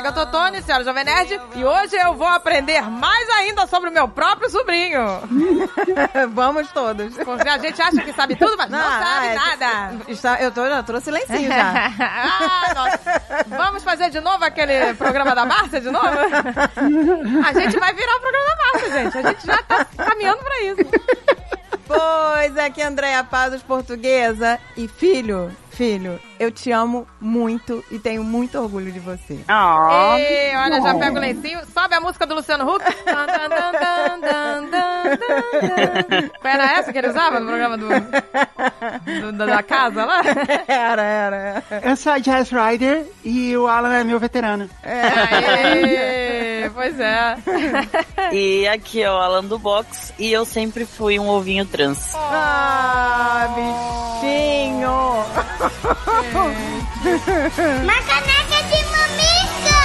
Mega Totone, senhora Jovem Nerd. E hoje eu vou aprender mais ainda sobre o meu próprio sobrinho. Vamos todos. Porque a gente acha que sabe tudo, mas não, sabe é, nada. Está, eu, tô, eu trouxe lencinho já. ah. Vamos fazer de novo aquele programa da Márcia de novo? A gente vai virar o programa da Márcia, gente. A gente já tá caminhando pra isso. Pois é que Andréia Pazos, portuguesa. E filho, filho, eu te amo muito e tenho muito orgulho de você. Oh. E, olha, já pega o lencinho. Sobe a música do Luciano Huck. Era essa que ele usava no programa do, do da casa lá? Era, era. Eu sou a Jazz Rider e o Alan é meu veterano. É. Aê, pois é. E aqui é o Alan do Box e eu sempre fui um ovinho trans. Ah, bichinho! Uma caneca de mamica!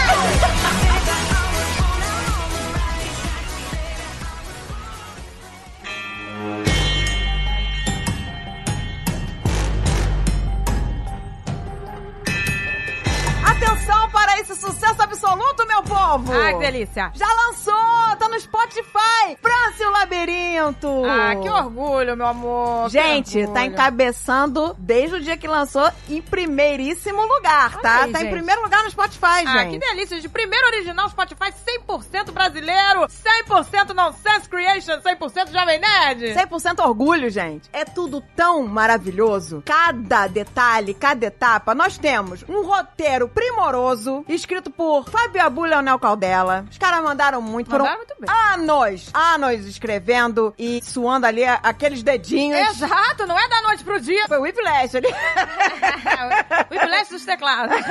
Atenção para esse sucesso absoluto, meu povo! Ai, que delícia! Já lançou! Tá no Spotify! França e o Labirinto! Ah, que orgulho, meu amor! Gente, orgulho. tá encabeçando desde o dia que lançou em primeiríssimo lugar, tá? aí, tá gente. em primeiro lugar no Spotify, Ah, gente. que delícia! De primeiro original Spotify 100% brasileiro, 100% Nonsense Creation, 100% Jovem Nerd! 100% orgulho, gente. É tudo tão maravilhoso. Cada detalhe, cada etapa. Nós temos um roteiro primoroso, escrito por Fábio Abu e Leonel Caldela. Os caras mandaram muito. Foram Mandaram muito bem. anos, anos escrevendo e suando ali aqueles dedinhos. Exato, não é da noite pro dia. Foi o Whiplash ali. Whiplash dos teclados.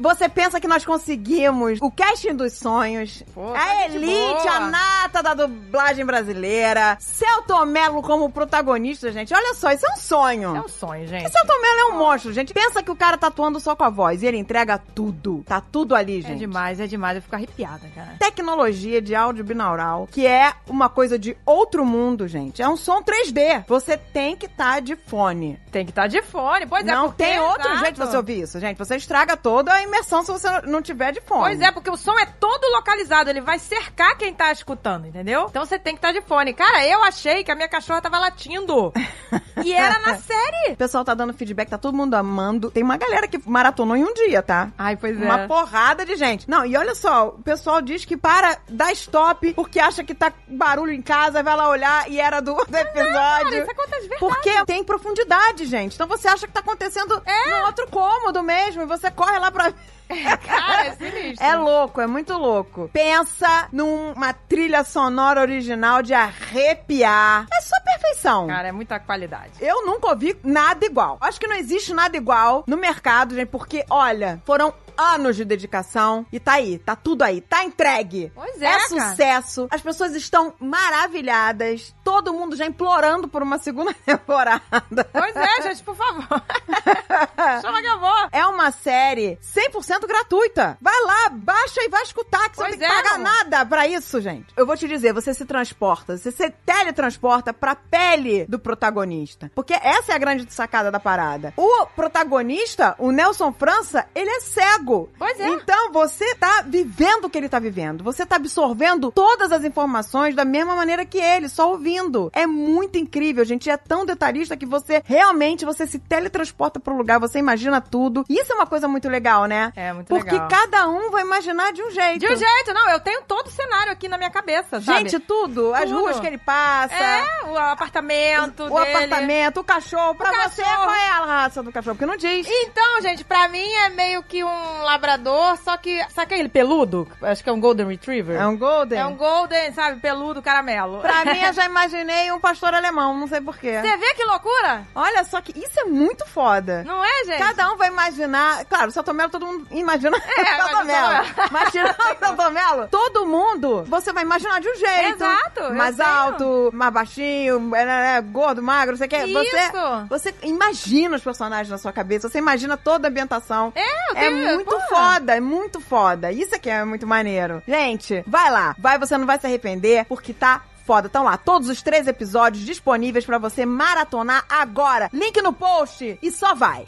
Você pensa que nós conseguimos o casting dos sonhos, Pô, tá a gente elite, a nata da dublagem brasileira, Celton Mello como protagonista, gente. Olha só, isso é um sonho. É um sonho, gente. O Celton Mello é um monstro, gente. Pensa que o cara tá atuando só com a voz e ele entrega tudo. Tá tudo ali, É gente. demais, é demais. Eu fico arrepiada, cara. Tecnologia de áudio binaural, que é uma coisa de outro mundo, gente. É um som 3D. Você tem que estar de fone. Tem que estar de fone. Pois é, não tem outro exato. jeito de você ouvir isso, gente. Você estraga toda a imersão se você não tiver de fone. Pois é, porque o som é todo localizado, ele vai cercar quem tá escutando, entendeu? Então você tem que estar de fone. Cara, eu achei que a minha cachorra tava latindo. e era na série. O pessoal tá dando feedback, tá todo mundo amando. Tem uma galera que maratonou em um dia, tá? Ai, pois é. Uma porrada de gente. Não, e olha só, o pessoal diz que para dar stop porque acha que tá barulho em casa, vai lá olhar e era do, do episódio. Cara, isso acontece de verdade. Porque tem profundidade, gente. Então você acha que tá acontecendo É. no outro cômodo mesmo e você corre lá pra. Cara, é sinistro. É louco, é muito louco. Pensa numa trilha sonora original de arrepiar. Perfeição. Cara, é muita qualidade. Eu nunca ouvi nada igual. Acho que não existe nada igual no mercado, gente, porque, olha, foram anos de dedicação e tá aí, tá tudo aí, tá entregue. Pois é, É sucesso. As pessoas estão maravilhadas. Todo mundo já implorando por uma segunda temporada. Pois é, gente, por favor. Chama que eu vou. É uma série 100% gratuita. Vai lá, baixa e vai escutar, que você Pois não tem que é, pagar amor. nada pra isso, gente. Eu vou te dizer, você se transporta, você se teletransporta pra pele do protagonista. Porque essa é a grande sacada da parada. O protagonista, o Nelson França, ele é cego. Pois é. Então, você tá vivendo o que ele tá vivendo. Você tá absorvendo todas as informações da mesma maneira que ele, só ouvindo. É muito incrível, gente. É tão detalhista que você realmente você se teletransporta pro lugar, você imagina tudo. Isso é uma coisa muito legal, né? É, muito Porque legal. cada um vai imaginar de um jeito. De um jeito, não, eu tenho todo o cenário aqui na minha cabeça, sabe? Gente, tudo. As Tudo. ruas que ele passa. É, o apartamento O dele. apartamento, o cachorro. Pra O você, cachorro. qual é a raça do cachorro? Porque não diz. Então, gente, pra mim é meio que um labrador, só que. Sabe aquele peludo? Acho que é um Golden Retriever. É um golden? É um Golden, sabe? Peludo caramelo. Pra mim, eu já imaginei um pastor alemão, não sei porquê. Você vê que loucura? Olha só que isso é muito foda. Não é, gente? Cada um vai imaginar. Claro, o Celto Melo, todo mundo imagina. É, Melo. não- Mas tirando o todo mundo você vai imaginar de um jeito. Exato, Mais alto, mais baixinho, é, é, gordo, magro, você quer. Você, Isso. você imagina os personagens na sua cabeça, você imagina toda a ambientação. É, eu É muito porra. foda, é muito foda. Isso aqui é muito maneiro. Gente, vai lá. Vai, você não vai se arrepender, porque tá foda. Estão lá todos os três episódios disponíveis pra você maratonar agora. Link no post e só vai.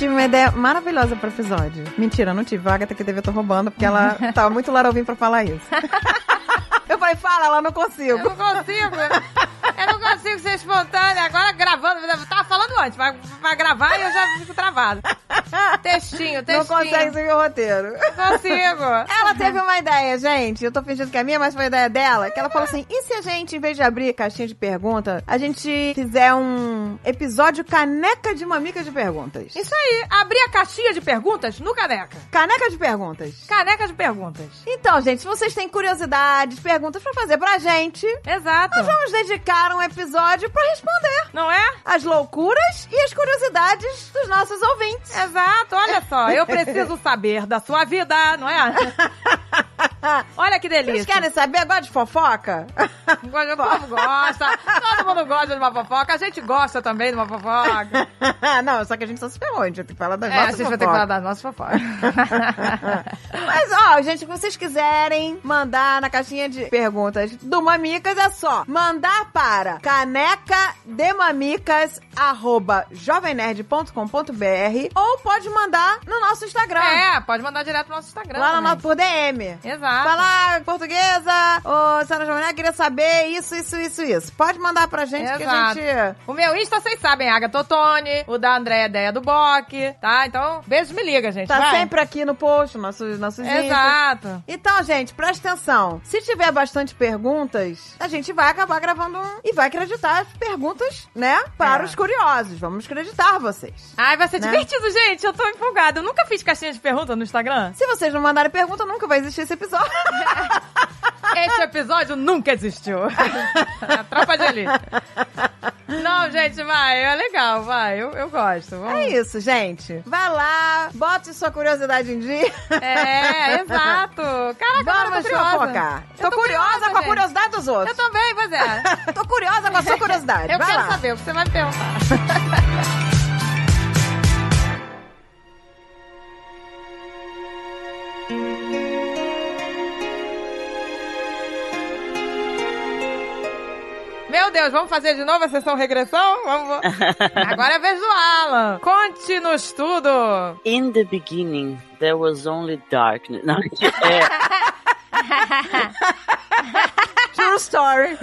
Tive uma ideia maravilhosa pro episódio. Mentira, não tive. A Agatha que devia estar roubando, porque ela tava muito larovim pra falar isso. Eu falei, fala, ela não consigo. Eu não consigo. Eu não consigo ser espontânea. Agora gravando, eu tava falando antes, vai, gravar e eu já fico travado. Textinho, textinho. Não consegue seguir o roteiro. Não consigo. Ela teve uma ideia, gente. Eu tô fingindo que é minha, mas foi a ideia dela. Que ela falou assim: e se a gente, em vez de abrir caixinha de pergunta, a gente fizer um episódio caneca de mamica de perguntas? Isso aí, abrir a caixinha de perguntas no Caneca. Caneca de perguntas. Caneca de perguntas. Então, gente, se vocês têm curiosidades, perguntas pra fazer pra gente, Exato. nós vamos dedicar um episódio pra responder Não é? as loucuras e as curiosidades dos nossos ouvintes. Exato, olha só. Eu preciso saber da sua vida, não é? Olha que Vocês delícia. querem saber? Gosta de fofoca? O povo gosta. Todo mundo gosta de uma fofoca. A gente gosta também de uma fofoca. não, só que a gente só se ferrou, a gente vai ter que falar das É, a nossas gente vai ter que fofocas. falar das nossas fofocas. Mas, ó, gente, se vocês quiserem mandar na caixinha de perguntas do Mamicas, é só mandar para canecademamicas.jovemnerd.com.br ou pode mandar no nosso Instagram. É, pode mandar direto no nosso Instagram. Lá no por DM. Exato. Falar portuguesa, ô Sara Jovem Nerd, queria saber isso, isso, isso, isso. Pode mandar pra gente que a Exato. gente. O meu Insta, vocês sabem, Agatha Totone. O da Andréia Deia do Bock, tá? Então, beijo, me liga, gente. Tá vai. sempre aqui no post, nossos, nossos Instas. Exato. Então, gente, presta atenção. Se tiver bastante perguntas, a gente vai acabar gravando um e vai acreditar as perguntas, né? Para É. os curiosos. Vamos acreditar vocês. Ai, vai ser Né? divertido, gente. Eu tô empolgada. Eu nunca fiz caixinha de pergunta no Instagram. Se vocês não mandarem pergunta, nunca vai existir esse episódio. Esse episódio nunca existiu. A tropa de elite. Não, gente, vai. É legal, vai. Eu, eu gosto. Vamos. é isso, gente. Vai lá, bote sua curiosidade em dia. É, exato. Caraca, agora eu Vamos tô curiosa. fofocar. Eu Tô, curiosa, com a curiosidade dos Eu outros. também, pois é. Tô curiosa com a sua curiosidade. Eu vai quero lá. saber o que você vai me perguntar. Meu Deus, vamos fazer de novo a sessão regressão? Vamos. Agora é a vez do Alan. Conte-nos tudo. In the beginning, there was only darkness. Não, é, True story.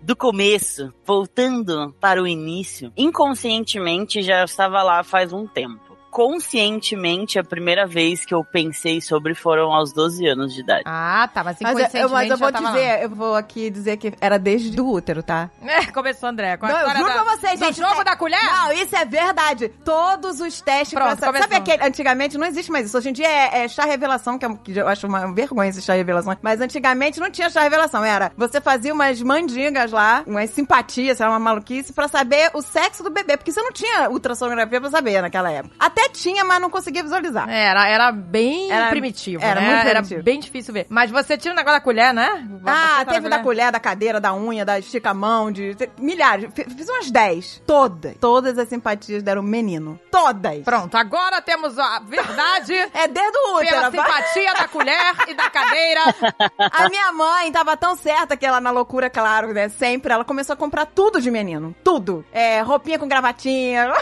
Do começo, voltando para o início, inconscientemente já estava lá faz um tempo. Conscientemente, a primeira vez que eu pensei sobre foram aos 12 anos de idade. Ah, tá, mas Mas eu, mas eu inconscientemente vou já tava lá. dizer, eu vou aqui dizer que era desde o útero, tá? É, começou André. Com a Não, eu juro da, pra vocês, do gente. jogo é- da colher? Não, isso é verdade. Todos os testes Pronto, pra... Sabe aquele... Antigamente não existe mais isso. Hoje em dia é, é chá revelação, que, é, que eu acho uma vergonha esse chá revelação. Mas antigamente não tinha chá revelação. Era, você fazia umas mandingas lá, umas simpatias, sei lá, uma maluquice, pra saber o sexo do bebê. Porque você não tinha ultrassonografia pra saber naquela época. Até tinha, mas não conseguia visualizar. Era, era bem Era- primitivo, era né? muito Era primitivo. bem difícil ver. Mas você tinha o negócio da colher, né? Ah, teve da colher, da cadeira, da unha, da estica-mão, de... Milhares. Fiz umas 10. Todas. Todas as simpatias deram menino. Todas. Pronto, agora temos a verdade É dedo útero. pela simpatia da colher e da cadeira. A minha mãe tava tão certa que ela, na loucura, claro, né? Sempre, ela começou a comprar tudo de menino. Tudo. É, roupinha com gravatinha.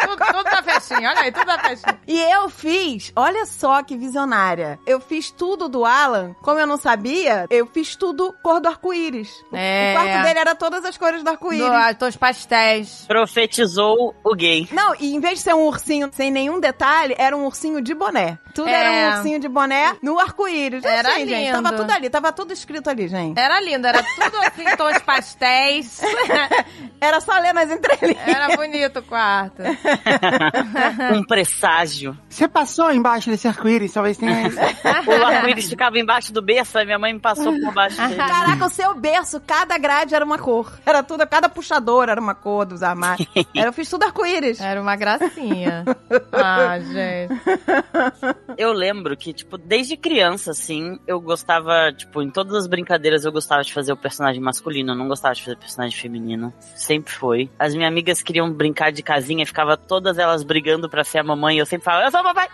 Tudo, tudo da festinha, olha aí, da festinha. E eu fiz, olha só que visionária. Eu fiz tudo do Alan, como eu não sabia, eu fiz tudo cor do arco-íris. O- É. O quarto dele era todas as cores do arco-íris. Do, dos pastéis. Profetizou o gay. Não, e em vez de ser um ursinho sem nenhum detalhe, era um ursinho de boné. Tudo É. era um ursinho de boné no arco-íris. Era Assim, gente, lindo. tava tudo ali, tava tudo escrito ali, gente. Era lindo, era tudo assim, tons pastéis. Era só ler nas entrelinhas. Era bonito o quarto. um presságio. Você passou embaixo desse arco-íris, talvez tenha isso. O arco-íris ficava embaixo do berço, aí minha mãe me passou por baixo dele. Caraca, o seu berço, cada grade era uma cor. Era tudo, cada puxador era uma cor dos armários. Era, eu fiz tudo arco-íris. Era uma gracinha. Ah, gente. Eu lembro que, tipo, desde criança, assim, eu gostava, tipo, em todas as brincadeiras eu gostava de fazer o personagem masculino, eu não gostava de fazer o personagem feminino. Sempre foi. As minhas amigas queriam brincar de casinha, ficava todas elas brigando pra ser a mamãe, e eu sempre falava, eu sou a papai!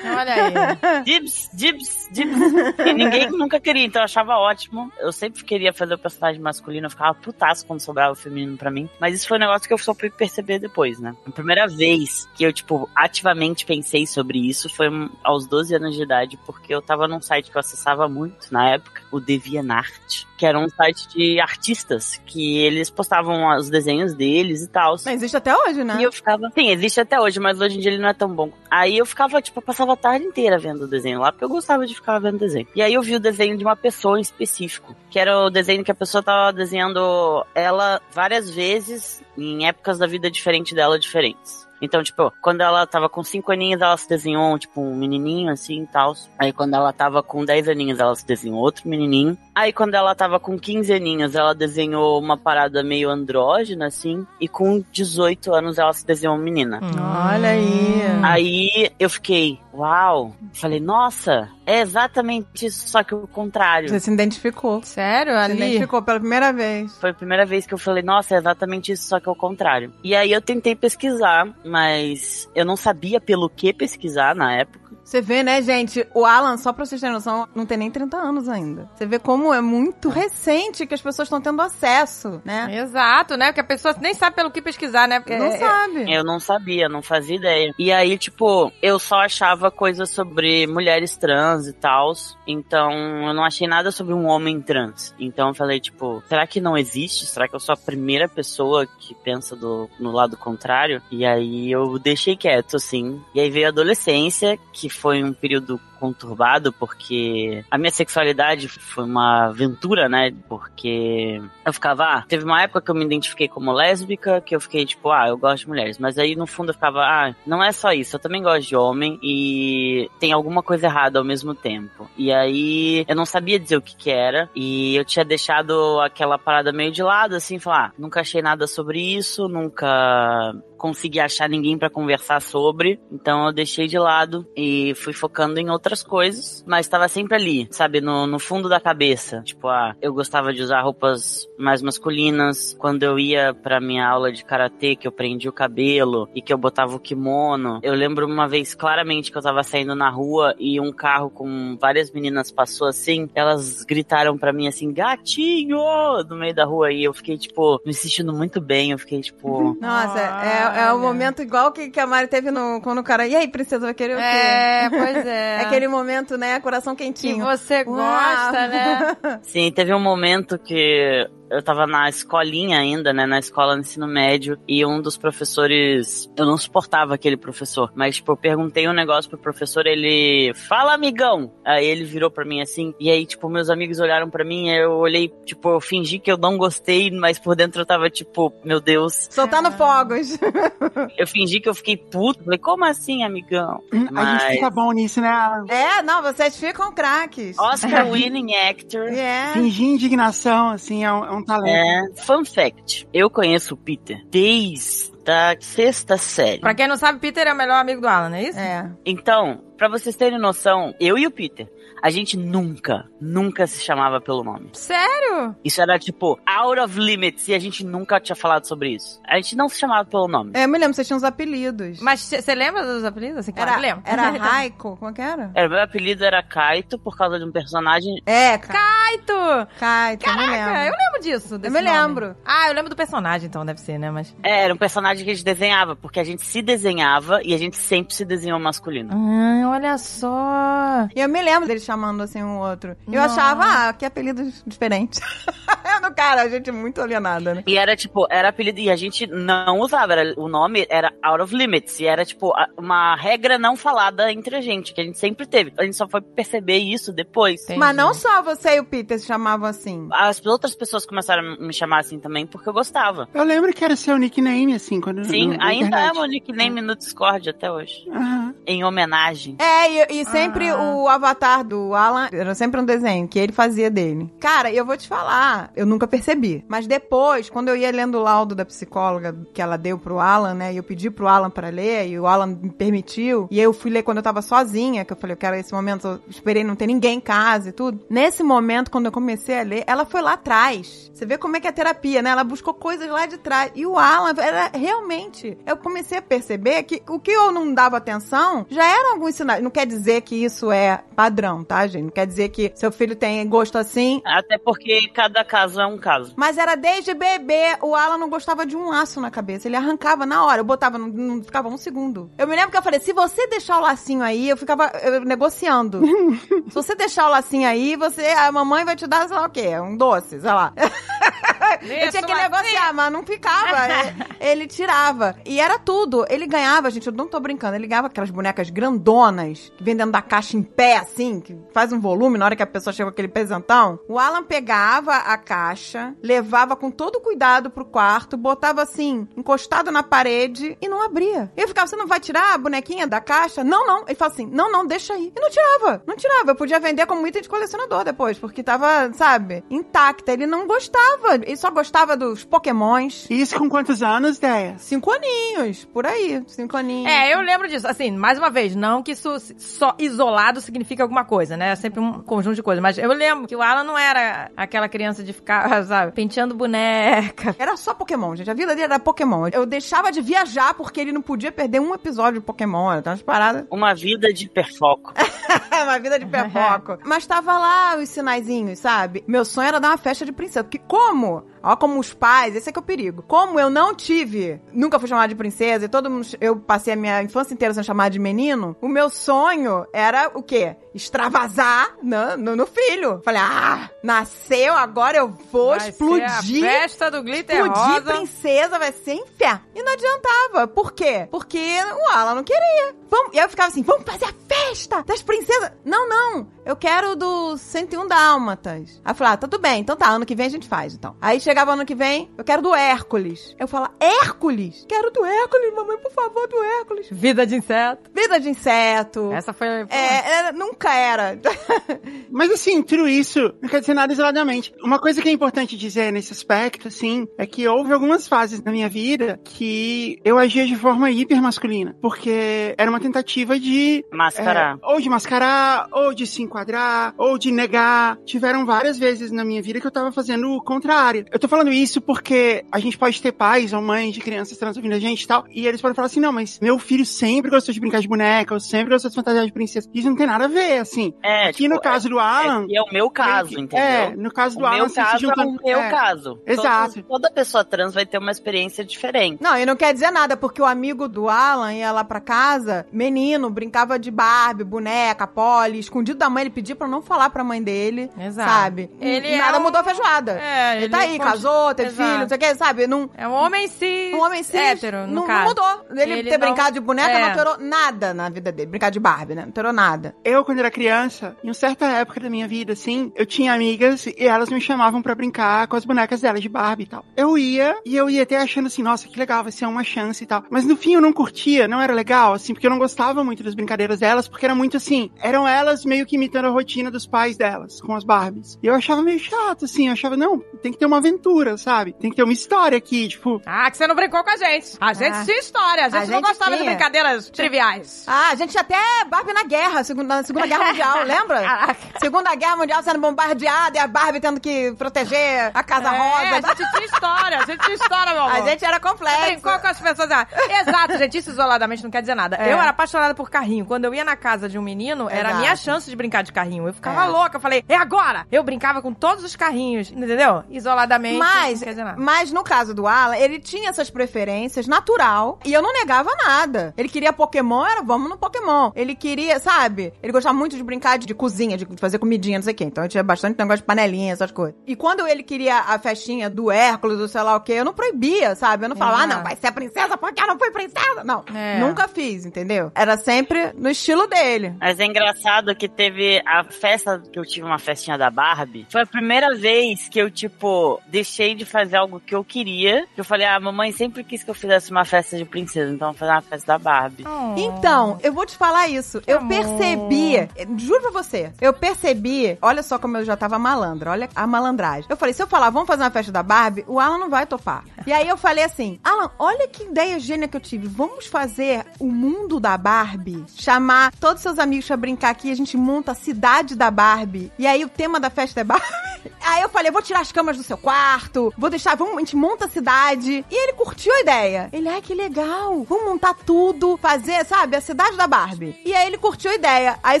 Olha aí. Dibs, dibs, dibs. E ninguém nunca queria, então eu achava ótimo. Eu sempre queria fazer o personagem masculino, eu ficava putaço quando sobrava o feminino pra mim. Mas isso foi um negócio que eu só fui perceber depois, né? A primeira vez que eu, tipo, ativamente pensei sobre isso foi aos 12 anos de idade, porque eu tava num site que eu acessava muito na época, o DeviantArt que era um site de artistas, que eles postavam os desenhos deles e tal. Mas existe até hoje, né? E eu ficava. Sim, existe até hoje, mas hoje em dia ele não é tão bom. Aí eu ficava, tipo, eu passava a tarde inteira vendo o desenho lá, porque eu gostava de ficar vendo desenho. E aí eu vi o desenho de uma pessoa em específico, que era o desenho que a pessoa tava desenhando ela várias vezes em épocas da vida diferente dela diferentes. Então, tipo, quando ela tava com 5 aninhos, ela se desenhou, tipo, um menininho assim e tal. Aí quando ela tava com 10 aninhos, ela se desenhou outro menininho. Aí quando ela tava com 15 aninhos, ela desenhou uma parada meio andrógena, assim. E com 18 anos, ela se desenhou uma menina. Olha aí. Aí eu fiquei, uau. Falei, nossa, é exatamente isso, só que o contrário. Você se identificou. Sério? Se Ali? identificou pela primeira vez. Foi a primeira vez que eu falei, nossa, é exatamente isso, só que é o contrário. E aí eu tentei pesquisar, mas eu não sabia pelo que pesquisar na época. Você vê, né, gente? O Alan, só pra vocês terem noção, não tem nem 30 anos ainda. Você vê como é muito recente que as pessoas estão tendo acesso, né? Exato, né? Porque a pessoa nem sabe pelo que pesquisar, né? Porque Não é- sabe. Eu não sabia, não fazia ideia. E aí, tipo, eu só achava coisas sobre mulheres trans e tal. Então, eu não achei nada sobre um homem trans. Então, eu falei, tipo, será que não existe? Será que eu sou a primeira pessoa que pensa do, no lado contrário? E aí, eu deixei quieto, assim. E aí veio a adolescência, que foi um período conturbado, porque a minha sexualidade foi uma aventura, né? Porque eu ficava, ah, teve uma época que eu me identifiquei como lésbica, que eu fiquei tipo, ah, eu gosto de mulheres. Mas aí no fundo eu ficava, ah, não é só isso, eu também gosto de homem e tem alguma coisa errada ao mesmo tempo. E aí eu não sabia dizer o que que era e eu tinha deixado aquela parada meio de lado, assim, falar, ah, nunca achei nada sobre isso, nunca consegui achar ninguém pra conversar sobre, então eu deixei de lado e fui focando em outras coisas, mas estava sempre ali, sabe, no, no fundo da cabeça. Tipo, ah, eu gostava de usar roupas mais masculinas. Quando eu ia pra minha aula de karatê, que eu prendia o cabelo e que eu botava o kimono, eu lembro uma vez claramente que eu tava saindo na rua e um carro com várias meninas passou assim, elas gritaram pra mim assim, gatinho! No meio da rua e eu fiquei, tipo, me sentindo muito bem, eu fiquei, tipo, Nossa, é, é o momento igual que, que a Mari teve no, quando o cara. E aí, princesa, vai querer o quê? É, pois é. É aquele momento, né? Coração que quentinho. você Uau. gosta, né? Sim, teve um momento que eu tava na escolinha ainda, né, na escola no ensino médio, e um dos professores, eu não suportava aquele professor, mas tipo, eu perguntei um negócio pro professor, ele, fala amigão, aí ele virou pra mim assim, e aí tipo, meus amigos olharam pra mim, eu olhei, tipo, eu fingi que eu não gostei, mas por dentro eu tava tipo, meu Deus, Soltando fogos. eu fingi que eu fiquei puto, falei, como assim, amigão? Hum, A Mas- gente fica bom nisso, né? É, não, vocês ficam craques. Oscar winning actor. É. Fingir indignação, assim, é um, é um talento. É, fun fact, eu conheço o Peter desde a sexta série. Pra quem não sabe, Peter é o melhor amigo do Alan, não é isso? É. Então, pra vocês terem noção, eu e o Peter, a gente nunca, nunca se chamava pelo nome. Sério? Isso era tipo out of limits e a gente nunca tinha falado sobre isso. A gente não se chamava pelo nome. É, eu me lembro, vocês tinham os apelidos. Mas você lembra dos apelidos? Assim, claro era, lembro. era Raiko, como é que era? Era, meu apelido era Kaito por causa de um personagem. É, Ka Kaito! Kaito, eu me Caraca, eu lembro. lembro disso. desse me nome. lembro. Ah, eu lembro do personagem, então deve ser, né? Mas. É, era um personagem que a gente desenhava, porque a gente se desenhava e a gente sempre se desenhou masculino. Ah, olha só. E eu me lembro dele chamando assim um outro. Eu Nossa. achava, ah, que apelido diferente. no cara, a gente é muito alienada, né? E era tipo, era apelido, e a gente não usava, era, o nome era out of limits, e era tipo uma regra não falada entre a gente, que a gente sempre teve. A gente só foi perceber isso depois. Entendi. Mas não só você e o Peter se chamavam assim. As outras pessoas começaram a me chamar assim também porque eu gostava. Eu lembro que era seu nickname, assim, quando Sim, no- ainda é meu nickname no Discord até hoje. Aham. Em homenagem. É, e, e sempre Ah. o avatar do Alan era sempre um desenho que ele fazia dele. Cara, eu vou te falar, eu nunca percebi. Mas depois, quando eu ia lendo o laudo da psicóloga que ela deu pro Alan, né? E eu pedi pro Alan pra ler, e o Alan me permitiu. E eu fui ler quando eu tava sozinha, que eu falei, eu quero esse momento, eu esperei não ter ninguém em casa e tudo. Nesse momento, quando eu comecei a ler, ela foi lá atrás. Você vê como é que é a terapia, né? Ela buscou coisas lá de trás. E o Alan era realmente. Eu comecei a perceber que o que eu não dava atenção já eram alguns sinais. Não quer dizer que isso é padrão, tá, gente? Não quer dizer que seu filho tem gosto assim. Até porque cada caso é um caso. Mas era desde bebê. O Alan não gostava de um laço na cabeça. Ele arrancava na hora. Eu botava, não, não ficava um segundo. Eu me lembro que eu falei: se você deixar o lacinho aí, eu ficava eu, negociando. se você deixar o lacinho aí, você, a mamãe vai te dar, sei lá o quê? Um doce, sei lá. eu tinha que Isso, negociar, mas não ficava. ele, ele tirava. E era tudo. Ele ganhava, gente, eu não tô brincando. Ele ganhava aquelas bonecas grandonas que vem dentro da caixa em pé, assim, que faz um volume na hora que a pessoa chega com aquele pesantão. O Alan pegava a caixa, levava com todo cuidado pro quarto, botava assim, encostado na parede e não abria. Eu ficava, você não vai tirar a bonequinha da caixa? Não, não. Ele fala assim, não, não, deixa aí. E não tirava. Não tirava. Eu podia vender como item de colecionador depois, porque tava, sabe, intacta. Ele não gostava. Ele só gostava dos pokémons. Isso com quantos anos, Deia? Cinco aninhos, por aí. Cinco aninhos. É, eu lembro disso. Assim, mais uma vez, não que isso só isolado significa alguma coisa, né? É sempre um conjunto de coisas. Mas eu lembro que o Alan não era aquela criança de ficar, sabe, penteando boneca. Era só Pokémon, gente. A vida dele era Pokémon. Eu deixava de viajar porque ele não podia perder um episódio de Pokémon. Era umas paradas. Uma vida de hiperfoco. uma vida de perfoco. Mas tava lá os sinaizinhos, sabe? Meu sonho era dar uma festa de princesa. Porque como? Ó, como os pais, esse é que é o perigo. Como eu não tive, nunca fui chamada de princesa e todo mundo, eu passei a minha infância inteira sendo chamada de menino, o meu sonho era o quê? Extravasar no, no, no filho. Falei, ah, nasceu, agora eu vou Vai explodir. festa do glitter Explodir rosa. princesa, vai ser inferno. E não adiantava. Por quê? Porque o Alan não queria. Vamos, e eu ficava assim, vamos fazer a festa das princesas. Não, não. Eu quero do 101 Dálmatas. Aí eu falei, ah, tudo bem. Então tá, ano que vem a gente faz, então. Aí chegava ano que vem, eu quero do Hércules. Eu falava, Hércules? Quero do Hércules, mamãe, por favor, do Hércules. Vida de inseto. Vida de inseto. Essa foi. É, era- nunca era. Mas assim, tudo isso não quer dizer nada isoladamente. Uma coisa que é importante dizer nesse aspecto, assim, é que houve algumas fases na minha vida que eu agia de forma hiper masculina. Porque era uma tentativa de. Mascarar. é, ou de mascarar, ou de se enquadrar, ou de negar. Tiveram várias vezes na minha vida que eu tava fazendo o contrário. Eu tô falando isso porque a gente pode ter pais ou mães de crianças trans ouvindo a gente e tal, e eles podem falar assim: não, mas meu filho sempre gostou de brincar de boneca, eu sempre gostou de fantasiar de princesa. Isso não tem nada a ver, assim. É, Aqui tipo, no caso do Alan. é, é o meu caso, ele- entendeu? É, no caso do o Alan, meu assim, se caso é o meu é. caso. Exato. Toda pessoa trans vai ter uma experiência diferente. Não, e não quer dizer nada, porque o amigo do Alan ia lá pra casa, menino, brincava de Barbie, boneca, Polly, escondido da mãe, ele pedia pra não falar pra mãe dele, Exato. sabe? Ele Nada é um- mudou a feijoada. É, ele, tá aí, casou, teve Exato. filho, não sei o que, sabe? Não, É um homem cis. um homem cis, hétero, no não, caso. não mudou. Ele, Ele ter não- brincado de boneca é. não alterou nada na vida dele. Brincar de Barbie, né? Não alterou nada. Eu, quando era criança, em uma certa época da minha vida, assim, eu tinha amigas e elas me chamavam pra brincar com as bonecas delas de Barbie e tal. Eu ia e eu ia até achando assim, nossa, que legal, vai ser uma chance e tal. Mas no fim eu não curtia, não era legal, assim, porque eu não gostava muito das brincadeiras delas, porque era muito assim, eram elas meio que imitando a rotina dos pais delas, com as Barbies. E eu achava meio chato, assim, eu achava, não, tem que ter uma aventura, sabe? Tem que ter uma história aqui, tipo, Ah, que você não brincou com a gente. A gente Ah. tinha história. A gente, A não gente gostava de tinha. brincadeiras triviais. Ah, a gente tinha até Barbie na guerra, segunda, na Segunda Guerra Mundial, lembra? Caraca. Segunda Guerra Mundial sendo bombardeada e a Barbie tendo que proteger a Casa É, Rosa. a gente tinha história. A gente tinha história, meu amor. A gente era complexo. Brincou com as pessoas. Ah, Exato, gente. Isso isoladamente não quer dizer nada. É. Eu era apaixonada por carrinho. Quando eu ia na casa de um menino, era a Exato. minha chance de brincar de carrinho. Eu ficava É. louca. Eu falei, é agora! Eu brincava com todos os carrinhos, entendeu? Isoladamente. Mas, não quer dizer nada. mas no caso do Alan, ele tinha essas preferências natural e eu não negava nada. Ele queria Pokémon, era vamos no Pokémon. Ele queria, sabe? Ele gostava muito de brincar de, de cozinha, de fazer comidinha, não sei o quê. Então eu tinha bastante negócio de panelinha, essas coisas. E quando ele queria a festinha do Hércules, do sei lá o quê, eu não proibia, sabe? Eu não falava, ah, Exato. não, vai ser a princesa porque eu não fui princesa. Não, É. nunca fiz, entendeu? Era sempre no estilo dele. Mas é engraçado que teve a festa que eu tive uma festinha da Barbie. Foi a primeira vez que eu, tipo, dei deixei de fazer algo que eu queria. Eu falei, ah, a mamãe sempre quis que eu fizesse uma festa de princesa, então eu vou fazer uma festa da Barbie. Oh. Então, eu vou te falar isso. eu amor. percebi, juro pra você, eu percebi, olha só como eu já tava malandra, olha a malandragem. Eu falei, se eu falar, vamos fazer uma festa da Barbie, o Alan não vai topar. E aí eu falei assim, Alan, olha que ideia gênia que eu tive. Vamos fazer o mundo da Barbie, chamar todos os seus amigos pra brincar aqui, a gente monta a cidade da Barbie. E aí o tema da festa é Barbie. Aí eu falei, vou tirar as camas do seu quarto, vou deixar, vamos, a gente monta a cidade. E ele curtiu a ideia. Ele, ai, que legal. Vamos montar tudo, fazer, sabe, a cidade da Barbie. E aí ele curtiu a ideia. Aí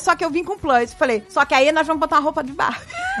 só que eu vim com plus. Falei, só que aí nós vamos botar uma roupa de Barbie.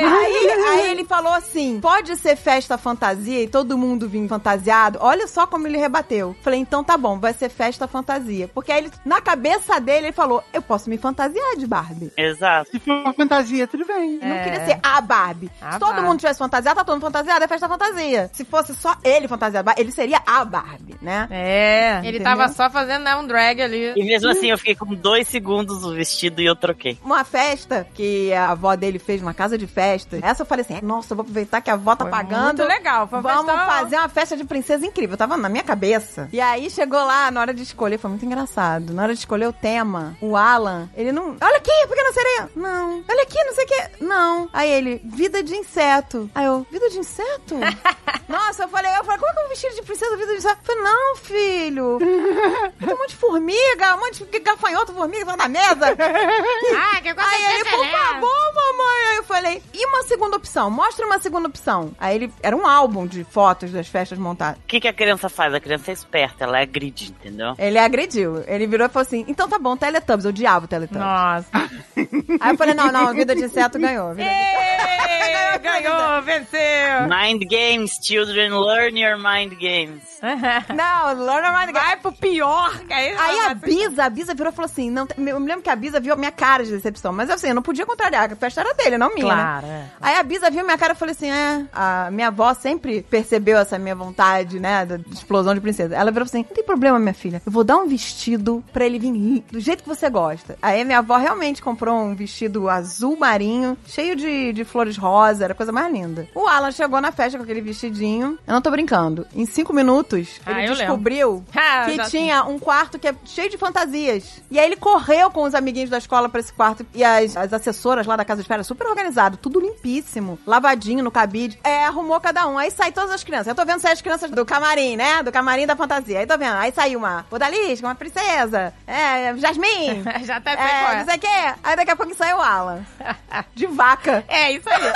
Aí, aí ele falou assim: pode ser festa fantasia e todo mundo vir fantasiado. Olha só como ele rebateu. Falei, então tá bom, vai ser festa fantasia. Porque aí ele, na cabeça dele, ele falou: eu posso me fantasiar de Barbie. Exato. Se for uma fantasia, tudo bem. Eu Não É. queria ser a Barbie. A Se todo Barbie. mundo tivesse fantasiado, tá todo mundo fantasiado, é festa fantasia. Se fosse só ele fantasiado, ele seria a Barbie, né? É, ele Entendeu? tava só fazendo né, um drag ali. E mesmo assim eu fiquei com dois segundos o vestido e eu troquei. Uma festa que a avó dele fez numa casa de festa. Essa eu falei assim: nossa, eu vou aproveitar que a avó tá Foi pagando. muito legal, foi uma Vamos festa- fazer uma festa de princesa incrível. Tava na minha cabeça. E aí chegou lá, na hora de escolher, foi muito engraçado. Na hora de escolher o tema, o Alan, ele não. Olha aqui, pequena sereia. Não. Olha aqui, não sei o que. Não. Aí ele, vida de inseto. Aí eu, vida de inseto? Nossa, eu falei, eu falei, como é que eu vou vestir de princesa vida de inseto? Eu falei, não, filho. Tem um monte de formiga, um monte de gafanhoto, formiga tá na mesa. Ah, que coisa Aí ele, por excelente. favor, mamãe. Aí eu falei, e uma segunda opção? Mostra uma segunda opção. Aí ele, era um álbum de fotos das festas montadas. O que, que a criança faz? A criança é esperta, ela agride, entendeu? Ele agrediu. Ele virou e falou assim, então tá bom, Teletubbies. Eu odiava o Teletubbies. Nossa. Aí eu falei, não, não, vida de inseto ganhou. Vida de... Ê, ganhou, venceu. Mind games, children, learn your mind games. Não, Learn Around the Vai pro pior. que Aí, Aí a Bisa, a Bisa virou e falou assim: não, eu me lembro que a Bisa viu a minha cara de decepção, mas assim, eu não podia contrariar, a festa era dele, não minha. Claro, né? é. Aí a Bisa viu minha cara e falou assim: é, a minha avó sempre percebeu essa minha vontade, né, da explosão de princesa. Ela virou assim: não tem problema, minha filha, eu vou dar um vestido pra ele vir do jeito que você gosta. Aí a minha avó realmente comprou um vestido azul marinho, cheio de, de flores rosa, era a coisa mais linda. O Alan chegou na festa com aquele vestidinho, eu não tô brincando, em cinco minutos, Ah, ele descobriu Ah, que tinha um quarto que é cheio de fantasias. E aí ele correu com os amiguinhos da escola pra esse quarto. E as, as assessoras lá da casa de espera, super organizado, tudo limpíssimo, lavadinho no cabide. É, arrumou cada um. Aí sai todas as crianças. Eu tô vendo sair as crianças do camarim, né? Do camarim da fantasia. Aí tô vendo. Aí saiu uma Odalisca, uma princesa. É, Jasmine. Já até É, é. não sei o quê. Aí daqui a pouco saiu o Alan. De vaca. É isso aí.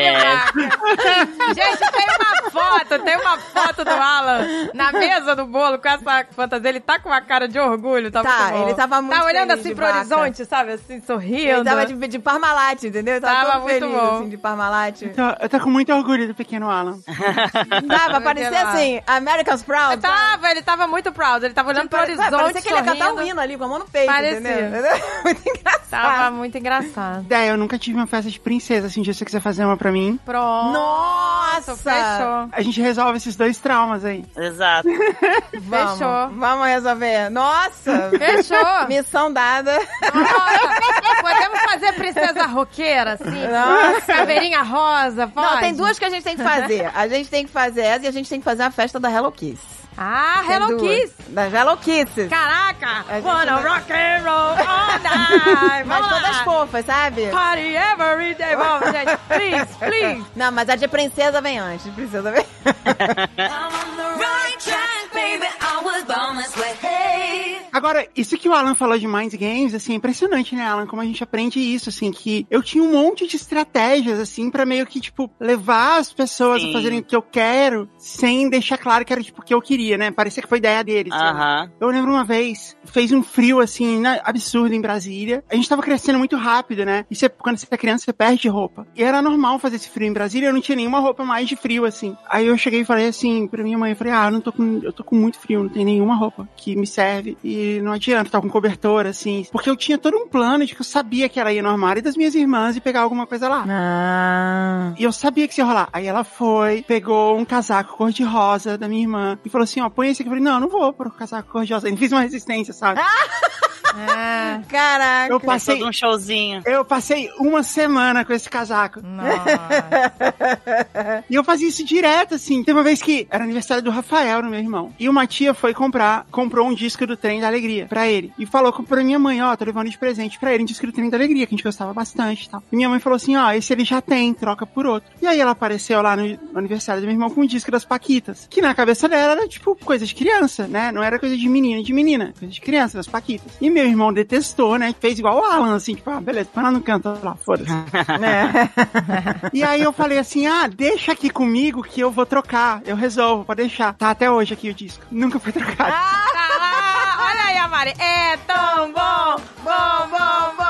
Yes. Gente, tem uma foto, tem uma foto do Alan na mesa do bolo com essa fantasia. Ele tá com uma cara de orgulho, tá, Tá, muito bom. ele tava muito Tá olhando feliz assim pro vaca. horizonte, sabe? Assim, sorrindo. Ele tava de, de Parmalat, entendeu? Ele tava, Tava muito feliz, bom. assim, de Parmalat. Eu tô, eu tô com muito orgulho do pequeno Alan. Parecer lá. assim, America's Proud. Ele tava, ele tava muito proud. Ele tava olhando pro Pare- horizonte, Parecia que ele ia cantar um hino ali com a mão no peito, Parecia. entendeu? Muito engraçado. Tava muito engraçado. Ideia, eu nunca tive uma festa de princesa, assim, se você quiser fazer uma pra mim. Pronto. Nossa! Fechou. A gente resolve esses dois traumas aí. Exato. Vamos, Fechou. Vamos resolver. Nossa! Fechou. Missão dada. Nossa, podemos fazer princesa roqueira, assim? Nossa. Caveirinha rosa, pode? Não, tem duas que a gente tem que fazer. A gente tem que fazer essa e a gente tem que fazer a festa da Hello Kiss. Ah, Tem Hello. Kiss. Das Hello Kisses. Caraca! A gente Wanna rock and roll all night. Mas todas fofas, sabe? Party every day. Vamos, gente. Please, please. Não, mas a de princesa vem antes. De princesa vem. Agora, isso que o Alan falou de Mind Games, assim, é impressionante, né, Alan? Como a gente aprende isso, assim, que eu tinha um monte de estratégias, assim, pra meio que, tipo, levar as pessoas Sim. a fazerem o que eu quero, sem deixar claro que era, tipo, o que eu queria, né? Parecia que foi ideia deles. Aham. Eu lembro uma vez, fez um frio, assim, absurdo em Brasília. A gente tava crescendo muito rápido, né? E você, quando você é criança, você perde roupa. E era normal fazer esse frio em Brasília, eu não tinha nenhuma roupa mais de frio, assim. Aí eu cheguei e falei assim, pra minha mãe, eu falei, ah, eu não tô com, eu tô com muito frio, não tem nenhuma roupa que me serve. E não adianta, tá com cobertor, assim. Porque eu tinha todo um plano de que eu sabia que ela ia no armário das minhas irmãs e pegar alguma coisa lá. Ah. E eu sabia que isso ia rolar. Aí ela foi, pegou um casaco cor-de-rosa da minha irmã e falou assim: ó, põe esse aqui. Eu falei: não, não vou pôr o casaco cor-de-rosa. Ele fez uma resistência, sabe? É. Caraca. Eu passei, um showzinho. eu passei uma semana com esse casaco. Nossa. E eu fazia isso direto, assim. Teve uma vez que era aniversário do Rafael, no meu irmão. E uma tia foi comprar, comprou um disco do Trem da Alegria pra ele. E falou pra minha mãe, ó, tô levando de presente pra ele um disco do Trem da Alegria, que a gente gostava bastante e tal. E minha mãe falou assim, ó, esse ele já tem, troca por outro. E aí ela apareceu lá no, aniversário do meu irmão com um disco das Paquitas. Que na cabeça dela era, tipo, coisa de criança, né? Não era coisa de menino e de menina. Coisa de criança, das Paquitas. E meu irmão detestou, né? Fez igual o Alan, assim, tipo, ah, beleza, lá no canto lá, foda-se. É. E aí eu falei assim, ah, deixa aqui comigo que eu vou trocar. Eu resolvo, pode deixar. Tá até hoje aqui o disco. Nunca foi trocado. Ah, a Mari. É tão bom, bom, bom, bom.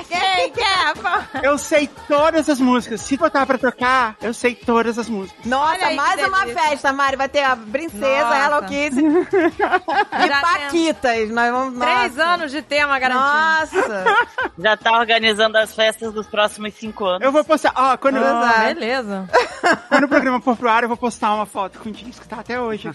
Quem quer? pô? Eu sei todas as músicas. Se botar pra trocar, eu sei todas as músicas. Nossa, que mais uma delícia. festa, Mari. Vai ter a Princesa, Nossa. Hello Kitty e Já Paquitas. Nós vamos, Três anos de tema garantido. Nossa. Já tá organizando as festas dos próximos cinco anos. Eu vou postar, ó, quando. Ah, beleza. quando o programa for pro ar, eu vou postar uma foto com o disco, tá até hoje.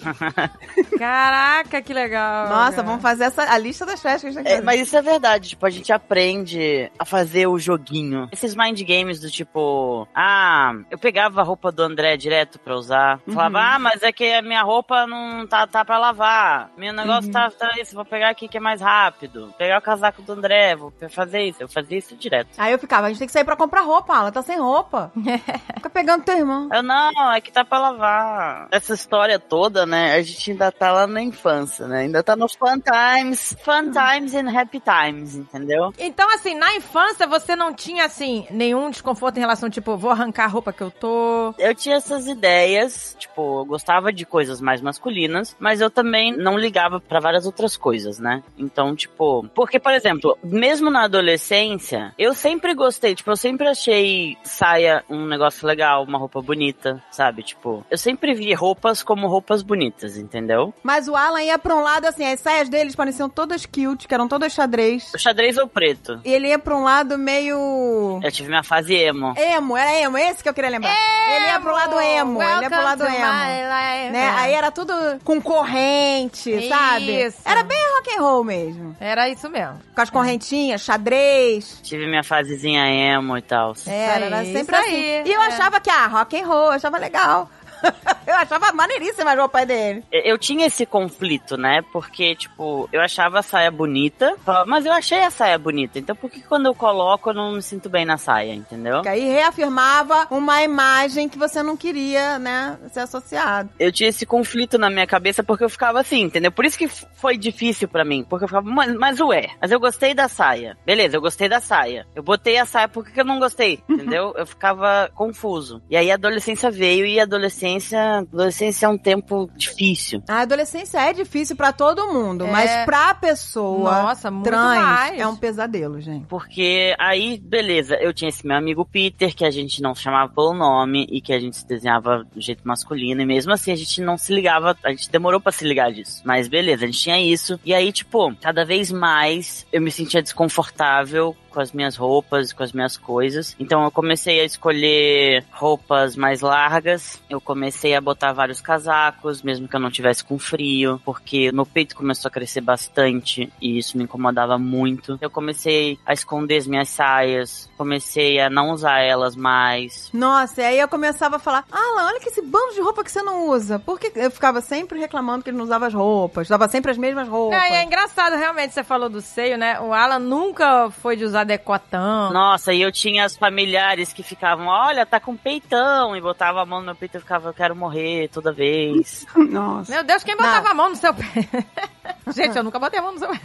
Caraca, que legal. Nossa, cara. vamos fazer essa, a lista das festas que a gente É, mas isso é verdade, tipo, a gente aprende a fazer o joguinho. Esses mind games do tipo, ah, eu pegava a roupa do André direto pra usar. Falava, ah, mas é que a minha roupa não tá, tá pra lavar. Meu negócio tá, tá isso, vou pegar aqui que é mais rápido. Pegar o casaco do André, vou fazer isso. Eu fazia isso direto. Aí eu ficava, a gente tem que sair pra comprar roupa, ela tá sem roupa. Fica pegando teu irmão. Eu, não, é que tá pra lavar. Essa história toda, né, a gente ainda tá lá na infância, né? Ainda tá no fun times, fun times and happy times, entendeu? Então, assim, na infância você não tinha, assim, nenhum desconforto em relação, tipo, vou arrancar a roupa que eu tô. Eu tinha essas ideias, tipo, eu gostava de coisas mais masculinas, mas eu também não ligava pra várias outras coisas, né? Então, tipo, porque, por exemplo, mesmo na adolescência, eu sempre gostei, tipo, eu sempre achei saia um negócio legal, uma roupa bonita, sabe? Tipo, eu sempre vi roupas como roupas bonitas, entendeu? Mas o Alan ia pra um lado, assim, as saias deles pareciam todas cute, que eram todas xadrez. O xadrez ou preto? E ele ia pra um lado meio... Eu tive minha fase emo. Emo, era emo, esse que eu queria lembrar. ele ia pro lado emo, ele ia pro lado Welcome emo. life. Né? Aí era tudo com corrente, sabe? Isso. Era bem rock and roll mesmo. Era isso mesmo. Com as correntinhas, xadrez. Tive minha fasezinha emo e tal. Era, era aí, sempre isso assim. aí, e eu é. achava que, ah, rock and roll, eu achava legal. eu achava maneiríssima as roupas dele. Eu tinha esse conflito, né? Porque, tipo, eu achava a saia bonita, mas eu achei a saia bonita, então por que quando eu coloco eu não me sinto bem na saia, entendeu? Que aí reafirmava uma imagem que você não queria, né, ser associado. Eu tinha esse conflito na minha cabeça porque eu ficava assim, entendeu? Por isso que foi difícil pra mim, porque eu ficava, mas, mas ué, mas eu gostei da saia. Beleza, eu gostei da saia. Eu botei a saia, por que eu não gostei? Entendeu? Eu ficava confuso. E aí a adolescência veio e a adolescência, adolescência é um tempo difícil. A adolescência é difícil pra todo mundo, É. mas pra pessoa Nossa, muito trans mais. é um pesadelo, gente. Porque aí, beleza, eu tinha esse meu amigo Peter, que a gente não chamava pelo nome e que a gente se desenhava do jeito masculino, e mesmo assim a gente não se ligava, a gente demorou pra se ligar disso. Mas beleza, a gente tinha isso. E aí, tipo, cada vez mais eu me sentia desconfortável com as minhas roupas, com as minhas coisas. Então eu comecei a escolher roupas mais largas. Eu comecei a botar vários casacos, mesmo que eu não tivesse com frio, porque meu peito começou a crescer bastante e isso me incomodava muito. Eu comecei a esconder as minhas saias, comecei a não usar elas mais. Nossa, e aí eu começava a falar: Alan, olha que esse bando de roupa que você não usa. Porque eu ficava sempre reclamando que ele não usava as roupas, usava sempre as mesmas roupas. É, é engraçado, realmente, você falou do seio, né? O Alan nunca foi de usar decotão. Nossa, e eu tinha as familiares que ficavam, olha, tá com peitão, e botava a mão no meu peito e ficava, eu quero morrer toda vez. Nossa. Meu Deus, quem botava a mão no seu pé? Gente, eu nunca botei a mão no seu pé.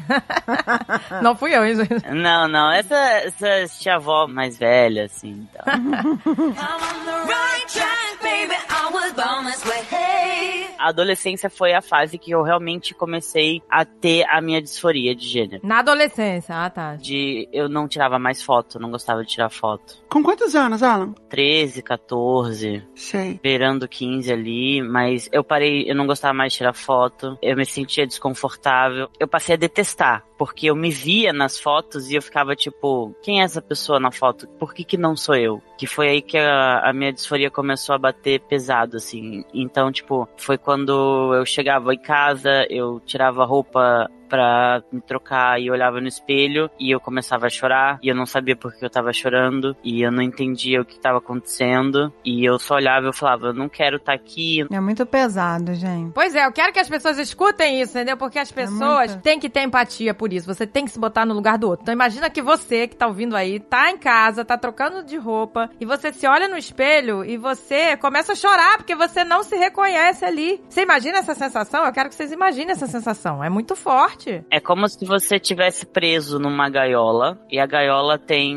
Não fui eu, hein, gente? Não, não, essa, essa tia-avó mais velha, assim, então. A adolescência foi a fase que eu realmente comecei a ter a minha disforia de gênero. Na adolescência, ah, tá. De eu não tirava mais foto, não gostava de tirar foto. Com quantos anos, Alan? 13, 14, Sei. beirando 15 ali, mas eu parei, eu não gostava mais de tirar foto, eu me sentia desconfortável. Eu passei a detestar, porque eu me via nas fotos e eu ficava tipo, quem é essa pessoa na foto? Por que que não sou eu? Que foi aí que a, a minha disforia começou a bater pesado, assim. Então, tipo, foi quando eu chegava em casa, eu tirava a roupa pra me trocar e eu olhava no espelho e eu começava a chorar e eu não sabia por que eu tava chorando e eu não entendia o que tava acontecendo e eu só olhava e eu falava, eu não quero estar aqui. É muito pesado, gente. Pois é, eu quero que as pessoas escutem isso, entendeu? Porque as pessoas muito. têm que ter empatia por isso. Você tem que se botar no lugar do outro. Então imagina que você, que tá ouvindo aí, tá em casa, tá trocando de roupa, e você se olha no espelho e você começa a chorar porque você não se reconhece ali. Você imagina essa sensação? Eu quero que vocês imaginem essa sensação. É muito forte. É como se você tivesse preso numa gaiola e a gaiola tem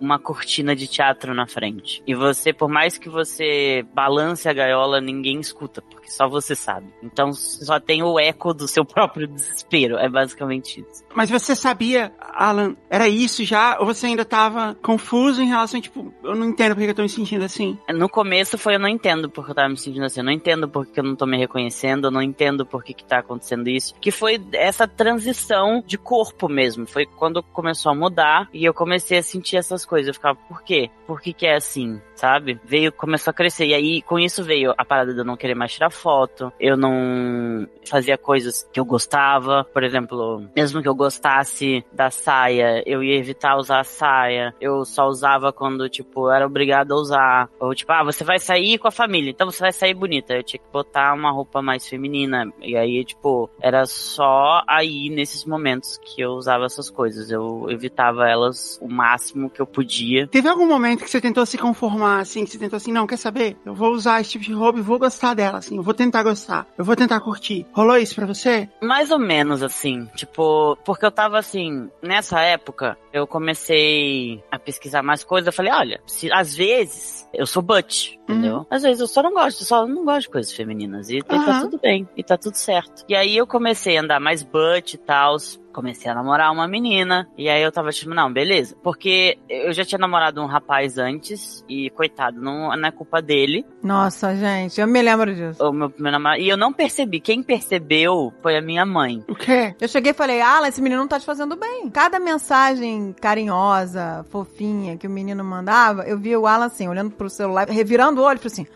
uma cortina de teatro na frente. E você, por mais que você balance a gaiola, ninguém escuta, porque só você sabe. Então só tem o eco do seu próprio desespero. É basicamente isso. Mas você sabia, Alan, era isso já? Ou você ainda tava confuso em relação, tipo, eu não entendo porque eu tô me sentindo assim? No começo foi eu não entendo porque eu tava me sentindo assim, eu não entendo porque eu não tô me reconhecendo, eu não entendo porque que tá acontecendo isso. Que foi essa transição de corpo mesmo. Foi quando começou a mudar e eu comecei a sentir essas coisas. Eu ficava, por quê? Por que que é assim? Sabe? Veio, começou a crescer. E aí, com isso veio a parada de eu não querer mais tirar foto. Eu não fazia coisas que eu gostava. Por exemplo, mesmo que eu gostasse da saia, eu ia evitar usar a saia. Eu só usava quando, tipo, era obrigado a usar. Ou tipo, ah, você vai sair com a família, então você vai sair bonita. Eu tinha que botar uma roupa mais feminina. E aí, tipo, era só aí nesses momentos que eu usava essas coisas. Eu evitava elas o máximo que eu podia. Teve algum momento que você tentou se conformar, assim, que você tentou assim, não, quer saber? Eu vou usar esse tipo de roupa e vou gostar dela, assim, eu vou tentar gostar, eu vou tentar curtir. Rolou isso pra você? Mais ou menos assim, tipo, porque eu tava assim, nessa época, eu comecei a pesquisar mais coisas, eu falei, olha, se, às vezes eu sou butt, entendeu? Às vezes eu só não gosto, só não gosto de coisas femininas e, e tá tudo bem, e tá tudo certo. E aí eu comecei a andar mais butt e tal, comecei a namorar uma menina, e aí eu tava tipo, não, beleza, porque eu já tinha namorado um rapaz antes, e coitado, não, não é culpa dele, Nossa, gente, eu me lembro disso. o meu primeiro namorado, e eu não percebi, quem percebeu foi a minha mãe. O quê? Eu cheguei e falei, Alan, esse menino não tá te fazendo bem. Cada mensagem carinhosa, fofinha que o menino mandava, eu via o Alan assim, olhando pro celular, revirando o olho, falei assim,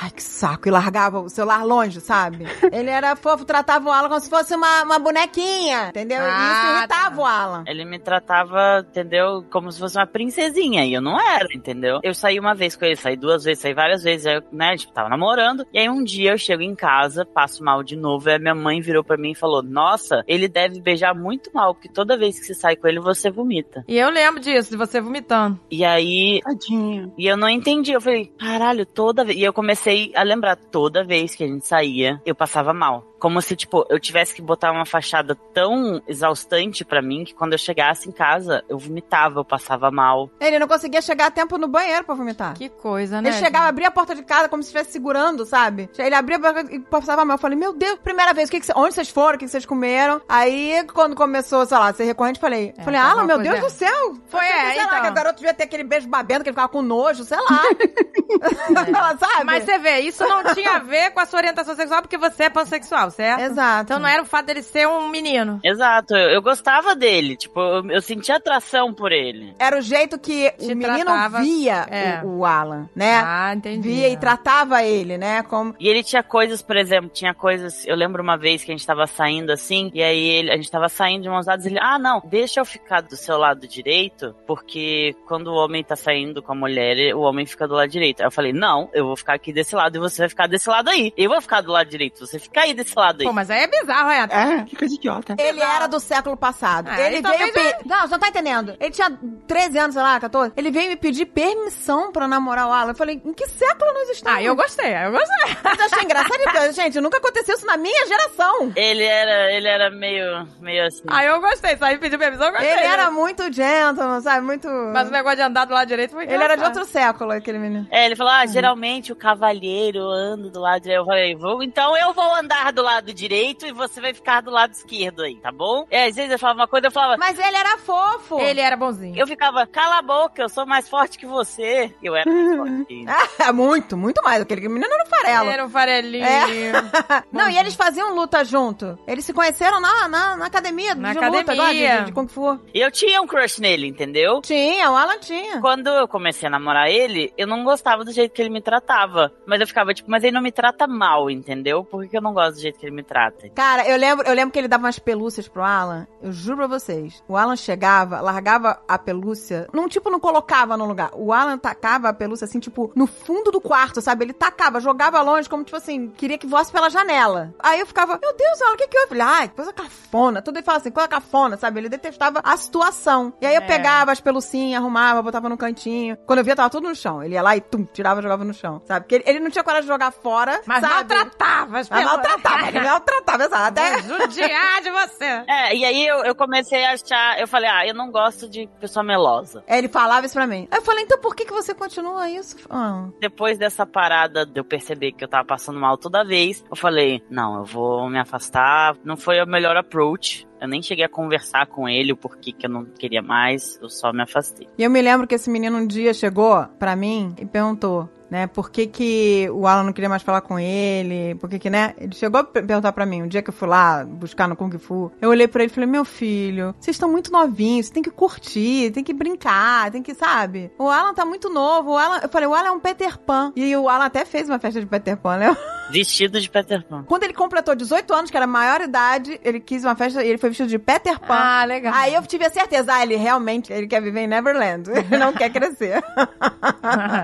ai que saco, e largava o celular longe, sabe? Ele era fofo, tratava o Alan como se fosse uma, uma bonequinha, entendeu? e isso Ah, irritava tá. o Alan. Ele me tratava, entendeu? Como se fosse uma princesinha. E eu não era, entendeu? Eu saí uma vez com ele, saí duas vezes, saí várias vezes. Aí, né, tipo, tava namorando. E aí um dia eu chego em casa, passo mal de novo. E a minha mãe virou pra mim e falou: Nossa, ele deve beijar muito mal, porque toda vez que você sai com ele, você vomita. E eu lembro disso, de você vomitando. E aí. Tadinho. E eu não entendi. Eu falei, caralho, toda vez. E eu comecei a lembrar, toda vez que a gente saía, eu passava mal. Como se, tipo, eu tivesse que botar uma fachada tão exaustante pra mim que quando eu chegasse em casa, eu vomitava, eu passava mal. Ele não conseguia chegar a tempo no banheiro pra vomitar. Que coisa, né? Ele chegava, abria a porta de casa como se estivesse segurando, sabe? Ele abria a porta e passava mal. Eu falei, meu Deus, primeira vez, o que que cê- onde vocês foram? O que que vocês comeram? Aí, quando começou, sei lá, a ser recorrente, falei, É, falei, alguma meu Deus do céu. Foi, é, sei lá, então. que o garoto devia ter aquele beijo babendo, que ele ficava com nojo, sei lá. Sabe? Mas você vê, isso não tinha a ver com a sua orientação sexual porque você é pansexual, certo? Exato. Então não era o fato dele ser um menino. Exato, eu, eu gostava dele, tipo, eu, eu sentia atração por ele. Era o jeito que Te o menino tratava- via é. o, o Alan, né? Ah, entendi. Via e tratava ele, né? Como... E ele tinha coisas, por exemplo, tinha coisas. Eu lembro uma vez que a gente tava saindo assim, e aí ele- a gente tava saindo de mãos dadas e ele, ah, não, deixa eu ficar do seu lado direito, porque quando o homem tá saindo com a mulher, o homem fica do lado direito. Aí eu falei, não, eu vou ficar aqui desse lado e você vai ficar desse lado aí. Eu vou ficar do lado direito, você fica aí desse lado aí. Pô, mas aí é bizarro, Renato. É, que coisa idiota. Ele era do século passado. Ah, ele ele veio. Pe... Não, você não tá entendendo. Ele tinha 13 anos, sei lá, 14. Ele veio me pedir permissão pra namorar o Alan. Eu falei, em que século nós estamos? Ah, eu gostei, eu gostei. Mas eu achei engraçado, porque, gente, nunca aconteceu isso na minha geração. Ele era, ele era meio, meio assim. Ah, eu gostei. Saí pedir permissão, eu gostei. Ele era né? muito gentleman, sabe? Muito. Mas o negócio de andar do lado direito foi Ele era de outro século, aquele menino. É, ele falou, ah, geralmente o cavalheiro anda do lado direito. Eu falei, vou, então eu vou andar do lado direito e você vai ficar do lado esquerdo aí, tá bom? É, às vezes eu falava uma coisa, eu falava, Mas ele era fofo. Ele era bonzinho. eu ficava, cala a boca, eu sou mais forte que você. Eu era mais forte que ele. Ah, muito, muito mais. Aquele menino era um farelo. Era um farelinho. É. Não, e eles faziam luta junto. Eles se conheceram na, na, na academia Na de luta academia. agora, de, de Kung Fu. E eu tinha um crush nele, entendeu? Tinha, o Alan tinha. Quando eu comecei a namorar ele, eu não gostava do jeito que ele me tratava. Gostava. Mas eu ficava, tipo, mas ele não me trata mal, entendeu? Por que eu não gosto do jeito que ele me trata? Cara, eu lembro, eu lembro que ele dava umas pelúcias pro Alan. Eu juro pra vocês. O Alan chegava, largava a pelúcia. Não, tipo, não colocava no lugar. O Alan tacava a pelúcia, assim, tipo, no fundo do quarto, sabe? Ele tacava, jogava longe, como, tipo assim, queria que voasse pela janela. Aí eu ficava, meu Deus, Alan, o que que eu falei? Ai, coisa cafona. Tudo ele fala assim, coisa cafona, sabe? Ele detestava a situação. E aí eu É. pegava as pelucinhas, arrumava, botava no cantinho. Quando eu via, tava tudo no chão. Ele ia lá e tum, tirava e jogava no chão, sabe? Porque ele, ele não tinha coragem de jogar fora, Mas sabe? maltratava as Mas pessoas. maltratava, ele maltratava, exato. Até... Judiar de você. É, e aí eu, eu comecei a achar, eu falei, ah, eu não gosto de pessoa melosa. É, Ele falava isso pra mim. Aí eu falei, então por que, que você continua isso? Ah. Depois dessa parada de eu perceber que eu tava passando mal toda vez, eu falei, não, eu vou me afastar. Não foi o melhor approach. Eu nem cheguei a conversar com ele o porquê que eu não queria mais, eu só me afastei. E eu me lembro que esse menino um dia chegou pra mim e perguntou, né, por que que o Alan não queria mais falar com ele, por que que, né? Ele chegou a per- perguntar pra mim, um dia que eu fui lá buscar no Kung Fu, eu olhei pra ele e falei, meu filho, vocês estão muito novinhos, você tem que curtir, tem que brincar, tem que, sabe? O Alan tá muito novo, o Alan, eu falei, o Alan é um Peter Pan. E o Alan até fez uma festa de Peter Pan, né? Vestido de Peter Pan. Quando ele completou 18 anos, que era a maior idade, ele quis uma festa e ele foi vestido de Peter Pan. Ah, legal. Aí eu tive a certeza, ah, ele realmente ele quer viver em Neverland. Ele não quer crescer.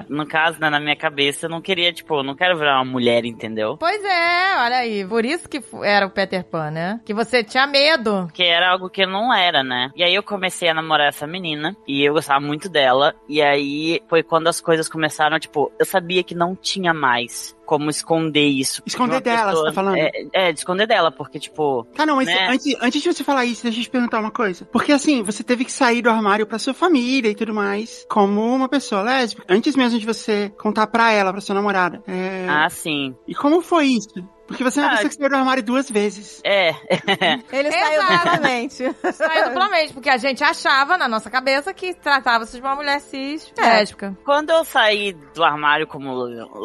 No caso, né, na minha cabeça, eu não queria, tipo, eu não quero virar uma mulher, entendeu? Pois é, olha aí. Por isso que era o Peter Pan, né? Que você tinha medo. Porque era algo que não era, né? E aí eu comecei a namorar essa menina e eu gostava muito dela. E aí foi quando as coisas começaram, tipo, eu sabia que não tinha mais como esconder isso. Esconder dela, você tá falando? É, é, de esconder dela, porque, tipo, Tá, não, mas Né? antes, antes de você falar isso, deixa eu te perguntar uma coisa. Porque assim, você teve que sair do armário pra sua família e tudo mais, como uma pessoa lésbica, antes mesmo de você contar pra ela, pra sua namorada. É... ah, sim. E como foi isso? Porque você é uma Ah, pessoa que saiu do armário duas vezes. É. Ele saiu claramente. Saiu duplamente, porque a gente achava na nossa cabeça que tratava-se de uma mulher cis É. lésbica. Quando eu saí do armário como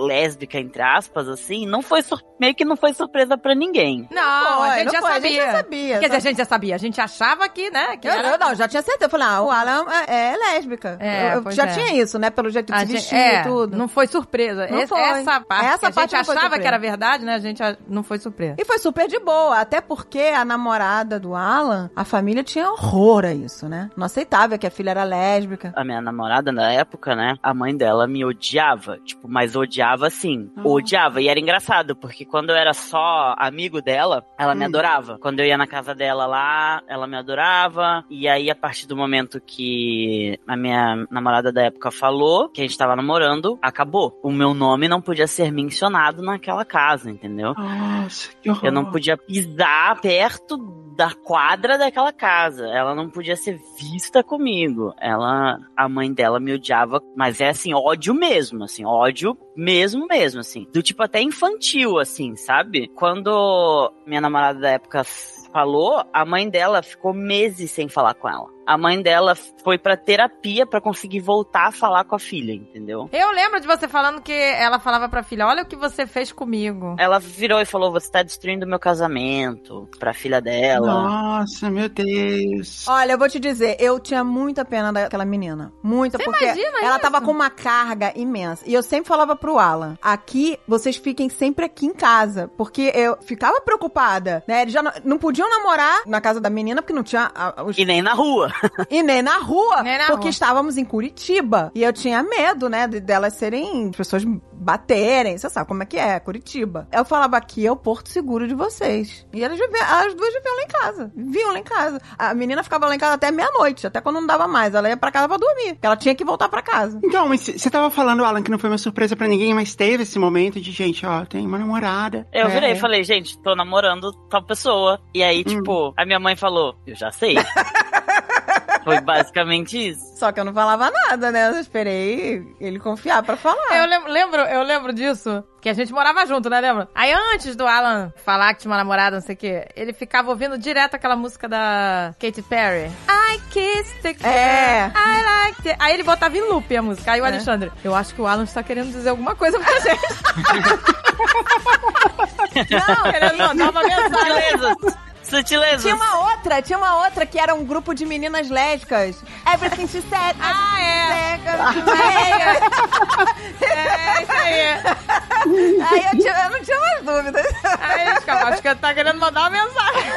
lésbica, entre aspas, assim, não foi sur- meio que não foi surpresa pra ninguém. Não, a Foi, gente não já foi, sabia. A gente já sabia. Quer dizer, a gente já sabia. A gente achava que, né? Que Eu, era... eu não, já tinha certeza. Eu falei, ah, o Alan é, é lésbica. É, eu, já é. tinha isso, né? Pelo jeito de A se vestir é, e tudo. não foi surpresa. Não Esse- foi. Essa parte Essa que a parte gente não achava surpresa. que era verdade, né? A gente não foi surpresa. E foi super de boa, até porque a namorada do Alan, a família tinha horror a isso, né? Não aceitava que a filha era lésbica. A minha namorada na época, né? A mãe dela me odiava. Tipo, mas odiava assim. Ah. Odiava. E era engraçado, porque quando eu era só amigo dela, ela me Hum. adorava. Quando eu ia na casa dela lá, ela me adorava. E aí, a partir do momento que a minha namorada da época falou que a gente tava namorando, acabou. O meu nome não podia ser mencionado naquela casa, entendeu? Nossa, que horror. Eu não podia pisar perto da quadra daquela casa. Ela não podia ser vista comigo. Ela, a mãe dela me odiava, mas é assim, ódio mesmo, assim, ódio mesmo mesmo, assim. Do tipo até infantil, assim, sabe? Quando minha namorada da época falou, a mãe dela ficou meses sem falar com ela. A mãe dela foi pra terapia pra conseguir voltar a falar com a filha, entendeu? Eu lembro de você falando que ela falava pra filha, olha o que você fez comigo. Ela virou e falou: Você tá destruindo meu casamento pra filha dela. Nossa, meu Deus. Olha, eu vou te dizer, eu tinha muita pena daquela menina. Muita, Você porque imagina ela isso? tava com uma carga imensa. E eu sempre falava pro Alan, aqui, vocês fiquem sempre aqui em casa. Porque eu ficava preocupada, né? Eles já não, não podiam namorar na casa da menina, porque não tinha ah, os E nem na rua. E nem na rua, Nem na porque rua. estávamos em Curitiba. E eu tinha medo, né, de- delas serem pessoas baterem, você sabe como é que é, Curitiba. Eu falava aqui é o porto seguro de vocês. E elas, viviam, as duas viviam lá em casa. Viviam lá em casa. A menina ficava lá em casa até meia-noite, até quando não dava mais. Ela ia pra casa pra dormir, porque ela tinha que voltar pra casa. Então, mas você tava falando, Alan, que não foi uma surpresa pra ninguém, mas teve esse momento de, gente, ó, tem uma namorada. Eu É. virei e falei, gente, tô namorando tal pessoa. E aí, tipo, a minha mãe falou, eu já sei. Foi basicamente isso. Só que eu não falava nada, né? Eu esperei ele confiar pra falar. Eu lembro, lembro, eu lembro disso. Que a gente morava junto, né, lembra? Aí antes do Alan falar que tinha uma namorada, não sei o quê, ele ficava ouvindo direto aquela música da Katy Perry. I kissed the girl, É. I liked it. Aí ele botava em loop a música. Aí o É. Alexandre, eu acho que o Alan está querendo dizer alguma coisa pra gente. não, querendo mandar uma mensagem. Beleza. Sutilezas. Tinha uma outra, tinha uma outra que era um grupo de meninas lésbicas. Everything she said. Ah, é. é. É, isso aí. Aí eu, tinha- eu não tinha mais dúvidas. Aí, Scala, acho que ele tá querendo mandar uma mensagem.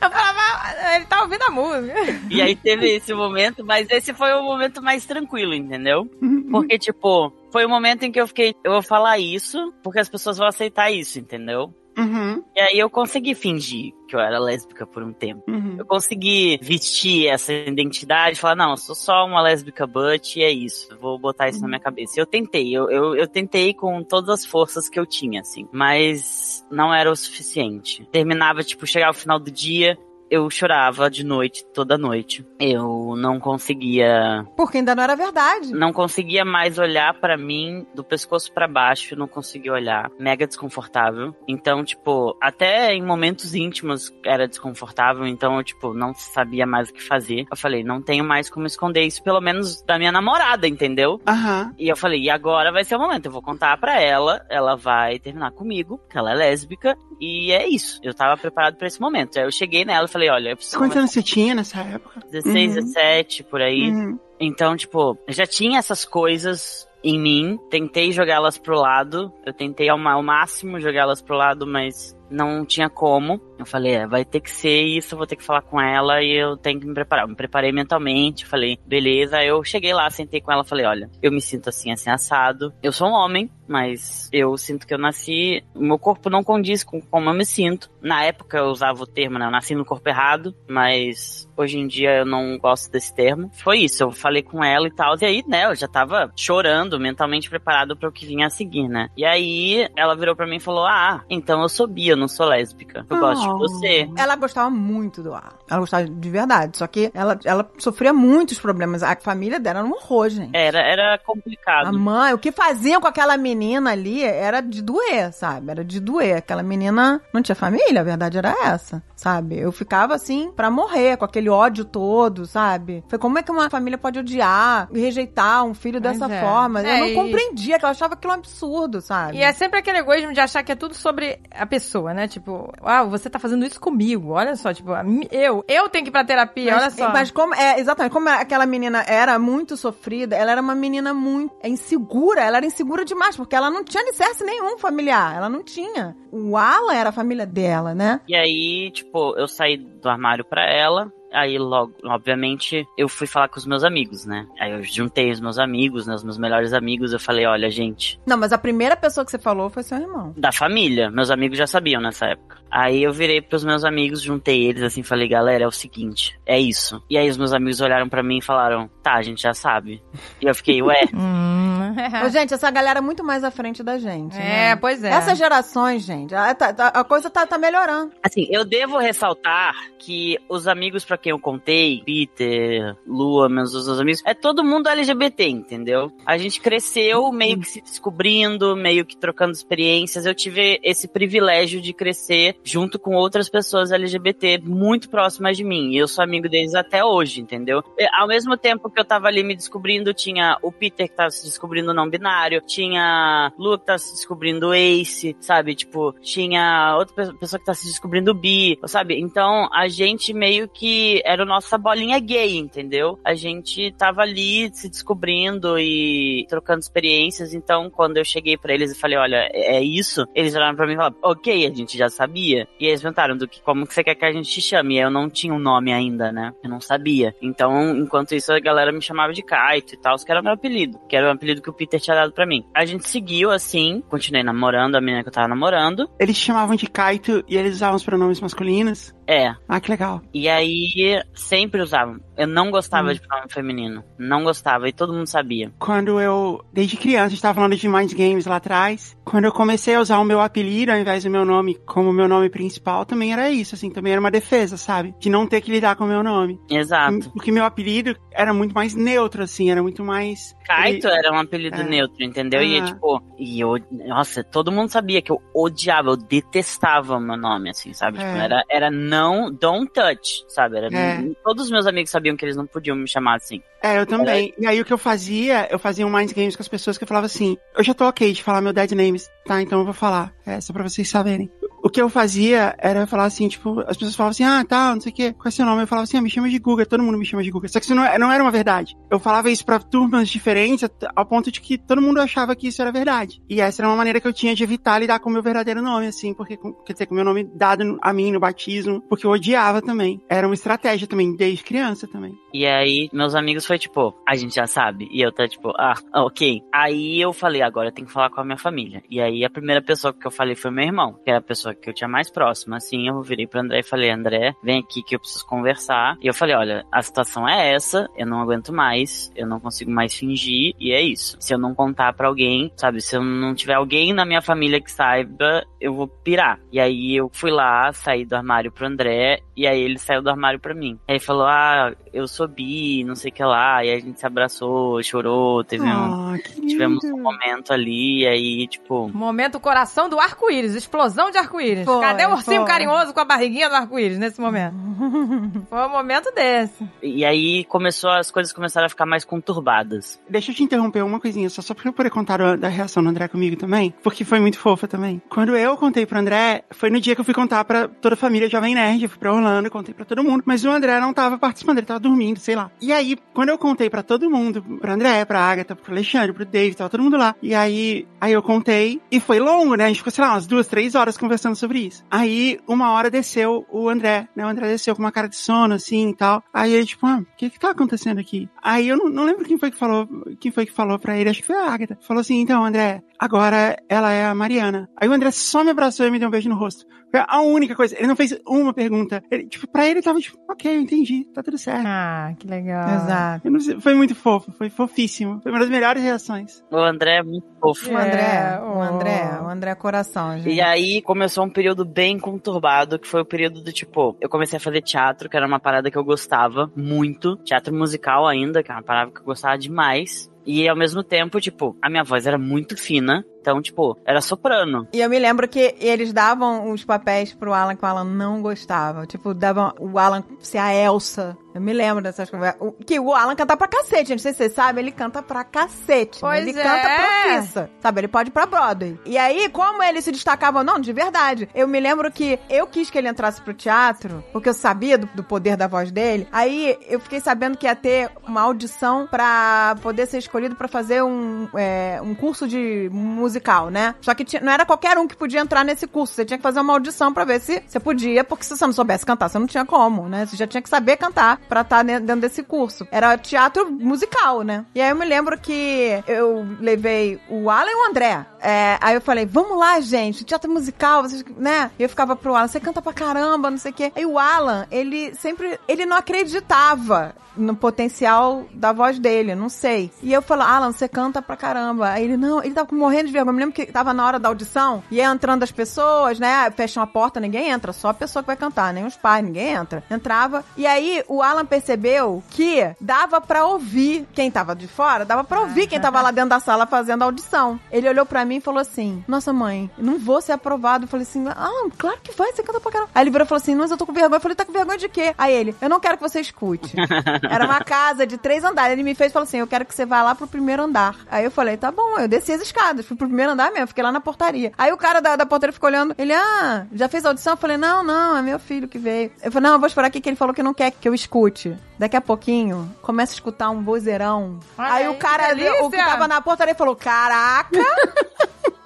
Eu falava, ele tá ouvindo a música. E aí teve esse momento, mas esse foi o momento mais tranquilo, entendeu? Porque, tipo, foi o momento em que eu fiquei, eu vou falar isso, porque as pessoas vão aceitar isso, entendeu? Uhum, E aí eu consegui fingir que eu era lésbica por um tempo. uhum. Eu consegui vestir essa identidade falar, não, eu sou só uma lésbica butt e é isso. Vou botar isso na minha cabeça. Eu tentei, eu, eu, eu tentei com todas as forças que eu tinha, assim. Mas não era o suficiente. Terminava, tipo, chegava o final do dia, eu chorava de noite, toda noite. Eu não conseguia Porque ainda não era verdade. não conseguia mais olhar pra mim do pescoço pra baixo, não conseguia olhar, mega desconfortável. Então, tipo, até em momentos íntimos era desconfortável, então eu tipo não sabia mais o que fazer. Eu falei, não tenho mais como esconder isso, pelo menos da minha namorada, entendeu? Aham. E eu falei, e agora vai ser o momento, eu vou contar pra ela, ela vai terminar comigo, que ela é lésbica, e é isso. Eu tava preparado pra esse momento. Aí eu cheguei nela e falei, olha, eu preciso Quantos anos você tinha nessa época? 16, Uhum. 17, por aí. Uhum. Então, tipo, eu já tinha essas coisas em mim, tentei jogá-las pro lado, eu tentei ao, ao máximo jogá-las pro lado, mas não tinha como. Eu falei, é, vai ter que ser isso, eu vou ter que falar com ela e eu tenho que me preparar. Eu me preparei mentalmente, falei, beleza. Eu cheguei lá, sentei com ela, falei, olha, eu me sinto assim, assim, assado. Eu sou um homem, mas eu sinto que eu nasci, meu corpo não condiz com como eu me sinto. Na época eu usava o termo, né, eu nasci no corpo errado, mas hoje em dia eu não gosto desse termo. Foi isso, eu falei com ela e tal, e aí, né, eu já tava chorando, mentalmente preparado para o que vinha a seguir, né. E aí ela virou pra mim e falou, ah, então eu sou eu não sou lésbica. Eu gosto de Oh. você. Ela gostava muito do ar. Ela gostava de verdade. Só que ela, ela sofria muitos problemas. A família dela era um horror, gente. Era, era A complicado. mãe, o que faziam com aquela menina ali era de doer, sabe? Era de doer. Aquela menina não tinha família, a verdade era essa, sabe? Eu ficava assim pra morrer, com aquele ódio todo, sabe? Foi como é que uma família pode odiar e rejeitar um filho dessa é. forma? É, eu não e- compreendia, que eu achava aquilo um absurdo, sabe? E é sempre aquele egoísmo de achar que é tudo sobre a pessoa, né? Tipo, ah, você tá fazendo isso comigo. Olha só, tipo, eu, eu tenho que ir pra terapia, olha Mas, só. mas como, é, exatamente, como aquela menina era muito sofrida, ela era uma menina muito insegura, ela era insegura demais, porque ela não tinha alicerce nenhum familiar, ela não tinha. O Alan era a família dela, né? E aí, tipo, eu saí do armário pra ela. Aí, logo, obviamente, eu fui falar com os meus amigos, né? Aí eu juntei os meus amigos, né? Os meus melhores amigos. Eu falei, olha, gente, Não, mas a primeira pessoa que você falou foi seu irmão. da família. Meus amigos já sabiam nessa época. Aí eu virei pros meus amigos, juntei eles assim, falei, galera, é o seguinte, é isso. E aí os meus amigos olharam pra mim e falaram, tá, a gente já sabe. E eu fiquei, ué, Hum. Ô, gente, essa galera é muito mais à frente da gente. É, né? pois é. Essas gerações, gente, a, tá- tá- a coisa tá, tá melhorando. Assim, eu devo ressaltar que os amigos pra quem eu contei, Peter, Lua, meus outros amigos, é todo mundo LGBT, entendeu? A gente cresceu meio que se descobrindo, meio que trocando experiências. Eu tive esse privilégio de crescer junto com outras pessoas LGBT muito próximas de mim. E eu sou amigo deles até hoje, entendeu? E, ao mesmo tempo que eu tava ali me descobrindo, tinha o Peter que tava se descobrindo não binário, tinha Lua que tava se descobrindo ace, sabe? Tipo, tinha outra pe- pessoa que tá se descobrindo bi, sabe? Então, a gente meio que era a nossa bolinha gay, entendeu? A gente tava ali se descobrindo e trocando experiências. Então, quando eu cheguei pra eles e falei, olha, é é isso, eles olharam pra mim e falaram, ok, a gente já sabia. E eles perguntaram do que, como que você quer que a gente te chame? E eu não tinha um nome ainda, né? Eu não sabia. Então, enquanto isso, a galera me chamava de Kaito e tal, que era meu apelido. Que era o apelido que o Peter tinha dado pra mim. A gente seguiu assim, continuei namorando a menina que eu tava namorando. Eles chamavam de Kaito e eles usavam os pronomes masculinos. É, Ah, que legal. E aí, sempre usavam. Eu não gostava Hum. de pronome feminino. Não gostava, e todo mundo sabia. Quando eu, desde criança, a gente tava falando de Mind Games lá atrás. Quando eu comecei a usar o meu apelido ao invés do meu nome como meu nome principal, também era isso, assim, também era uma defesa, sabe? De não ter que lidar com o meu nome. Exato. Porque meu apelido era muito mais neutro, assim, era muito mais. Kaito ele- era um apelido É. neutro, entendeu? E Aham. tipo, e eu, nossa, todo mundo sabia que eu odiava, eu detestava o meu nome, assim, sabe? Tipo, É. era, era não, don't touch, sabe? Era, É. Todos os meus amigos sabiam que eles não podiam me chamar assim. É, eu também. E aí o que eu fazia, eu fazia um Mind Games com as pessoas que eu falava assim, eu já tô ok de falar meu dead names, tá? Então eu vou falar. É, só pra vocês saberem. O que eu fazia era falar assim, tipo, as pessoas falavam assim, ah, tá, não sei o que, qual é seu nome? Eu falava assim, ah, me chama de Guga, todo mundo me chama de Guga. Só que isso não, é- não era uma verdade. Eu falava isso pra turmas diferentes, ao ponto de que todo mundo achava que isso era verdade. E essa era uma maneira que eu tinha de evitar lidar com o meu verdadeiro nome, assim, porque, quer dizer, com o meu nome dado a mim no batismo, porque eu odiava também. Era uma estratégia também, desde criança também. E aí, meus amigos foi tipo, a gente já sabe. E eu tá tipo, ah, ok. Aí eu falei, agora eu tenho que falar com a minha família. E aí a primeira pessoa que eu falei foi meu irmão, que era a pessoa que eu tinha mais próxima. Assim, eu virei pro André e falei, André, vem aqui que eu preciso conversar. E eu falei, olha, a situação é essa, eu não aguento mais, eu não consigo mais fingir, e é isso. Se eu não contar pra alguém, sabe, se eu não tiver alguém na minha família que saiba, eu vou pirar. E aí eu fui lá, saí do armário pro André, e aí ele saiu do armário pra mim. Aí ele falou, ah, eu sou bi, não sei o que lá, e aí a gente se abraçou, chorou, teve um. Ah, Tivemos um momento ali, e aí, tipo. Momento coração do arco-íris, explosão de arco-íris. Foi, Cadê o ursinho foi. carinhoso com a barriguinha do arco-íris nesse momento? Foi um momento desse. E aí começou, as coisas começaram a ficar mais conturbadas. Deixa eu te interromper uma coisinha, só, só pra eu poder contar a- da reação do André comigo também, porque foi muito fofa também. Quando eu contei pro André, foi no dia que eu fui contar pra toda a família Jovem Nerd, eu fui pra Orlando, contei pra todo mundo, mas o André não tava participando, ele tava dormindo, sei lá. E aí, quando eu contei pra todo mundo, pro André, pra Agatha, pro Alexandre, pro David, tava todo mundo lá. E aí, aí eu contei, e foi longo, né? A gente ficou, sei lá, umas duas, três horas conversando sobre isso. Aí, uma hora desceu o André, né? O André desceu com uma cara de sono, assim, e tal. Aí ele, tipo, ah, o que que tá acontecendo aqui? Aí eu não, não lembro quem foi que falou, quem foi que falou pra ele, acho que foi a Agatha. Falou assim, então, André, agora ela é a Mariana. Aí o André só me abraçou e me deu um beijo no rosto. Foi a única coisa. Ele não fez uma pergunta. Ele, tipo, pra ele tava tipo, ok, eu entendi, tá tudo certo. Ah, que legal. Exato. Sei, foi muito fofo, foi fofíssimo. Foi uma das melhores reações. O André é muito fofo. O André, É, o André, o André é coração, gente. E aí começou um período bem conturbado, que foi o período do tipo, eu comecei a fazer teatro, que era uma parada que eu gostava muito, teatro musical ainda, que é uma parada que eu gostava demais. E ao mesmo tempo, tipo, a minha voz era muito fina, então, tipo, era soprano. E eu me lembro que eles davam os papéis pro Alan que o Alan não gostava. Tipo, davam o Alan ser a Elsa. Eu me lembro dessas conversas. O- Que o Alan canta pra cacete, gente. Não sei se vocês sabem, ele canta pra cacete. Pois ele é. canta profissa. Sabe, ele pode ir pra Broadway. E aí, como ele se destacava, não, de verdade. Eu me lembro que eu quis que ele entrasse pro teatro, porque eu sabia do, do poder da voz dele. Aí eu fiquei sabendo que ia ter uma audição pra poder ser escolhido pra fazer um, é, um curso de musical, né? Só que não era qualquer um que podia entrar nesse curso. Você tinha que fazer uma audição pra ver se você podia, porque se você não soubesse cantar, você não tinha como, né? Você já tinha que saber cantar pra estar dentro desse curso. Era teatro musical, né? E aí eu me lembro que eu levei o Alan e o André. É, aí eu falei, vamos lá, gente, teatro musical, vocês, né? E eu ficava pro Alan, você canta pra caramba, não sei o quê. Aí o Alan, ele sempre, ele não acreditava no potencial da voz dele, não sei. E eu falo, Alan, você canta pra caramba. Aí ele, não, ele tava morrendo de vergonha. Eu me lembro que tava na hora da audição, e ia entrando as pessoas, né? Fecham a porta, ninguém entra, só a pessoa que vai cantar, nem os pais, ninguém entra. Entrava. E aí o Alan percebeu que dava pra ouvir quem tava de fora, dava pra ouvir quem tava lá dentro da sala fazendo a audição. Ele olhou pra mim e falou assim: Nossa, mãe, não vou ser aprovado. Eu falei assim: Ah, claro que vai, você canta pra caramba. Aí ele virou e falou assim: Mas eu tô com vergonha. Eu falei: Tá com vergonha de quê? Aí ele: Eu não quero que você escute. Era uma casa de três andares. Ele me fez e falou assim: Eu quero que você vá lá pro primeiro andar. Aí eu falei: Tá bom. Eu desci as escadas, fui pro primeiro andar mesmo, fiquei lá na portaria. Aí o cara da, da portaria ficou olhando. Ele: Ah, já fez a audição? Eu falei: Não, não, é meu filho que veio. Eu falei: Não, eu vou esperar aqui que ele falou que não quer que eu escute. Daqui a pouquinho, começa a escutar um vozeirão. Olha aí aí, o cara, ali, o que tava na portaria, falou: Caraca!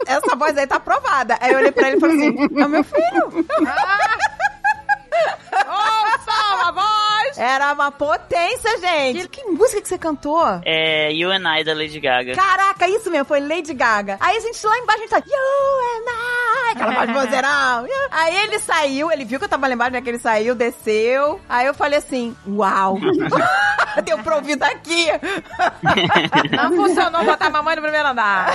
Essa voz aí tá aprovada. Aí eu olhei pra ele e falei assim: É o meu filho. Ouça a voz! Era uma potência, gente. Que, música que você cantou? É You and I da Lady Gaga. Caraca, isso mesmo, foi Lady Gaga. Aí a gente lá embaixo, a gente tá, you and I, aquela voz de vozeirão. Aí ele saiu, ele viu que eu tava lá embaixo, né, que ele saiu, desceu. Aí eu falei assim, uau, deu pra ouvir daqui. Não funcionou botar a mamãe no primeiro andar.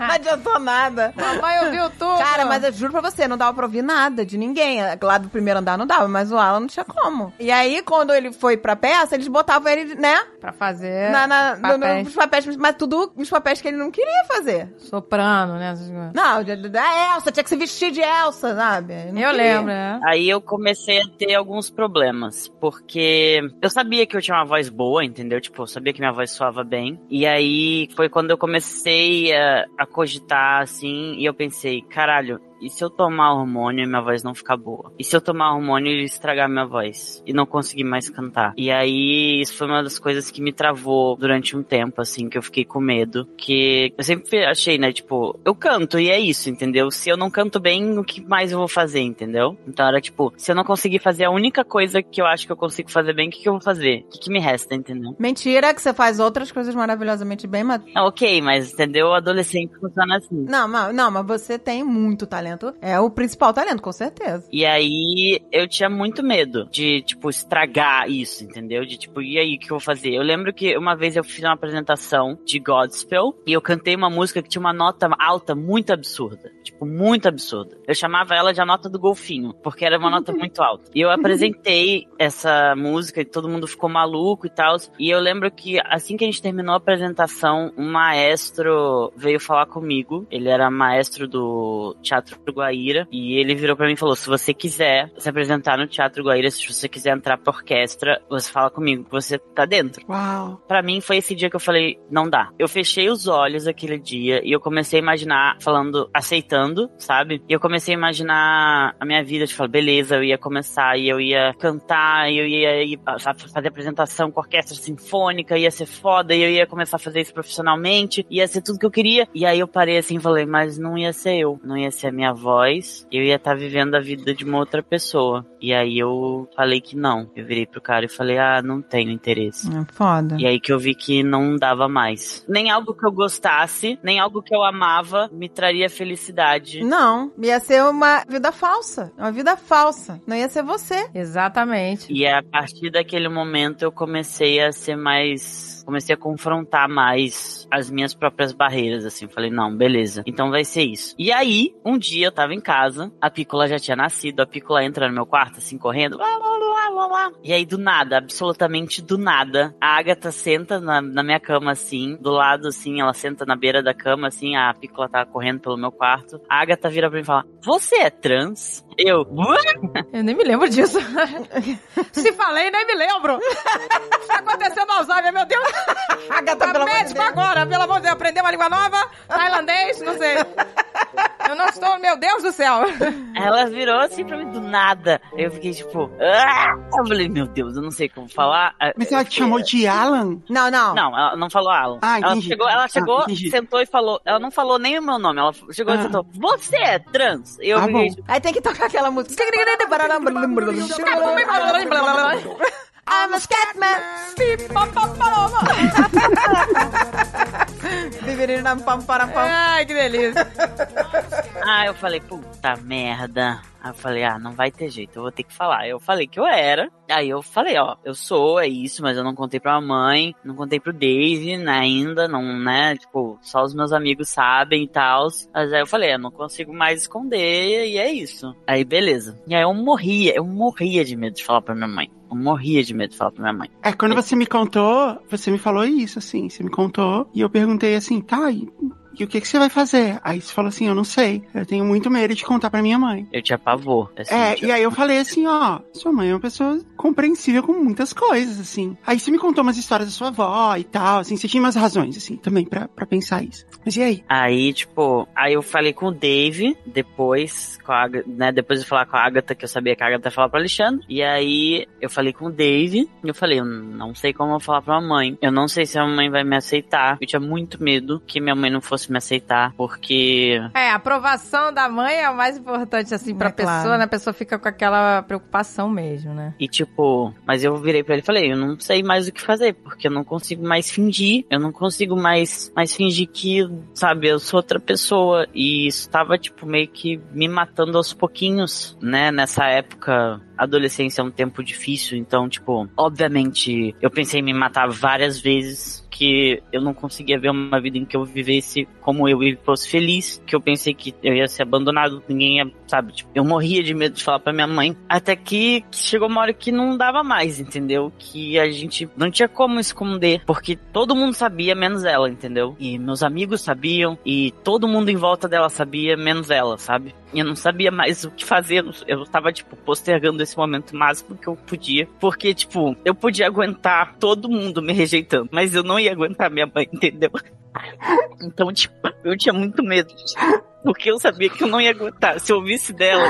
Não adiantou nada. Mamãe ouviu tudo. Cara, mas eu juro pra você, não dava pra ouvir nada de ninguém. Lá do primeiro andar não dava, mas o Alan não tinha como. E aí, quando ele foi pra peça, eles botavam ele, né, Pra fazer na, na, no- papéis. nos papéis, mas tudo nos papéis que ele não queria fazer. soprano, né? Não, da- da Elsa, tinha que se vestir de Elsa, sabe? Não Eu queria. lembro, né? Aí eu comecei a ter alguns problemas, porque eu sabia que eu tinha uma voz boa, entendeu? Tipo, eu sabia que minha voz soava bem. E aí foi quando eu comecei a, a cogitar, assim, e eu pensei, caralho, e se eu tomar hormônio e minha voz não ficar boa? E se eu tomar hormônio e estragar minha voz? E não conseguir mais cantar? E aí, isso foi uma das coisas que me travou durante um tempo, assim, que eu fiquei com medo. Que eu sempre achei, né, tipo, eu canto e é isso, entendeu? Se eu não canto bem, o que mais eu vou fazer, entendeu? Então era tipo, se eu não conseguir fazer a única coisa que eu acho que eu consigo fazer bem, o que, que eu vou fazer? O que, que me resta, entendeu? Mentira que você faz outras coisas maravilhosamente bem, mas... Ah, ok, mas entendeu? O adolescente funciona assim. Não, mas, não, mas você tem muito talento. É o principal talento, com certeza. E aí eu tinha muito medo de, tipo, estragar isso, entendeu? De tipo, e aí, o que eu vou fazer? Eu lembro que uma vez eu fiz uma apresentação de Godspell e eu cantei uma música que tinha uma nota alta muito absurda. Tipo, muito absurda. Eu chamava ela de a nota do golfinho, porque era uma nota muito alta. E eu apresentei essa música e todo mundo ficou maluco e tal. E eu lembro que assim que a gente terminou a apresentação, um maestro veio falar comigo. Ele era maestro do Teatro Guaíra. E ele virou pra mim e falou: se você quiser se apresentar no Teatro Guaíra, se você quiser entrar pra orquestra, você fala comigo que você tá dentro. Uau. Pra mim foi esse dia que eu falei, não dá. Eu fechei os olhos aquele dia e eu comecei a imaginar, falando, aceitando, sabe? E eu comecei a imaginar a minha vida, de falar, beleza, eu ia começar e eu ia cantar, e eu ia, fazer apresentação com orquestra sinfônica, ia ser foda, e eu ia começar a fazer isso profissionalmente, ia ser tudo que eu queria. E aí eu parei assim e falei, mas não ia ser eu, não ia ser a minha voz, eu ia estar vivendo a vida de uma outra pessoa. E aí eu falei que não. Eu virei pro cara e falei, ah, não tenho interesse. É foda. E aí que eu vi que não dava mais. Nem algo que eu gostasse, nem algo que eu amava me traria felicidade. Não, ia ser uma vida falsa. Uma vida falsa. Não ia ser você. Exatamente. E a partir daquele momento eu comecei a ser mais. Comecei a confrontar mais as minhas próprias barreiras, assim. Falei, não, beleza. Então vai ser isso. E aí, um dia eu tava em casa, a Pícola já tinha nascido, a Pícola entra no meu quarto, assim, correndo. Lá, lá, lá, lá. E aí, do nada, absolutamente do nada, a Agatha senta na, na minha cama, assim, do lado, assim, ela senta na beira da cama, assim, a Pícola tá correndo pelo meu quarto. A Agatha vira pra mim e fala, você é trans? Eu? Eu nem me lembro disso. Se falei, nem me lembro. Tá acontecendo Alzheimer, meu Deus. Agatha, Tá pelo amor de médico agora, pelo amor de Deus. Aprendeu uma língua nova? Tailandês? Não sei. Eu não estou... Meu Deus do céu. Ela virou assim pra mim do nada. Eu fiquei tipo, ah! eu falei, meu Deus, eu não sei como falar. Ah, Mas ela te chamou de Alan? Não, não. Não, ela não falou Alan. Ah, ela entendi. chegou, ela Ah, chegou, entendi. sentou e falou. Ela não falou nem o meu nome. Ela chegou Ah. e sentou. Você é trans? Eu Ah, fiquei bom. tipo, Aí tem que tocar aquela música. I'm a Scatman. Ai, que delícia. Ah, eu falei, puta merda. Aí eu falei, ah, não vai ter jeito, eu vou ter que falar. Eu falei que eu era. Aí eu falei, ó, eu sou, é isso, mas eu não contei pra mamãe, não contei pro Dave né, ainda, não, né? Tipo, só os meus amigos sabem e tal. Mas aí eu falei, eu não consigo mais esconder e é isso. Aí beleza. E aí eu morria, eu morria de medo de falar pra minha mãe. Eu morria de medo de falar pra minha mãe. É, quando você me contou, você me falou isso, assim. Você me contou e eu perguntei assim, tá, e, e o que, que você vai fazer? Aí você falou assim, eu não sei. Eu tenho muito medo de contar pra minha mãe. Eu tinha pavor. Assim, É, e aí eu falei assim, ó, sua mãe é uma pessoa compreensível com muitas coisas, assim. Aí você me contou umas histórias da sua avó e tal, assim, você tinha umas razões, assim, também pra, pra pensar isso. Mas e aí? Aí, tipo, aí eu falei com o Dave, depois, com a, né, depois de falar com a Agatha, que eu sabia que a Agatha ia falar pro Alexandre, e aí eu falei com o Dave, e eu falei, eu não sei como eu vou falar pra mamãe, eu não sei se a mamãe vai me aceitar, eu tinha muito medo que minha mãe não fosse me aceitar, porque É, a aprovação da mãe é o mais importante, assim, pra É pessoa, claro. né? A pessoa fica com aquela preocupação mesmo, né? E tipo, mas eu virei pra ele e falei, eu não sei mais o que fazer, porque eu não consigo mais fingir, eu não consigo mais, mais fingir que, sabe, eu sou outra pessoa. E isso tava, tipo, meio que me matando aos pouquinhos, né? Nessa época, adolescência é um tempo difícil, então, tipo, obviamente, eu pensei em me matar várias vezes. Que eu não conseguia ver uma vida em que eu vivesse como eu e fosse feliz. Que eu pensei que eu ia ser abandonado, ninguém ia, sabe? Tipo, eu morria de medo de falar pra minha mãe. Até que chegou uma hora que não dava mais, entendeu? Que a gente não tinha como esconder. Porque todo mundo sabia, menos ela, entendeu? E meus amigos sabiam. E todo mundo em volta dela sabia, menos ela, sabe? Eu não sabia mais o que fazer. Eu tava, tipo, postergando esse momento máximo que eu podia. Porque, tipo, eu podia aguentar todo mundo me rejeitando. Mas eu não ia aguentar minha mãe, entendeu? Então, tipo, eu tinha muito medo. Porque eu sabia que eu não ia aguentar. Se eu ouvisse dela,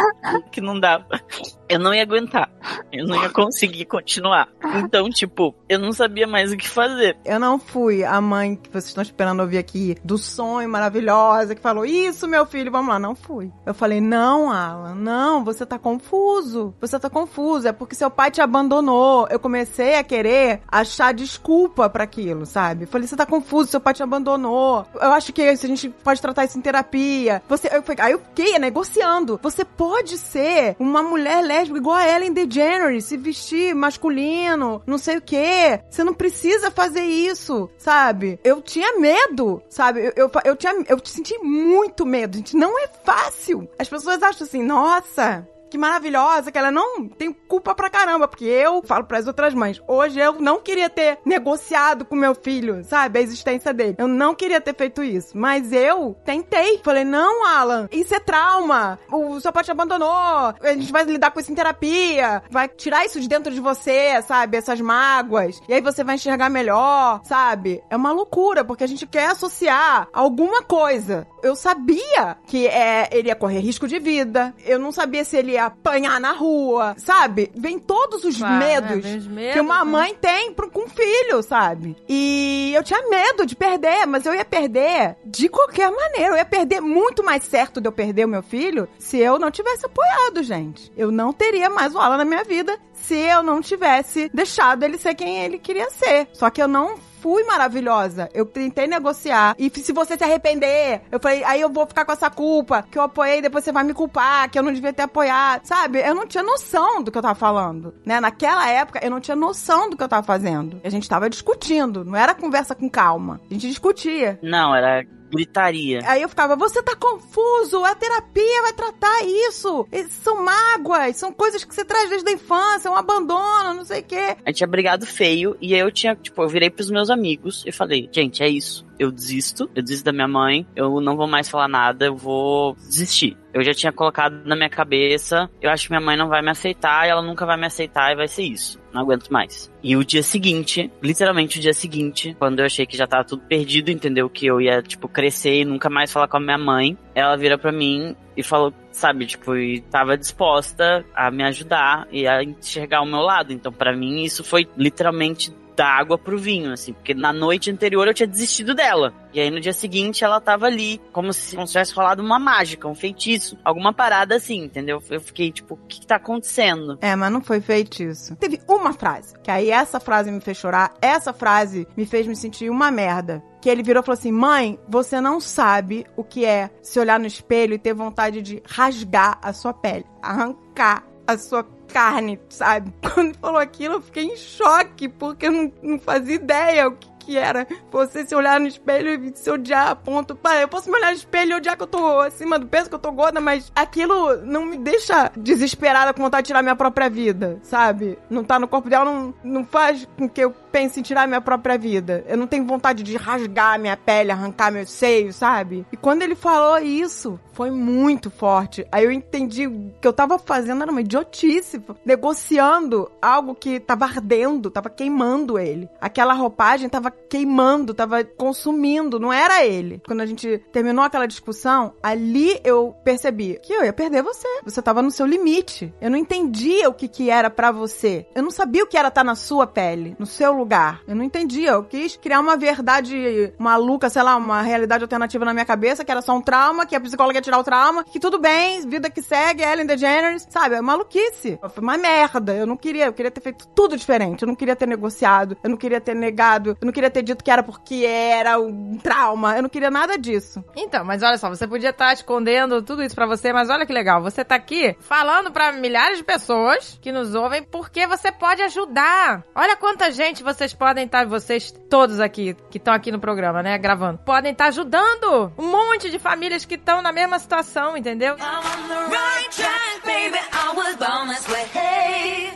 que não dava, eu não ia aguentar. Eu não ia conseguir continuar. Então, tipo, eu não sabia mais o que fazer. Eu não fui a mãe que vocês estão esperando ouvir aqui, do sonho maravilhosa, que falou, isso, meu filho, vamos lá. Não fui. Eu falei, não, Alan, não, você tá confuso. Você tá confuso. É porque seu pai te abandonou. Eu comecei a querer achar desculpa pra aquilo, sabe? Eu falei, você tá confuso, seu pai te abandonou. Eu acho que a gente pode tratar isso em terapia. Você, eu, aí eu fiquei negociando. Você pode ser uma mulher lésbica igual a Ellen DeGeneres, se vestir masculino, não sei o quê. Você não precisa fazer isso, sabe? Eu tinha medo, sabe? Eu, eu, eu tinha, eu senti muito medo, gente. Não é fácil. As pessoas acham assim, nossa, que maravilhosa, que ela não tem culpa pra caramba, porque eu falo pras outras mães, hoje eu não queria ter negociado com meu filho, sabe, a existência dele. Eu não queria ter feito isso, mas eu tentei. Falei, não, Alan, isso é trauma. O seu pai te abandonou. A gente vai lidar com isso em terapia. Vai tirar isso de dentro de você, sabe, essas mágoas. E aí você vai enxergar melhor, sabe? É uma loucura, porque a gente quer associar alguma coisa. Eu sabia que é, ele ia correr risco de vida. Eu não sabia se ele ia apanhar na rua, sabe? Vem todos os Claro, medos, é, vem os medos, que uma né? mãe tem pro, com filho, sabe? E eu tinha medo de perder, mas eu ia perder de qualquer maneira. Eu ia perder muito mais certo de eu perder o meu filho se eu não tivesse apoiado, gente. Eu não teria mais o Alan na minha vida se eu não tivesse deixado ele ser quem ele queria ser. Só que eu não fui maravilhosa. Eu tentei negociar. E se você se arrepender, eu falei, aí eu vou ficar com essa culpa, que eu apoiei, depois você vai me culpar, que eu não devia ter apoiado. Sabe? Eu não tinha noção do que eu tava falando. Né? Naquela época, eu não tinha noção do que eu tava fazendo. A gente tava discutindo. Não era conversa com calma. A gente discutia. Não, era gritaria. Aí eu ficava, você tá confuso, a terapia vai tratar isso. São mágoas, são coisas que você traz desde a infância, um abandono, não sei o quê. A gente tinha brigado feio e aí eu tinha, tipo, eu virei pros meus amigos e falei, gente, é isso. Eu desisto, eu desisto da minha mãe, eu não vou mais falar nada, eu vou desistir. Eu já tinha colocado na minha cabeça, eu acho que minha mãe não vai me aceitar ela nunca vai me aceitar e vai ser isso. Não aguento mais. E o dia seguinte, literalmente o dia seguinte, quando eu achei que já tava tudo perdido, entendeu? Que eu ia, tipo, crescer e nunca mais falar com a minha mãe, ela vira pra mim e falou, sabe, tipo, e tava disposta a me ajudar e a enxergar o meu lado. Então, pra mim, isso foi literalmente da água pro vinho, assim, porque na noite anterior eu tinha desistido dela. E aí no dia seguinte ela tava ali, como se, se tivesse rolado uma mágica, um feitiço, alguma parada assim, entendeu? Eu fiquei tipo, o que, que tá acontecendo? É, mas não foi feito isso. Teve uma frase, que aí essa frase me fez chorar, essa frase me fez me sentir uma merda. Que ele virou e falou assim: Mãe, você não sabe o que é se olhar no espelho e ter vontade de rasgar a sua pele, arrancar a sua carne, sabe? Quando falou aquilo, eu fiquei em choque, porque eu não, não fazia ideia o que, que era você se olhar no espelho e se odiar ponto. Pá, eu posso me olhar no espelho e odiar que eu tô acima do peso, que eu tô gorda, mas aquilo não me deixa desesperada com vontade de tirar minha própria vida, sabe? Não tá no corpo dela, não, não faz com que eu pense em tirar minha própria vida. Eu não tenho vontade de rasgar minha pele, arrancar meu seio, sabe? E quando ele falou isso, foi muito forte. Aí eu entendi que eu tava fazendo era uma idiotice, negociando algo que tava ardendo, tava queimando ele. Aquela roupagem tava queimando, tava consumindo, não era ele. Quando a gente terminou aquela discussão, ali eu percebi que eu ia perder você. Você tava no seu limite. Eu não entendia o que que era pra você. Eu não sabia o que era estar na sua pele, no seu lugar. Eu não entendia. Eu quis criar uma verdade maluca, sei lá, uma realidade alternativa na minha cabeça, que era só um trauma, que a psicóloga ia tirar o trauma, que tudo bem, vida que segue, Ellen DeGeneres, sabe? É maluquice. Foi uma merda. Eu não queria, eu queria ter feito tudo diferente. Eu não queria ter negociado, eu não queria ter negado, eu não queria ter dito que era porque era um trauma. Eu não queria nada disso. Então, mas olha só, você podia estar escondendo tudo isso pra você, mas olha que legal, você tá aqui falando pra milhares de pessoas que nos ouvem porque você pode ajudar. Olha quanta gente vocês podem estar, vocês todos aqui que estão aqui no programa, né, gravando, podem estar ajudando um monte de famílias que estão na mesma situação, entendeu?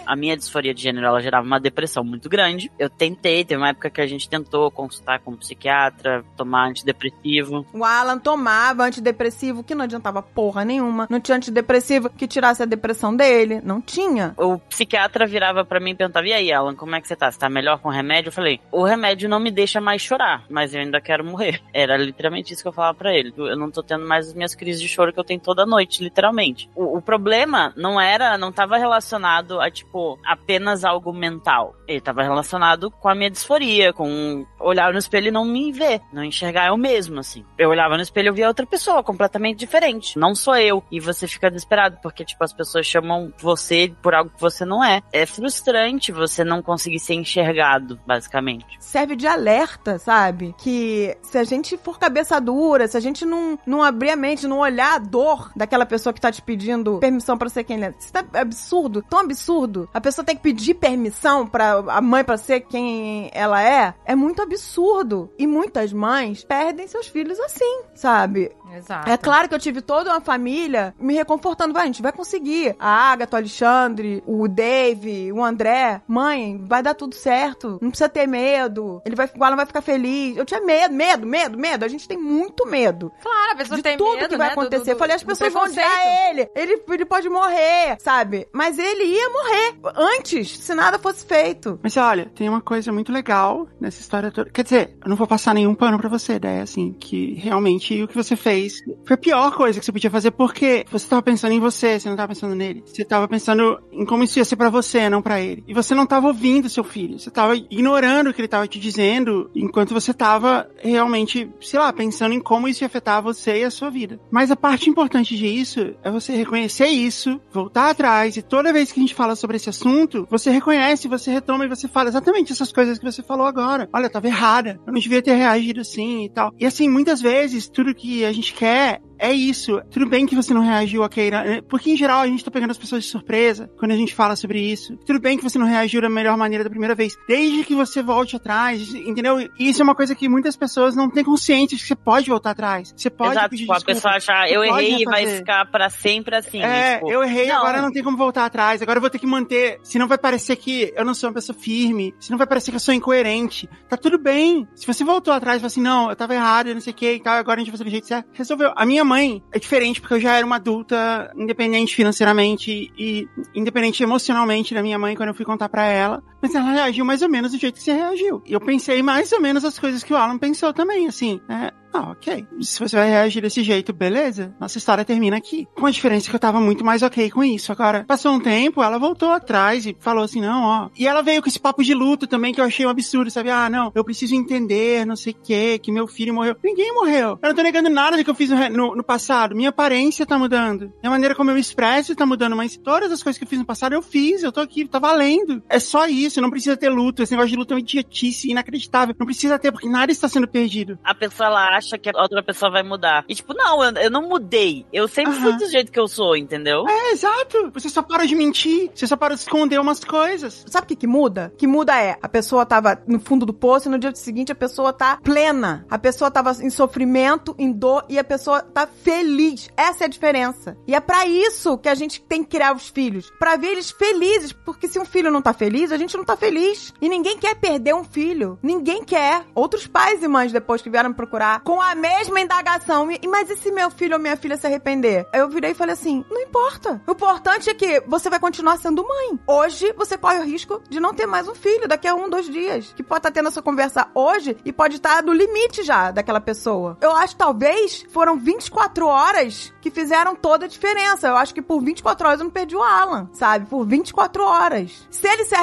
A minha disforia de gênero, ela gerava uma depressão muito grande. Eu tentei, teve uma época que a gente tentou consultar com um psiquiatra, tomar antidepressivo. O Alan tomava antidepressivo que não adiantava porra nenhuma. Não tinha antidepressivo que tirasse a depressão dele. Não tinha. O psiquiatra virava pra mim e perguntava: E aí, Alan, como é que você tá? Você tá melhor com remédio? Eu falei: O remédio não me deixa mais chorar, mas eu ainda quero morrer. Era literalmente isso que eu falava pra ele. Eu não tô tendo mais as minhas crises de choro que eu tenho toda noite, literalmente. O, o problema não era, não tava relacionado a, tipo, apenas algo mental. Ele tava relacionado com a minha disforia, com olhar no espelho e não me ver, não enxergar eu mesmo, assim. Eu olhava no espelho e via outra pessoa completamente diferente. Não sou eu. E você fica desesperado, porque, tipo, as pessoas chamam você por algo que você não é. É frustrante você não conseguir ser enxergado, basicamente. serve de alerta, sabe? Que se a gente for cabeça dura, se a gente não, não abrir a mente, não olhar a dor daquela pessoa que tá te pedindo permissão pra ser quem é. Isso tá absurdo, tão absurdo. A pessoa tem que pedir permissão pra a mãe pra ser quem ela é. É muito absurdo. E muitas mães perdem seus filhos assim, sabe? Exato. É claro que eu tive toda uma família me reconfortando. Vai, a gente vai conseguir. A Agatha, o Alexandre, o Dave, o André. Mãe, vai dar tudo certo. Não precisa ter medo. Ele vai, o Alan vai ficar feliz. Eu tinha medo, medo, medo, medo. A gente tem muito medo. Claro, a pessoa De tem tudo medo, que vai né, do- acontecer. do- eu falei, as do pessoas vão odiar ele. ele. Ele pode morrer, sabe? Mas ele ia morrer antes, se nada fosse feito. Mas olha, tem uma coisa muito legal nessa história toda. Quer dizer, eu não vou passar nenhum pano pra você, né? Assim, que realmente o que você fez foi a pior coisa que você podia fazer, porque você tava pensando em você, você não tava pensando nele. Você tava pensando em como isso ia ser pra você, não pra ele. E você não tava ouvindo seu filho. Você tava ignorando o que ele tava te dizendo, enquanto você tava realmente, sei lá, pensando em como isso ia afetar você e a sua vida. Mas a parte importante disso é você reconhecer isso, voltar atrás, e toda vez que a gente fala sobre esse assunto, você reconhece, você retoma e você fala exatamente essas coisas que você falou agora. Olha, eu tava errada, eu não devia ter reagido assim e tal. E assim, muitas vezes, tudo que a gente quer é isso. Tudo bem que você não reagiu a Keira, né? porque em geral a gente tá pegando as pessoas de surpresa quando a gente fala sobre isso. Tudo bem que você não reagiu da melhor maneira da primeira vez, desde que você volte atrás, entendeu? E isso é uma coisa que muitas pessoas não têm consciência de que você pode voltar atrás. Você pode Exato, pedir tipo, a desculpa. pessoa achar, eu errei e vai ficar pra sempre assim. É, tipo, eu errei, não. agora não tem como voltar atrás. Agora eu vou ter que manter. Senão vai parecer que eu não sou uma pessoa firme. Senão vai parecer que eu sou incoerente. Tá tudo bem. Se você voltou atrás e falou assim, não, eu tava errado, eu não sei o que e tal, agora a gente vai fazer do jeito certo. Resolveu. A minha mãe é diferente porque eu já era uma adulta independente financeiramente e independente emocionalmente da minha mãe quando eu fui contar pra ela. Mas ela reagiu mais ou menos do jeito que você reagiu. E eu pensei mais ou menos as coisas que o Alan pensou também, assim, né? Ah, ok. Se você vai reagir desse jeito, beleza. Nossa história termina aqui. Com a diferença que eu tava muito mais ok com isso. Agora, passou um tempo, ela voltou atrás e falou assim, não, ó. E ela veio com esse papo de luto também, que eu achei um absurdo, sabe? Ah, não, eu preciso entender, não sei o que, que meu filho morreu. Ninguém morreu. Eu não tô negando nada do que eu fiz no, no- no passado. Minha aparência tá mudando. A maneira como eu me expresso tá mudando, mas todas as coisas que eu fiz no passado, eu fiz. Eu tô aqui, tá valendo. É só isso, não precisa ter luto. Esse negócio de luto é uma idiotice inacreditável. Não precisa ter, porque nada está sendo perdido. A pessoa ela acha que a outra pessoa vai mudar. E tipo, não, eu, eu não mudei. Eu sempre fui do jeito que eu sou, entendeu? É, exato. Você só para de mentir. Você só para de esconder umas coisas. Sabe o que que muda? O que muda é, a pessoa tava no fundo do poço e no dia seguinte a pessoa tá plena. A pessoa tava em sofrimento, em dor e a pessoa tá feliz. Essa é a diferença. E é pra isso que a gente tem que criar os filhos. Pra ver eles felizes. Porque se um filho não tá feliz, a gente não tá feliz. E ninguém quer perder um filho. Ninguém quer. Outros pais e mães depois que vieram me procurar com a mesma indagação. E- Mas e se meu filho ou minha filha se arrepender? Eu virei e falei assim: não importa. O importante é que você vai continuar sendo mãe. Hoje você corre o risco de não ter mais um filho daqui a um, dois dias. Que pode estar tendo essa conversa hoje e pode estar no limite já daquela pessoa. Eu acho talvez foram 24 horas que fizeram toda a diferença. Eu acho que por 24 horas eu não perdi o Alan, sabe? Por 24 horas. Se ele se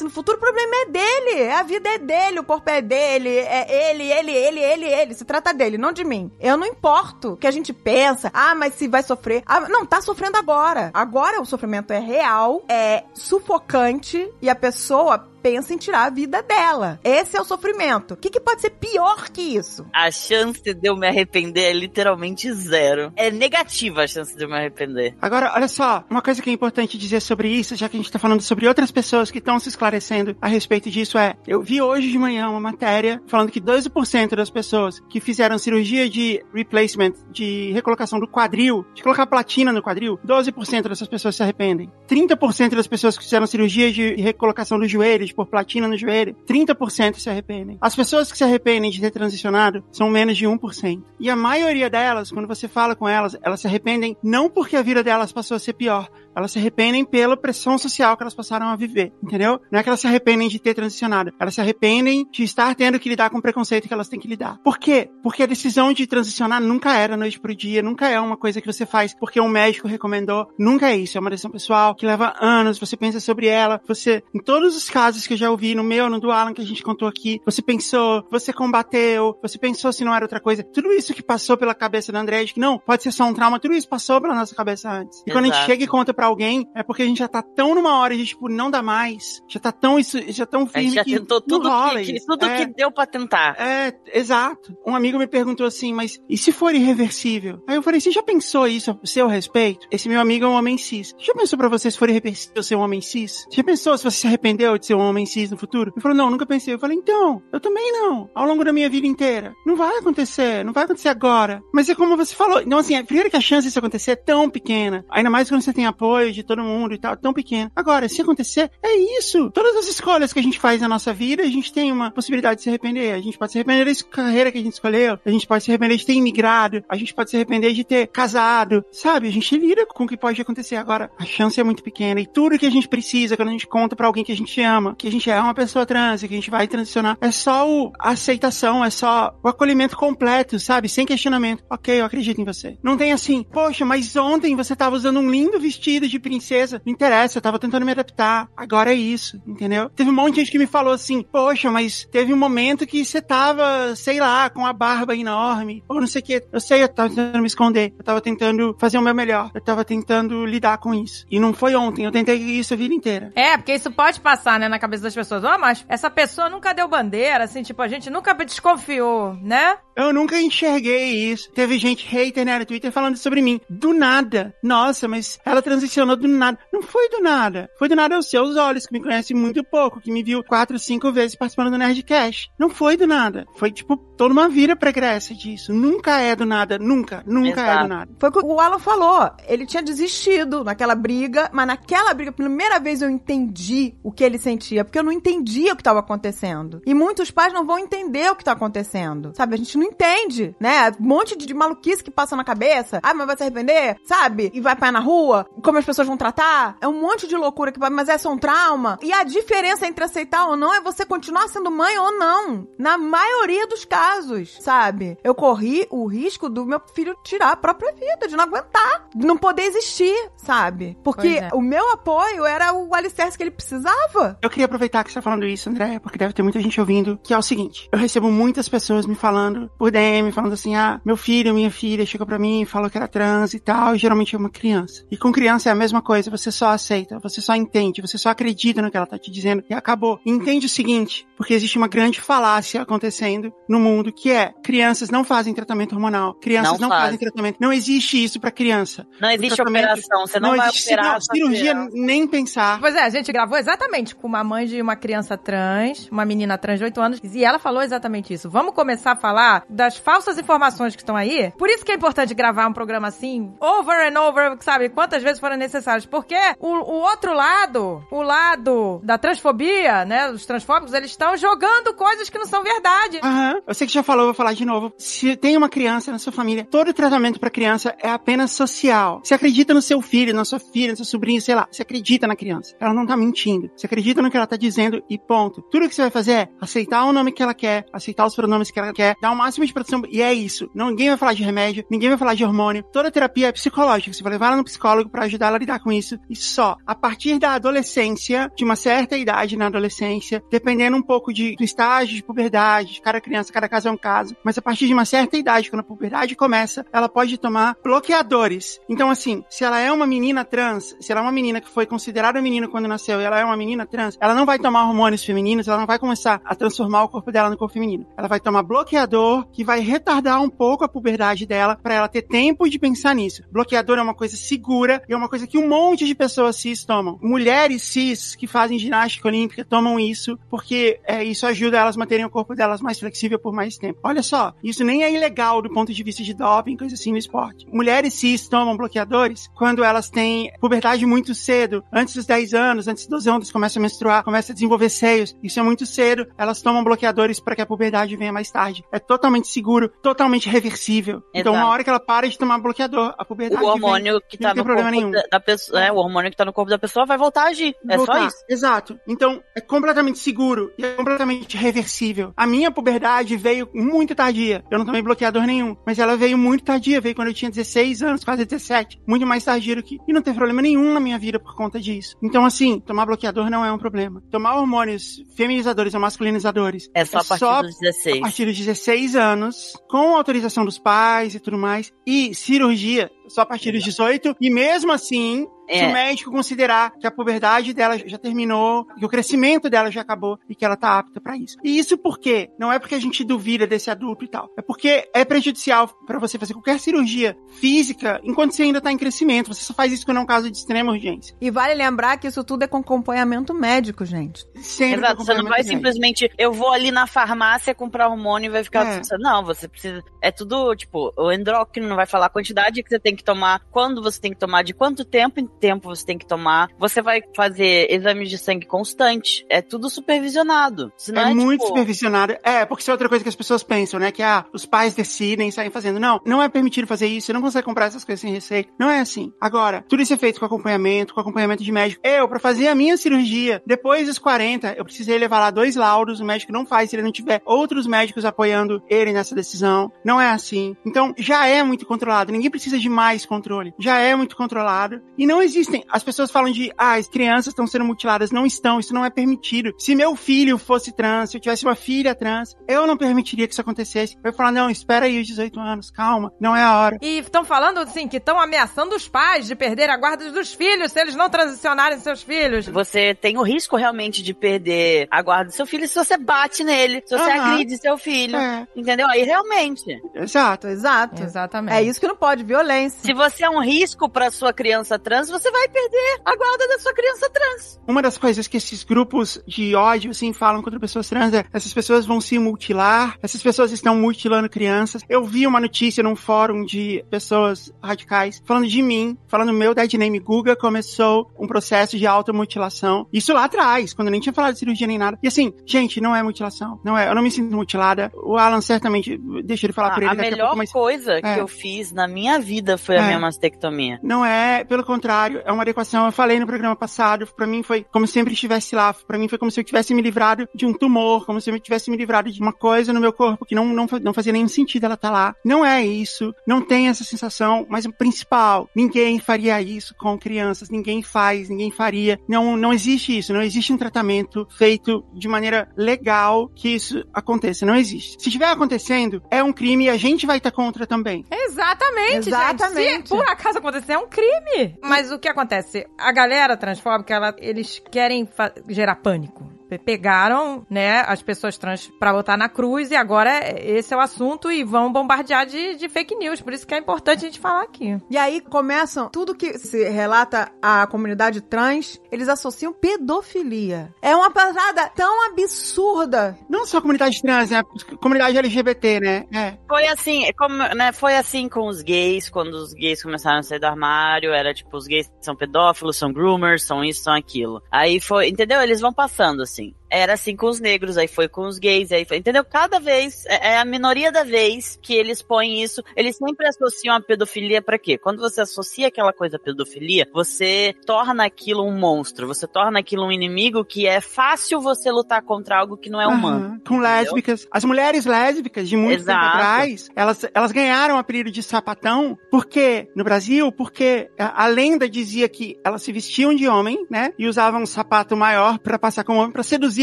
arrependesse no futuro, o problema é dele. A vida é dele, o corpo é dele, é ele, ele, ele, ele, ele. Se trata dele, não de mim. Eu não importo que a gente pensa, ah, mas se vai sofrer. Ah, não, tá sofrendo agora. Agora o sofrimento é real, é sufocante e a pessoa pensa em tirar a vida dela. Esse é o sofrimento. O que, que pode ser pior que isso? A chance de eu me arrepender é literalmente zero. É negativa a chance de eu me arrepender. Agora, olha só, uma coisa que é importante dizer sobre isso, já que a gente tá falando sobre outras pessoas que estão se esclarecendo a respeito disso, é: eu vi hoje de manhã uma matéria falando que 12% das pessoas que fizeram cirurgia de replacement, de recolocação do quadril, de colocar platina no quadril, 12% dessas pessoas se arrependem. 30% das pessoas que fizeram cirurgia de recolocação do joelho, pôr platina no joelho, 30% se arrependem. As pessoas que se arrependem de ter transicionado são menos de 1%. E a maioria delas, quando você fala com elas, elas se arrependem não porque a vida delas passou a ser pior, elas se arrependem pela pressão social que elas passaram a viver, entendeu? Não é que elas se arrependem de ter transicionado, elas se arrependem de estar tendo que lidar com o preconceito que elas têm que lidar. Por quê? Porque a decisão de transicionar nunca era noite pro dia, nunca é uma coisa que você faz porque um médico recomendou, nunca é isso, é uma decisão pessoal que leva anos, você pensa sobre ela, você, em todos os casos que eu já ouvi, no meu, no do Alan que a gente contou aqui, você pensou, você combateu, você pensou se não era outra coisa, tudo isso que passou pela cabeça da André, de que não, pode ser só um trauma, tudo isso passou pela nossa cabeça antes. E quando a gente Exato. chega e conta pra alguém, é porque a gente já tá tão numa hora de, tipo, não dá mais. Já tá tão isso, já tão A firme gente já que tentou tudo, rola que, tudo é, que deu pra tentar. É, exato. Um amigo me perguntou assim, mas e se for irreversível? Aí eu falei, você já pensou isso a seu respeito? Esse meu amigo é um homem cis. Já pensou pra você se for irreversível ser um homem cis? Já pensou se você se arrependeu de ser um homem cis no futuro? Ele falou, não, nunca pensei. Eu falei, então, eu também não. Ao longo da minha vida inteira. Não vai acontecer, não vai acontecer agora. Mas é como você falou. Então, assim, primeiro que a chance disso acontecer é tão pequena. Ainda mais quando você tem apoio de todo mundo e tal, tão pequena. Agora, se acontecer, é isso. Todas as escolhas que a gente faz na nossa vida, a gente tem uma possibilidade de se arrepender. A gente pode se arrepender da carreira que a gente escolheu. A gente pode se arrepender de ter imigrado. A gente pode se arrepender de ter casado. Sabe? A gente lida com o que pode acontecer. Agora, a chance é muito pequena. E tudo que a gente precisa, quando a gente conta pra alguém que a gente ama, que a gente é uma pessoa trans, que a gente vai transicionar, é só o, a aceitação, é só o acolhimento completo, sabe? Sem questionamento. Ok, eu acredito em você. Não tem assim, poxa, mas ontem você tava usando um lindo vestido de princesa. Não interessa, eu tava tentando me adaptar. Agora é isso, entendeu? Teve um monte de gente que me falou assim, poxa, mas teve um momento que você tava, sei lá, com a barba enorme, ou não sei o que. Eu sei, eu tava tentando me esconder. Eu tava tentando fazer o meu melhor. Eu tava tentando lidar com isso. E não foi ontem, eu tentei isso a vida inteira. É, porque isso pode passar, né, na cabeça das pessoas. Ó, mas essa pessoa nunca deu bandeira, assim, tipo, a gente nunca desconfiou, né? Eu nunca enxerguei isso. Teve gente hater né, no Twitter falando sobre mim. Do nada. Nossa, mas ela transicionou do nada. Não foi do nada. Foi do nada aos seus olhos, que me conhece muito pouco, que me viu quatro, cinco vezes participando do Nerdcast. Não foi do nada. Foi, tipo, toda uma vida pregressa disso. Nunca é do nada. Nunca. Nunca é Exato. do nada. Foi o que o Alan falou. Ele tinha desistido naquela briga, mas naquela briga, primeira vez eu entendi o que ele sentia, porque eu não entendia o que estava acontecendo. E muitos pais não vão entender o que tá acontecendo. Sabe? A gente não entende, né? Um monte de, de maluquice que passa na cabeça. Ah, mas vai se arrepender? Sabe? E vai parar na rua? Como as pessoas vão tratar? É um monte de loucura que vai, mas é só um trauma. E a diferença entre aceitar ou não é você continuar sendo mãe ou não. Na maioria dos casos, sabe? Eu corri o risco do meu filho tirar a própria vida, de não aguentar, de não poder existir, sabe? Porque é. o meu apoio era o alicerce que ele precisava. Eu queria aproveitar que você tá falando isso, André, porque deve ter muita gente ouvindo, que é o seguinte. Eu recebo muitas pessoas me falando por DM, falando assim, ah, meu filho, minha filha chegou pra mim e falou que era trans e tal, e geralmente é uma criança. E com criança é a mesma coisa, você só aceita, você só entende, você só acredita no que ela tá te dizendo e acabou. E entende o seguinte, porque existe uma grande falácia acontecendo no mundo, que é, crianças não fazem tratamento hormonal, crianças Não não, fazem. fazem tratamento, não existe isso pra criança. Não existe operação, você não, vai existe operar não, cirurgia, criança. nem pensar. Pois é, a gente gravou exatamente com uma mãe de uma criança trans, uma menina trans de 8 anos, e ela falou exatamente isso. Vamos começar a falar das falsas informações que estão aí? Por isso que é importante gravar um programa assim, over and over, sabe? Quantas vezes forem necessárias. Porque o, o outro lado, o lado da transfobia, né? Os transfóbicos, eles estão jogando coisas que não são verdade. Aham. Eu sei que já falou, vou falar de novo. Se tem uma criança na sua família, todo tratamento pra criança é apenas social. Você acredita no seu filho, na sua filha, no seu sobrinho, sei lá. Você acredita na criança. Ela não tá mentindo. Você acredita no que ela tá dizendo e ponto. Tudo que você vai fazer é aceitar o nome que ela quer, aceitar os pronomes que ela quer, dar o máximo de proteção. E é isso. Ninguém vai falar de remédio, ninguém vai falar de hormônio. Toda terapia é psicológica. Você vai levar ela no psicólogo pra ajudar ela lidar com isso. E só. A partir da adolescência, de uma certa idade na adolescência, dependendo um pouco de, do estágio de puberdade, de cada criança, cada caso é um caso, mas a partir de uma certa idade, quando a puberdade começa, ela pode tomar bloqueadores. Então, assim, se ela é uma menina trans, se ela é uma menina que foi considerada menina quando nasceu e ela é uma menina trans, ela não vai tomar hormônios femininos, ela não vai começar a transformar o corpo dela no corpo feminino. Ela vai tomar bloqueador que vai retardar um pouco a puberdade dela para ela ter tempo de pensar nisso. Bloqueador é uma coisa segura e é uma coisa que um monte de pessoas cis tomam. Mulheres cis que fazem ginástica olímpica tomam isso porque é, isso ajuda elas a manterem o corpo delas mais flexível por mais tempo. Olha só, isso nem é ilegal do ponto de vista de doping, coisa assim no esporte. Mulheres cis tomam bloqueadores quando elas têm puberdade muito cedo, antes dos 10 anos, antes dos 12 anos, começam a menstruar, começam a desenvolver seios. Isso é muito cedo. Elas tomam bloqueadores para que a puberdade venha mais tarde. É totalmente seguro, totalmente reversível. Então, Exato. uma hora que ela para de tomar bloqueador, a puberdade O hormônio vem, que não tá tem no problema nenhum. Da, pessoa, é, o hormônio que tá no corpo da pessoa vai voltar a agir. É voltar. só isso. Exato. Então, é completamente seguro e é completamente reversível. A minha puberdade veio muito tardia. Eu não tomei bloqueador nenhum, mas ela veio muito tardia. Veio quando eu tinha 16 anos, quase 17. Muito mais tardia do que... E não teve problema nenhum na minha vida por conta disso. Então, assim, tomar bloqueador não é um problema. Tomar hormônios feminizadores ou masculinizadores É só a partir dos 16. a partir dos 16 anos, com autorização dos pais e tudo mais, e cirurgia só a partir dos 18, e mesmo assim, se É. o médico considerar que a puberdade dela já terminou, que o crescimento dela já acabou e que ela tá apta pra isso. E isso por quê? Não é porque a gente duvida desse adulto e tal. É porque é prejudicial pra você fazer qualquer cirurgia física enquanto você ainda tá em crescimento. Você só faz isso quando é um caso de extrema urgência. E vale lembrar que isso tudo é com acompanhamento médico, gente. Sempre Exato, você não vai médico. simplesmente, eu vou ali na farmácia comprar hormônio e vai ficar É. Não, você precisa. É tudo, tipo, o endócrino vai falar a quantidade que você tem que tomar, quando você tem que tomar, de quanto tempo em tempo você tem que tomar. Você vai fazer exames de sangue constante. É tudo supervisionado. Senão é é, muito tipo, supervisionado. É, porque isso é outra coisa que as pessoas pensam, né? Que ah, os pais decidem e saem fazendo. Não, não é permitido fazer isso. Você não consegue comprar essas coisas sem receita. Não é assim. Agora, tudo isso é feito com acompanhamento, com acompanhamento de médico. Eu, pra fazer a minha cirurgia, depois dos 40, eu precisei levar lá dois laudos. O médico não faz se ele não tiver outros médicos apoiando ele nessa decisão. Não é assim. Então, já é muito controlado. Ninguém precisa de mais controle. Já é muito controlado. E não existem. As pessoas falam de, ah, as crianças estão sendo mutiladas. Não estão. Isso não é permitido. Se meu filho fosse trans, se eu tivesse uma filha trans, eu não permitiria que isso acontecesse. Eu ia falar, não, espera aí os 18 anos, calma, não é a hora. E estão falando, assim, que estão ameaçando os pais de perder a guarda dos filhos se eles não transicionarem seus filhos. Você tem o risco realmente de perder a guarda do seu filho se você bate nele, se você Aham. agride seu filho. É, Entendeu? Aí realmente. exato. Exato. Exatamente. É isso que não pode, violência. Se você é um risco pra sua criança trans, você vai perder a guarda da sua criança trans. Uma das coisas que esses grupos de ódio, assim, falam contra pessoas trans é essas pessoas vão se mutilar, essas pessoas estão mutilando crianças. Eu vi uma notícia num fórum de pessoas radicais falando de mim, falando meu dead name Guga começou um processo de automutilação. Isso lá atrás, quando eu nem tinha falado de cirurgia nem nada. E assim, gente, não é mutilação. Não é. Eu não me sinto mutilada. O Alan certamente, deixa ele falar por ele a a melhor pouco, mas coisa É. que eu fiz na minha vida foi a É. minha mastectomia. Não é, pelo contrário, é uma adequação. Eu falei no programa passado, pra mim foi como se sempre estivesse lá. Pra mim foi como se eu tivesse me livrado de um tumor, como se eu tivesse me livrado de uma coisa no meu corpo que não, não, não fazia nenhum sentido ela estar lá. Não é isso, não tem essa sensação, mas o principal, ninguém faria isso com crianças, ninguém faz, ninguém faria. Não, não existe isso, não existe um tratamento feito de maneira legal que isso aconteça, não existe. Se estiver acontecendo, é um crime e a gente vai estar contra também. Exatamente, Exatamente. gente. Se por acaso acontecer, é um crime. Mas o que acontece? A galera transfóbica, ela- eles querem gerar pânico. Pe- Pegaram, né, as pessoas trans pra botar na cruz e agora é- esse é o assunto e vão bombardear de, de fake news. Por isso que é importante a gente falar aqui. E aí começam, tudo que se relata à comunidade trans, eles associam pedofilia. É uma parada tão absurda. Não só a comunidade trans, né? A comunidade LGBT, né? É. Foi assim, é como, né, foi assim com os gays, quando os gays começaram a sair do armário, era tipo, os gays são pedófilos, são groomers, são isso, são aquilo. Aí foi, entendeu? Eles vão passando assim. assim. Era assim com os negros, aí foi com os gays, aí foi, entendeu? Cada vez, é, é a minoria da vez que eles põem isso, eles sempre associam a pedofilia pra quê? Quando você associa aquela coisa à pedofilia, você torna aquilo um monstro, você torna aquilo um inimigo que é fácil você lutar contra algo que não é humano. Aham, Com lésbicas. As mulheres lésbicas de muito tempo Exato. atrás, elas, elas ganharam o apelido de sapatão, porque, no Brasil, porque a, a lenda dizia que elas se vestiam de homem, né? E usavam um sapato maior pra passar como homem, pra seduzir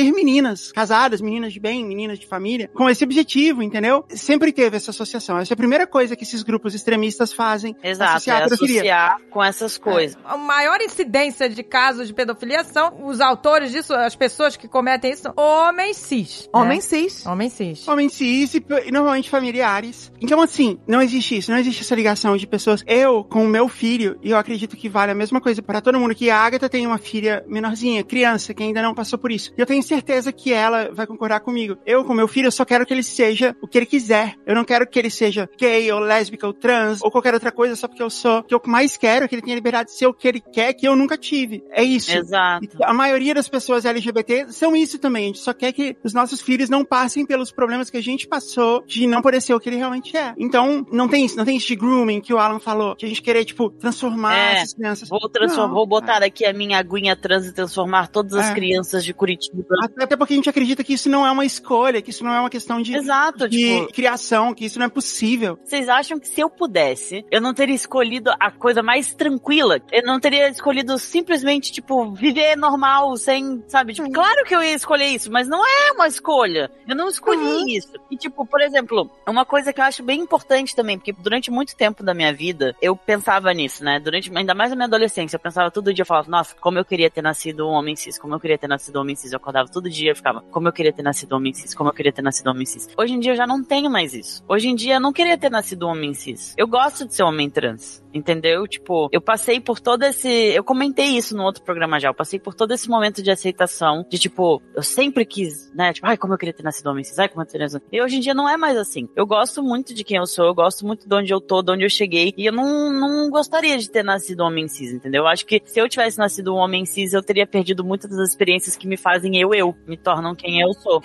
meninas casadas, meninas de bem, meninas de família, com esse objetivo, entendeu? Sempre teve essa associação. Essa é a primeira coisa que esses grupos extremistas fazem. Exato, associar é a pedofilia. associar com essas coisas. A maior incidência de casos de pedofilia são os autores disso, as pessoas que cometem isso, homens cis. Homem né? cis. Homens cis. Homens cis e, e normalmente familiares. Então, assim, não existe isso, não existe essa ligação de pessoas. Eu, com o meu filho, e eu acredito que vale a mesma coisa para todo mundo, que a Agatha tem uma filha menorzinha, criança, que ainda não passou por isso. E eu tenho certeza que ela vai concordar comigo. Eu, com meu filho, eu só quero que ele seja o que ele quiser. Eu não quero que ele seja gay, ou lésbica, ou trans, ou qualquer outra coisa só porque eu sou. O que eu mais quero é que ele tenha liberdade de ser o que ele quer, que eu nunca tive. É isso. Exato. E A maioria das pessoas LGBT são isso também. A gente só quer que os nossos filhos não passem pelos problemas que a gente passou de não poder ser o que ele realmente é. Então, não tem isso, não tem isso de grooming que o Alan falou, de a gente querer, tipo, transformar É, essas crianças. Vou, transformar, Não, vou botar aqui a minha aguinha trans e transformar todas as É. crianças de Curitiba. Até porque a gente acredita que isso não é uma escolha, que isso não é uma questão de, Exato, de tipo, criação, que isso não é possível. vocês acham que se eu pudesse, eu não teria escolhido a coisa mais tranquila? Eu não teria escolhido simplesmente, tipo, viver normal, sem, sabe? Tipo, claro que eu ia escolher isso, mas não é uma escolha. Eu não escolhi Uhum. isso. E, tipo, por exemplo, uma coisa que eu acho bem importante também, porque durante muito tempo da minha vida, eu pensava nisso, né? Durante, ainda mais na minha adolescência, eu pensava todo dia, eu falava, nossa, como eu queria ter nascido um homem cis, como eu queria ter nascido um homem cis. Eu acordava todo dia e ficava, como eu queria ter nascido homem cis, como eu queria ter nascido homem cis. Hoje em dia eu já não tenho mais isso. Hoje em dia eu não queria ter nascido homem cis. Eu gosto de ser homem trans, entendeu? Tipo, eu passei por todo esse. Eu comentei isso no outro programa já. Eu passei por todo esse momento de aceitação, de tipo, eu sempre quis, né? Tipo, ai, como eu queria ter nascido homem cis, ai, como eu queria ter nascido. E hoje em dia não é mais assim. Eu gosto muito de quem eu sou, eu gosto muito de onde eu tô, de onde eu cheguei. E eu não, não gostaria de ter nascido homem cis, entendeu? Eu acho que se eu tivesse nascido um homem cis, eu teria perdido muitas das experiências que me fazem eu, eu, me tornam quem eu sou.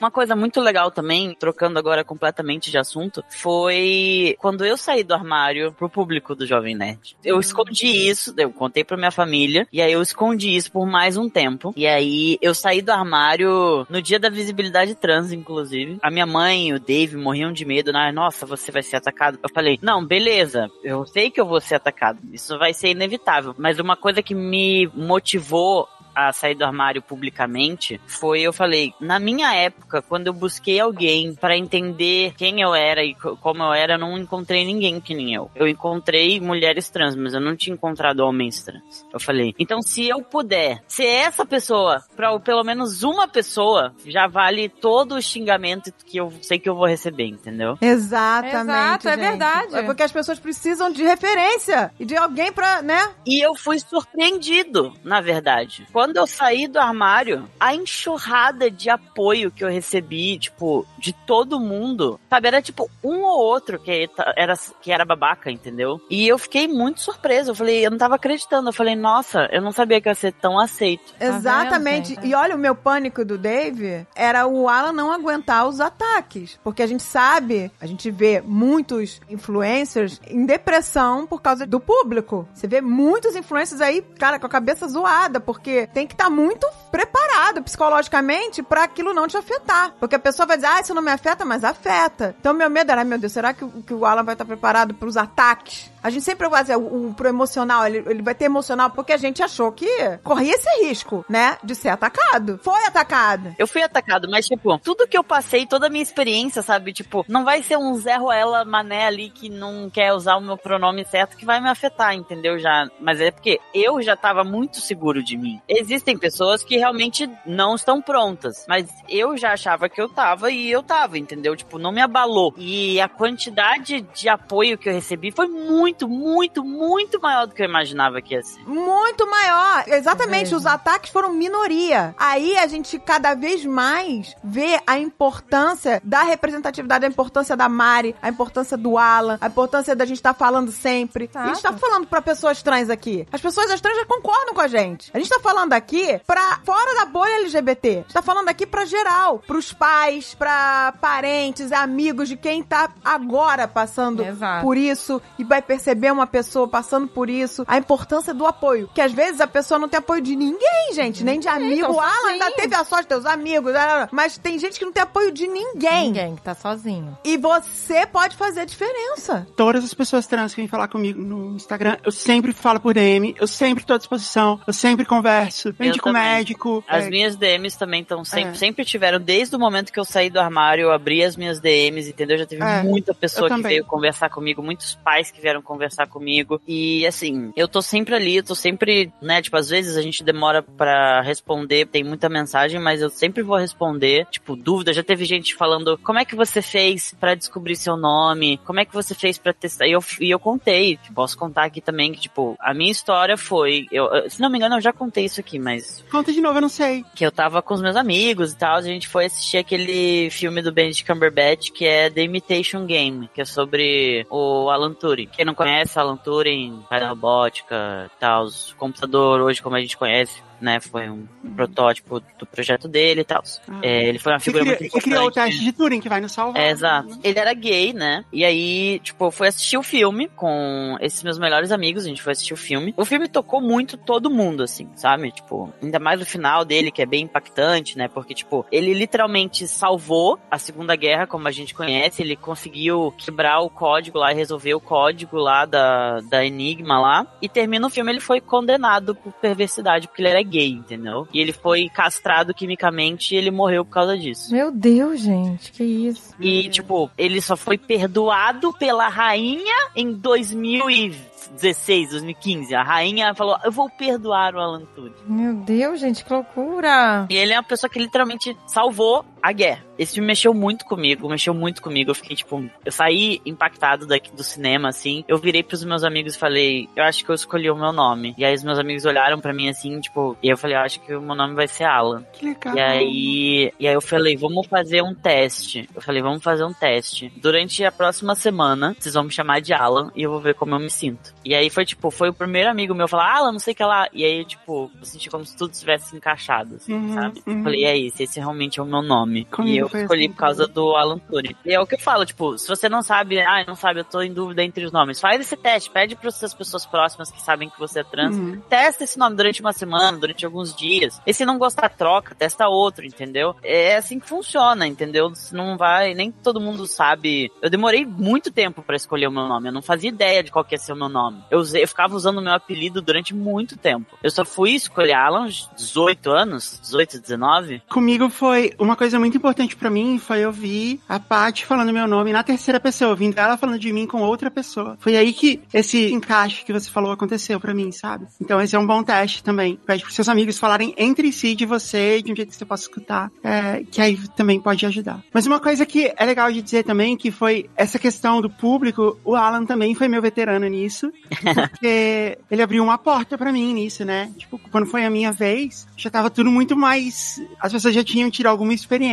Uma coisa muito legal também, trocando agora completamente de assunto, foi quando eu saí do armário pro público do Jovem Nerd. Eu escondi isso, eu contei pra minha família, e aí eu escondi isso por mais um tempo. E aí eu saí do armário no dia da visibilidade trans, inclusive. A minha mãe e o Dave morriam de medo, né? Nossa, você vai ser atacado. Eu falei, não, beleza, eu sei que eu vou ser atacado. Isso vai ser inevitável. Mas uma coisa que me motivou a sair do armário publicamente foi eu falei, na minha época, quando eu busquei alguém pra entender quem eu era e co- como eu era, eu não encontrei ninguém que nem eu. Eu encontrei mulheres trans, mas eu não tinha encontrado homens trans. Eu falei, então se eu puder ser essa pessoa pra pelo menos uma pessoa, já vale todo o xingamento que eu sei que eu vou receber, entendeu? Exatamente. Exato, é gente. verdade. É porque as pessoas precisam de referência e de alguém pra, né? E eu fui surpreendido, na verdade. Quando eu saí do armário, a enxurrada de apoio que eu recebi, tipo, de todo mundo, sabe? Era tipo um ou outro que era, que era babaca, entendeu? E eu fiquei muito surpresa. Eu falei, eu não tava acreditando. Eu falei, nossa, eu não sabia que ia ser tão aceito. vendo, Exatamente. e olha, o meu pânico do Dave era o Alan não aguentar os ataques. Porque a gente sabe, a gente vê muitos influencers em depressão por causa do público. Você vê muitos influencers aí, cara, com a cabeça zoada, porque tem que estar muito preparado psicologicamente pra aquilo não te afetar. Porque a pessoa vai dizer, ah, isso não me afeta, mas afeta. Então meu medo era, meu Deus, será que, que o Alan vai estar preparado pros ataques? A gente sempre vai dizer, o, o pro emocional, ele, ele vai ter emocional porque a gente achou que corria esse risco, né? De ser atacado. Foi atacado. Eu fui atacado, mas, tipo, tudo que eu passei, toda a minha experiência, sabe? Tipo, não vai ser um Zé Ruela mané ali que não quer usar o meu pronome certo que vai me afetar, entendeu? Já. Mas é porque eu já tava muito seguro de mim. Existem pessoas que realmente não estão prontas. Mas eu já achava que eu tava e eu tava, entendeu? Tipo, não me abalou. E a quantidade de apoio que eu recebi foi muito, muito, muito maior do que eu imaginava que ia ser. Muito maior. Exatamente, Veja. os ataques foram minoria. Aí a gente cada vez mais vê a importância da representatividade, a importância da Mari, a importância do Alan, a importância da gente estar falando sempre. A gente tá falando pra pessoas trans aqui. As pessoas trans já concordam com a gente. A gente tá falando aqui pra fora da bolha LGBT. A gente tá falando aqui pra geral, pros pais, pra parentes, amigos de quem tá agora passando Exato. por isso e vai perceber uma pessoa passando por isso. A importância do apoio. Que às vezes a pessoa não tem apoio de ninguém, gente. Nem de amigo. tão O Alan ainda sozinho. teve a sorte os amigos. Mas tem gente que não tem apoio de ninguém. Ninguém que tá sozinho. E você pode fazer a diferença. Todas as pessoas trans que vêm falar comigo no Instagram, eu sempre falo por DM, eu sempre tô à disposição, eu sempre converso, eu indico também. médico. As é, minhas DMs também estão sempre, É. sempre tiveram, desde o momento que eu saí do armário, eu abri as minhas DMs, entendeu? Já teve É, muita pessoa eu que também. veio conversar comigo, muitos pais que vieram conversar comigo. E assim, eu tô sempre ali, eu tô sempre, né, tipo, às vezes a gente demora pra responder, tem muita mensagem, mas eu sempre vou responder, tipo, dúvida, já teve gente falando, como é que você fez pra descobrir seu nome? Como é que você fez pra testar? E eu, e eu contei, posso contar aqui também que, tipo, a minha história foi, eu, se não me engano, eu já contei isso aqui, mas Conta de novo, eu não sei. que eu tava com os meus amigos e tal, a gente foi assistir aquele filme do Benedict Cumberbatch que é The Imitation Game, que é sobre o Alan Turing. Quem não conhece Alan Turing, robótica, tal, os computador hoje como a gente conhece, né, foi um protótipo do projeto dele e tal. Ah. É, ele foi uma figura cria- muito que criou o importante. teste de Turing, que vai nos salvar. É, exato. Ele era gay, né? E aí, tipo, eu fui assistir o filme com esses meus melhores amigos, a gente foi assistir o filme. O filme tocou muito todo mundo, assim, sabe? Tipo, ainda mais o final dele, que é bem impactante, né? Porque, tipo, ele literalmente salvou a Segunda Guerra, como a gente conhece, ele conseguiu quebrar o código lá e resolver o código lá da, da Enigma lá. E termina o filme, ele foi condenado por perversidade, porque ele era gay, entendeu? E ele foi castrado quimicamente e ele morreu por causa disso. Meu Deus, gente, que isso. E, tipo, ele só foi perdoado pela rainha em 2016, 2015. A rainha falou: Eu vou perdoar o Alan Turing. Meu Deus, gente, que loucura. E ele é uma pessoa que literalmente salvou a guerra. Esse filme mexeu muito comigo, mexeu muito comigo. Eu fiquei, tipo, eu saí impactado daqui do cinema, assim. Eu virei pros meus amigos e falei, eu acho que eu escolhi o meu nome. E aí os meus amigos olharam pra mim assim, tipo, e eu falei, eu acho que o meu nome vai ser Alan. Que legal. E aí, e aí eu falei, vamos fazer um teste. Eu falei, vamos fazer um teste. Durante a próxima semana, vocês vão me chamar de Alan e eu vou ver como eu me sinto. E aí foi tipo, foi o primeiro amigo meu falar, Alan, não sei o que lá. E aí, tipo, eu senti como se tudo tivesse encaixado, assim, Uhum, sabe? uhum. Eu falei, é isso, esse realmente é o meu nome. Comigo e eu escolhi assim por causa do Alan Turing. E é o que eu falo, tipo, se você não sabe, ah, não sabe, eu tô em dúvida entre os nomes, faz esse teste, pede para essas pessoas próximas que sabem que você é trans, Uhum. testa esse nome durante uma semana, durante alguns dias. E se não gostar, troca, testa outro, entendeu? É assim que funciona, entendeu? Se não vai, nem todo mundo sabe. Eu demorei muito tempo pra escolher o meu nome. Eu não fazia ideia de qual que ia ser o meu nome. Eu, usei, eu ficava usando o meu apelido durante muito tempo. Eu só fui escolher Alan aos 18 anos, 18, 19. Comigo foi uma coisa muito importante pra mim, foi eu vi a Paty falando meu nome na terceira pessoa, ouvindo ela falando de mim com outra pessoa. Foi aí que esse encaixe que você falou aconteceu pra mim, sabe? Então esse é um bom teste também. Pede pros seus amigos falarem entre si de você, de um jeito que você possa escutar, é, que aí também pode ajudar. Mas uma coisa que é legal de dizer também, que foi essa questão do público, o Alan também foi meu veterano nisso, porque ele abriu uma porta pra mim nisso, né? Tipo, quando foi a minha vez, já tava tudo muito mais. As pessoas já tinham tido alguma experiência.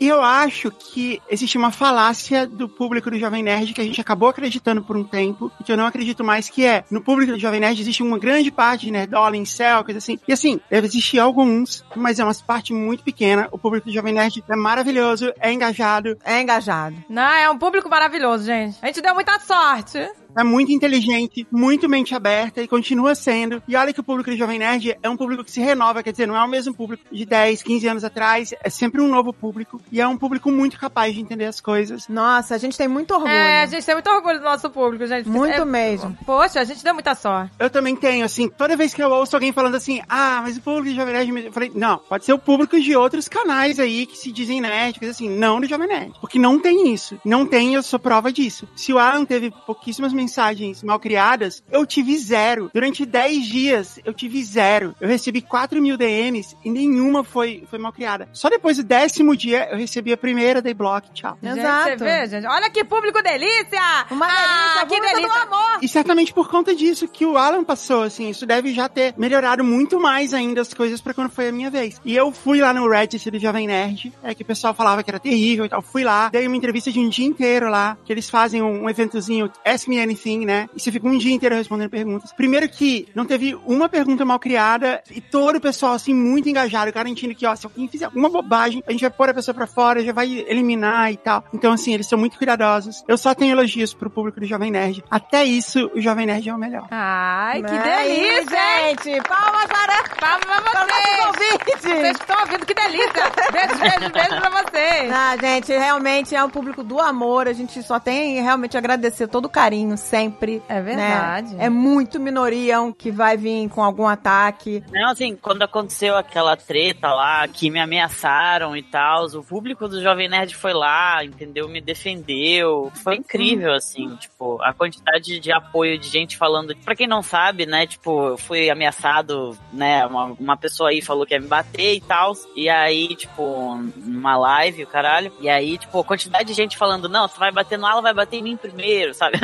E eu acho que existe uma falácia do público do Jovem Nerd que a gente acabou acreditando por um tempo, e que eu não acredito mais, que é, no público do Jovem Nerd existe uma grande parte de nerdola, incel, coisa assim. E assim, deve existir alguns, mas é uma parte muito pequena. O público do Jovem Nerd é maravilhoso, é engajado, É engajado. Não, é um público maravilhoso, gente. A gente deu muita sorte. É muito inteligente, muito mente aberta e continua sendo. E olha que o público do Jovem Nerd é um público que se renova, quer dizer, não é o mesmo público de 10, 15 anos atrás, é sempre um novo público e é um público muito capaz de entender as coisas. Nossa, a gente tem muito orgulho. É, a gente tem muito orgulho do nosso público, gente. Muito É- mesmo. Poxa, a gente deu muita sorte. Eu também tenho, assim, toda vez que eu ouço alguém falando assim, ah, mas o público do Jovem Nerd, me-" eu falei, não, pode ser o público de outros canais aí que se dizem nerd, coisa assim, não do Jovem Nerd. Porque não tem isso. Não tem, eu sou prova disso. Se o Alan teve pouquíssimas mensagens mal criadas, eu tive zero. Durante 10 dias, eu tive zero. Eu recebi 4 mil DMs e nenhuma foi, foi mal criada. Só depois do décimo dia, eu recebi a primeira, dei bloco, tchau. Gente, Exato. Você vê, gente? Olha que público delícia! Uma delícia, ah, que delícia! do amor. E certamente por conta disso que o Alan passou, assim, isso deve já ter melhorado muito mais ainda as coisas pra quando foi a minha vez. E eu fui lá no Reddit do Jovem Nerd, é que o pessoal falava que era terrível e tal. Fui lá, dei uma entrevista de um dia inteiro lá, que eles fazem um, um eventozinho, Ask Me Anything, né? E você fica um dia inteiro respondendo perguntas. Primeiro que não teve uma pergunta mal criada e todo o pessoal, assim, muito engajado, garantindo que, ó, se alguém fizer alguma bobagem, a gente vai pôr a pessoa pra fora, já vai eliminar e tal. Então, assim, eles são muito cuidadosos. Eu só tenho elogios pro público do Jovem Nerd. Até isso, o Jovem Nerd é o melhor. Ai, que delícia, gente! Palmas para, Palmas pra para vocês! ouvintes! Vocês estão ouvindo, que delícia! Beijo, beijo, beijo pra vocês! Ah, gente, realmente é um público do amor. A gente só tem realmente agradecer todo o carinho, sempre. É verdade. né? É muito minoria um que vai vir com algum ataque. Não, assim, quando aconteceu aquela treta lá, que me ameaçaram e tal, o público do Jovem Nerd foi lá, entendeu? Me defendeu. Foi incrível, assim, tipo, a quantidade de apoio de gente falando. Pra quem não sabe, né, tipo, eu fui ameaçado, né, uma, uma pessoa aí falou que ia me bater e tal. E aí, tipo, numa live, o caralho. E aí, tipo, a quantidade de gente falando, não, você vai bater no Alan, vai bater em mim primeiro, sabe?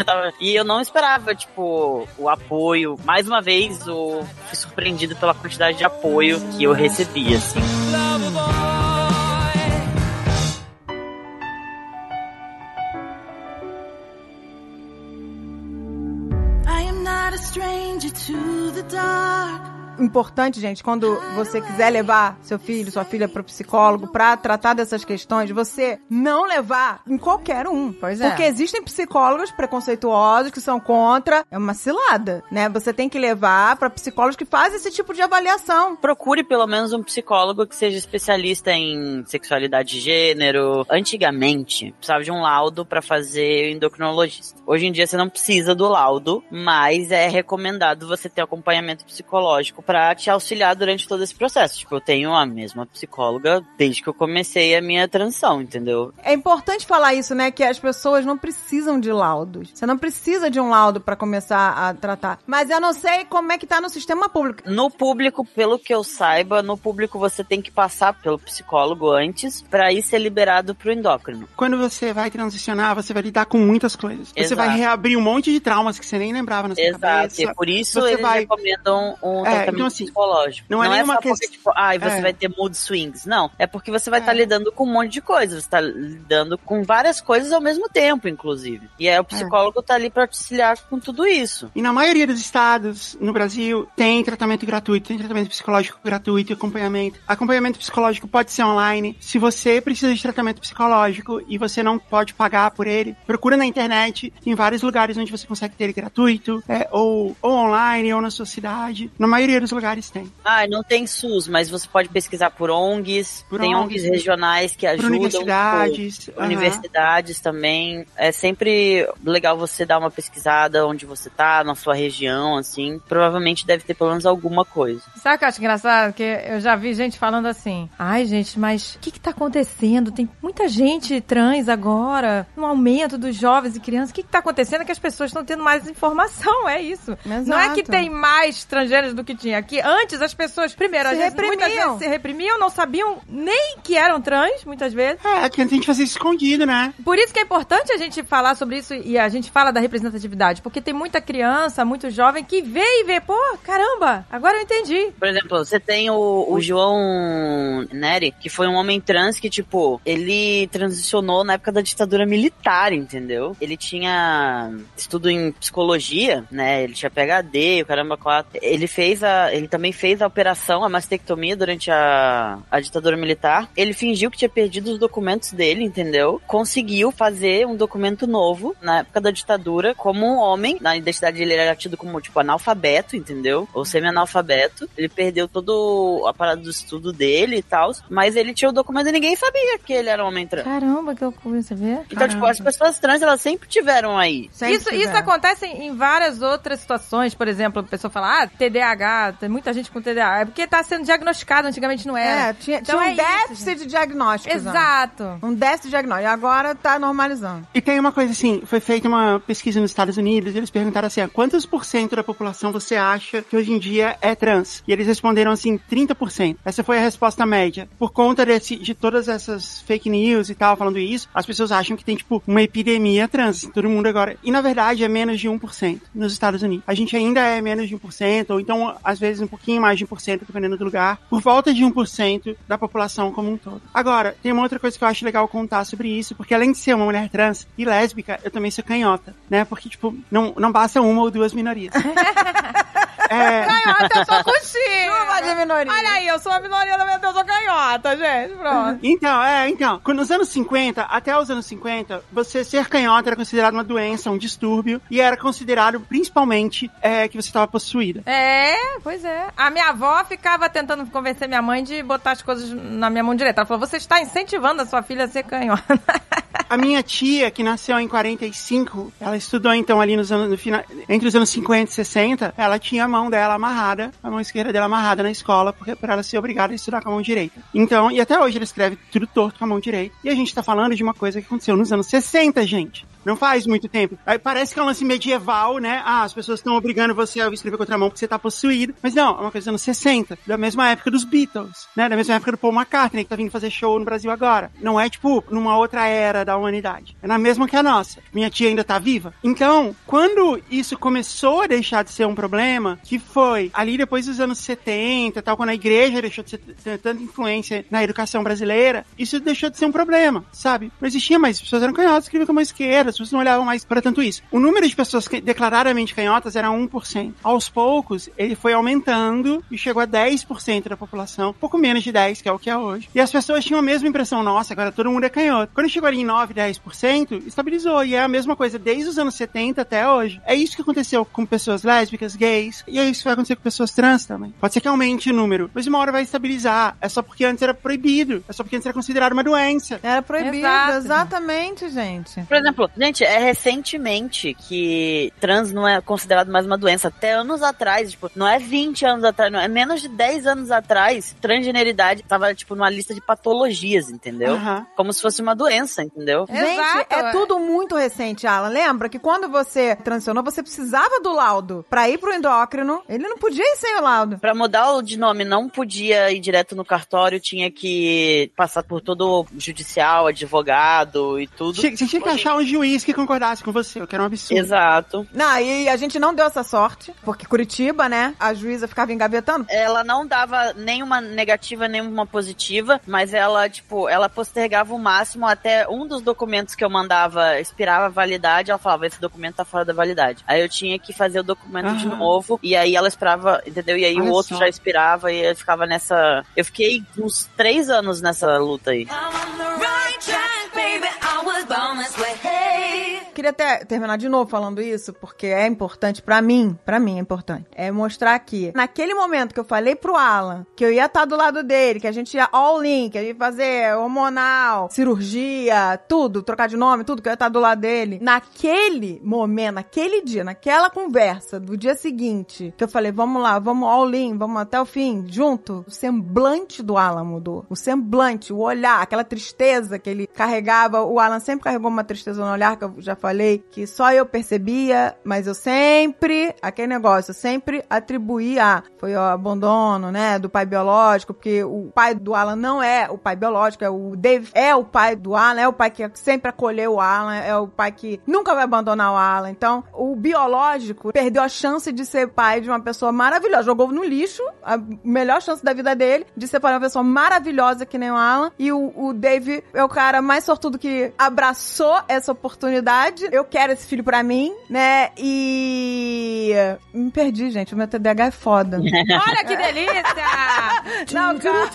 E eu não esperava, tipo, o apoio. Mais uma vez, eu fui surpreendido pela quantidade de apoio que eu recebi, assim. I am not a stranger to the dark. Importante, gente, quando você quiser levar seu filho, sua filha pro psicólogo pra tratar dessas questões, você não levar em qualquer um. Pois é. Porque existem psicólogos preconceituosos que são contra. É uma cilada, né? Você tem que levar pra psicólogos que fazem esse tipo de avaliação. Procure pelo menos um psicólogo que seja especialista em sexualidade de gênero. Antigamente, precisava de um laudo pra fazer endocrinologista. Hoje em dia você não precisa do laudo, mas é recomendado você ter acompanhamento psicológico pra te auxiliar durante todo esse processo. Tipo, eu tenho a mesma psicóloga desde que eu comecei a minha transição, entendeu? É importante falar isso, né? Que as pessoas não precisam de laudos. Você não precisa de um laudo pra começar a tratar. Mas eu não sei como é que tá no sistema público. No público, pelo que eu saiba, no público você tem que passar pelo psicólogo antes pra ir ser liberado pro endócrino. Quando você vai transicionar, você vai lidar com muitas coisas. Você Exato. vai reabrir um monte de traumas que você nem lembrava na sua Exato, cabeça. e por isso Você eles vai- recomendam um É, tratamento então, assim, psicológico. não é nenhuma só porque, questão- tipo, ai, você É. vai ter mood swings. Não, é porque você vai É. estar lidando com um monte de coisas. Você tá lidando com várias coisas ao mesmo tempo, inclusive. E aí o psicólogo tá ali pra te auxiliar com tudo isso. E na maioria dos estados no Brasil tem tratamento gratuito, tem tratamento psicológico gratuito, acompanhamento. Acompanhamento psicológico pode ser online. Se você precisa de tratamento psicológico e você não pode pagar por ele, procura na internet. Tem vários lugares onde você consegue ter ele gratuito, é, ou, ou online, ou na sua cidade. Na maioria dos lugares tem. Ah, não tem SUS, mas você pode pesquisar por ONGs. Por tem ONGs, ONGs regionais que ajudam. universidades. por. Universidades também. É sempre legal você dar uma pesquisada onde você tá, na sua região, assim. Provavelmente deve ter pelo menos alguma coisa. Sabe o que eu acho engraçado? Que eu já vi gente falando assim: ai, gente, mas o que que tá acontecendo? Tem muita gente trans agora, um aumento dos jovens e crianças. O que que tá acontecendo? É que as pessoas estão tendo mais informação, é isso. Não é que Exato. tem mais estrangeiros do que tinha aqui. Antes as pessoas, primeiro, Se às vezes, muitas reprimiam. vezes se reprimiam, não sabiam nem que eram trans, muitas vezes. É, que a gente fazia isso escondido, né? Por isso que é importante a gente falar sobre isso e a gente fala da representatividade, porque tem muita criança, muito jovem que vê e vê, pô, caramba, agora eu entendi. Por exemplo, você tem o, o João Neri, que foi um homem trans que, tipo, ele transicionou na época da ditadura militar, entendeu? Ele tinha estudo em psicologia, né? Ele tinha PhD, o caramba, quatro. Ele fez a. Ele também fez a operação, a mastectomia durante a, a ditadura militar. Ele fingiu que tinha perdido os documentos dele, entendeu? Conseguiu fazer um documento novo na época da ditadura como um homem. Na identidade dele ele era tido como, tipo, analfabeto, entendeu? Ou semi-analfabeto. Ele perdeu todo a parada do estudo dele e tal. Mas ele tinha o documento e ninguém sabia que ele era um homem trans. Caramba, que loucura, você vê? Então, tipo, as pessoas trans, elas sempre tiveram aí. Sempre isso, tiver. isso acontece em em várias outras situações. Por exemplo, a pessoa fala, ah, TDAH Tem muita gente com TDAH. É porque tá sendo diagnosticado, antigamente não era. É, tinha, Então tinha um é isso, déficit de diagnóstico. Exato. Um déficit de diagnóstico. E agora tá normalizando. E tem uma coisa assim, foi feita uma pesquisa nos Estados Unidos, e eles perguntaram assim, ah, quantos por cento da população você acha que hoje em dia é trans? E eles responderam assim, 30%. Essa foi a resposta média. Por conta desse, de todas essas fake news e tal, falando isso, as pessoas acham que tem, tipo, uma epidemia trans. Todo mundo agora. E na verdade é menos de 1% nos Estados Unidos. A gente ainda é menos de 1%, ou então, às vezes, um pouquinho mais de 1%, dependendo do lugar, por volta de 1% da população como um todo. Agora, tem uma outra coisa que eu acho legal contar sobre isso, porque além de ser uma mulher trans e lésbica, eu também sou canhota, né? Porque, tipo, não, não basta uma ou duas minorias. é, Canhota, eu sou contigo. Chuva de minoria. Olha aí, eu sou a minoria da minha eu sou canhota, gente. Pronto. Então, é, então, nos anos 50, até os anos 50, você ser canhota era considerado uma doença, um distúrbio, e era considerado principalmente é, que você estava possuída. É, pois é. A minha avó ficava tentando convencer minha mãe de botar as coisas na minha mão direita. Ela falou: você está incentivando a sua filha a ser canhota. A minha tia, que nasceu em 45, ela estudou então ali nos anos, no final, entre os anos 50 e 60, ela tinha a mão dela amarrada, a mão esquerda dela amarrada na escola, porque para ela ser obrigada a estudar com a mão direita. Então, e até hoje ela escreve tudo torto com a mão direita. E a gente tá falando de uma coisa que aconteceu nos anos 60, gente. Não faz muito tempo. Aí parece que é um lance medieval, né? Ah, as pessoas estão obrigando você a escrever contra a mão porque você tá possuído. Mas não, é uma coisa dos anos 60, da mesma época dos Beatles, né? Da mesma época do Paul McCartney, que tá vindo fazer show no Brasil agora. Não é, tipo, numa outra era da humanidade. É na mesma que a nossa. Minha tia ainda tá viva. Então, quando isso começou a deixar de ser um problema, que foi ali depois dos anos 70, tal, quando a igreja deixou de ter tanta influência na educação brasileira, isso deixou de ser um problema, sabe? Não existia mais, as pessoas eram canhotas, escreviam com esquerda, as pessoas não olhavam mais para tanto isso. O número de pessoas que declaradamente canhotas era 1%. Aos poucos, ele foi aumentando e chegou a 10% da população, pouco menos de 10, que é o que é hoje. E as pessoas tinham a mesma impressão, nossa, agora todo mundo é canhoto. Quando chegou ali em 9, 10%, estabilizou. E é a mesma coisa desde os anos 70 até hoje. É isso que aconteceu com pessoas lésbicas, gays, e é isso que vai acontecer com pessoas trans também. Pode ser que aumente o número, mas uma hora vai estabilizar. É só porque antes era proibido, é só porque antes era considerado uma doença. Era proibido, Exato. exatamente, gente. Por exemplo, gente, é recentemente que trans não é considerado mais uma doença. Até anos atrás, tipo, não é 20 anos atrás, não é menos de 10 anos atrás, transgeneridade tava, tipo, numa lista de patologias, entendeu? Aham. Como se fosse uma doença, entendeu? Gente, Exato. é tudo muito recente, Alan. Lembra que quando você transicionou, você precisava do laudo pra ir pro endócrino. Ele não podia ir sem o laudo. Pra mudar o de nome, não podia ir direto no cartório, tinha que passar por todo o judicial, advogado e tudo. Tinha- Você tinha que achar um juiz que concordasse com você, o que era um absurdo. Exato. Não, e a gente não deu essa sorte, porque Curitiba, né, a juíza ficava engavetando. Ela não dava nenhuma negativa, nenhuma positiva, mas ela, tipo, ela postergava o máximo até um dos documentos que eu mandava expirava a validade, ela falava, esse documento tá fora da validade. Aí eu tinha que fazer o documento de novo, e aí ela esperava, entendeu? E aí Olha o outro só. já expirava e eu ficava nessa... Eu fiquei uns três anos nessa luta aí. I'm on the right track, baby. I was born this way. Queria até terminar de novo falando isso, porque é importante pra mim, pra mim é importante. É mostrar que, naquele momento que eu falei pro Alan que eu ia estar do lado dele, que a gente ia all in, que a gente ia fazer hormonal, cirurgia, tudo, trocar de nome, tudo, que eu ia estar do lado dele. Naquele momento, naquele dia, naquela conversa do dia seguinte, que eu falei, vamos lá, vamos all in, vamos até o fim, junto, o semblante do Alan mudou. O semblante, o olhar, aquela tristeza que ele carregava. O Alan sempre carregou uma tristeza no olhar, que eu já falei, que só eu percebia, mas eu sempre, aquele negócio, eu sempre atribuía, foi o abandono, né, do pai biológico, porque o pai do Alan não é o pai biológico, é o Dave, é o pai do Alan, é o pai que sempre acolheu o Alan, é o pai que nunca vai abandonar o Alan. Então, o biológico perdeu a chance de ser pai de uma pessoa maravilhosa, jogou no lixo a melhor chance da vida dele de ser pai de uma pessoa maravilhosa que nem o Alan. E o, o Dave é o cara mais sortudo que abraçou essa oportunidade. Eu quero esse filho pra mim, né? E. Me perdi, gente. O meu TDAH é foda. Olha que delícia! Não, cara.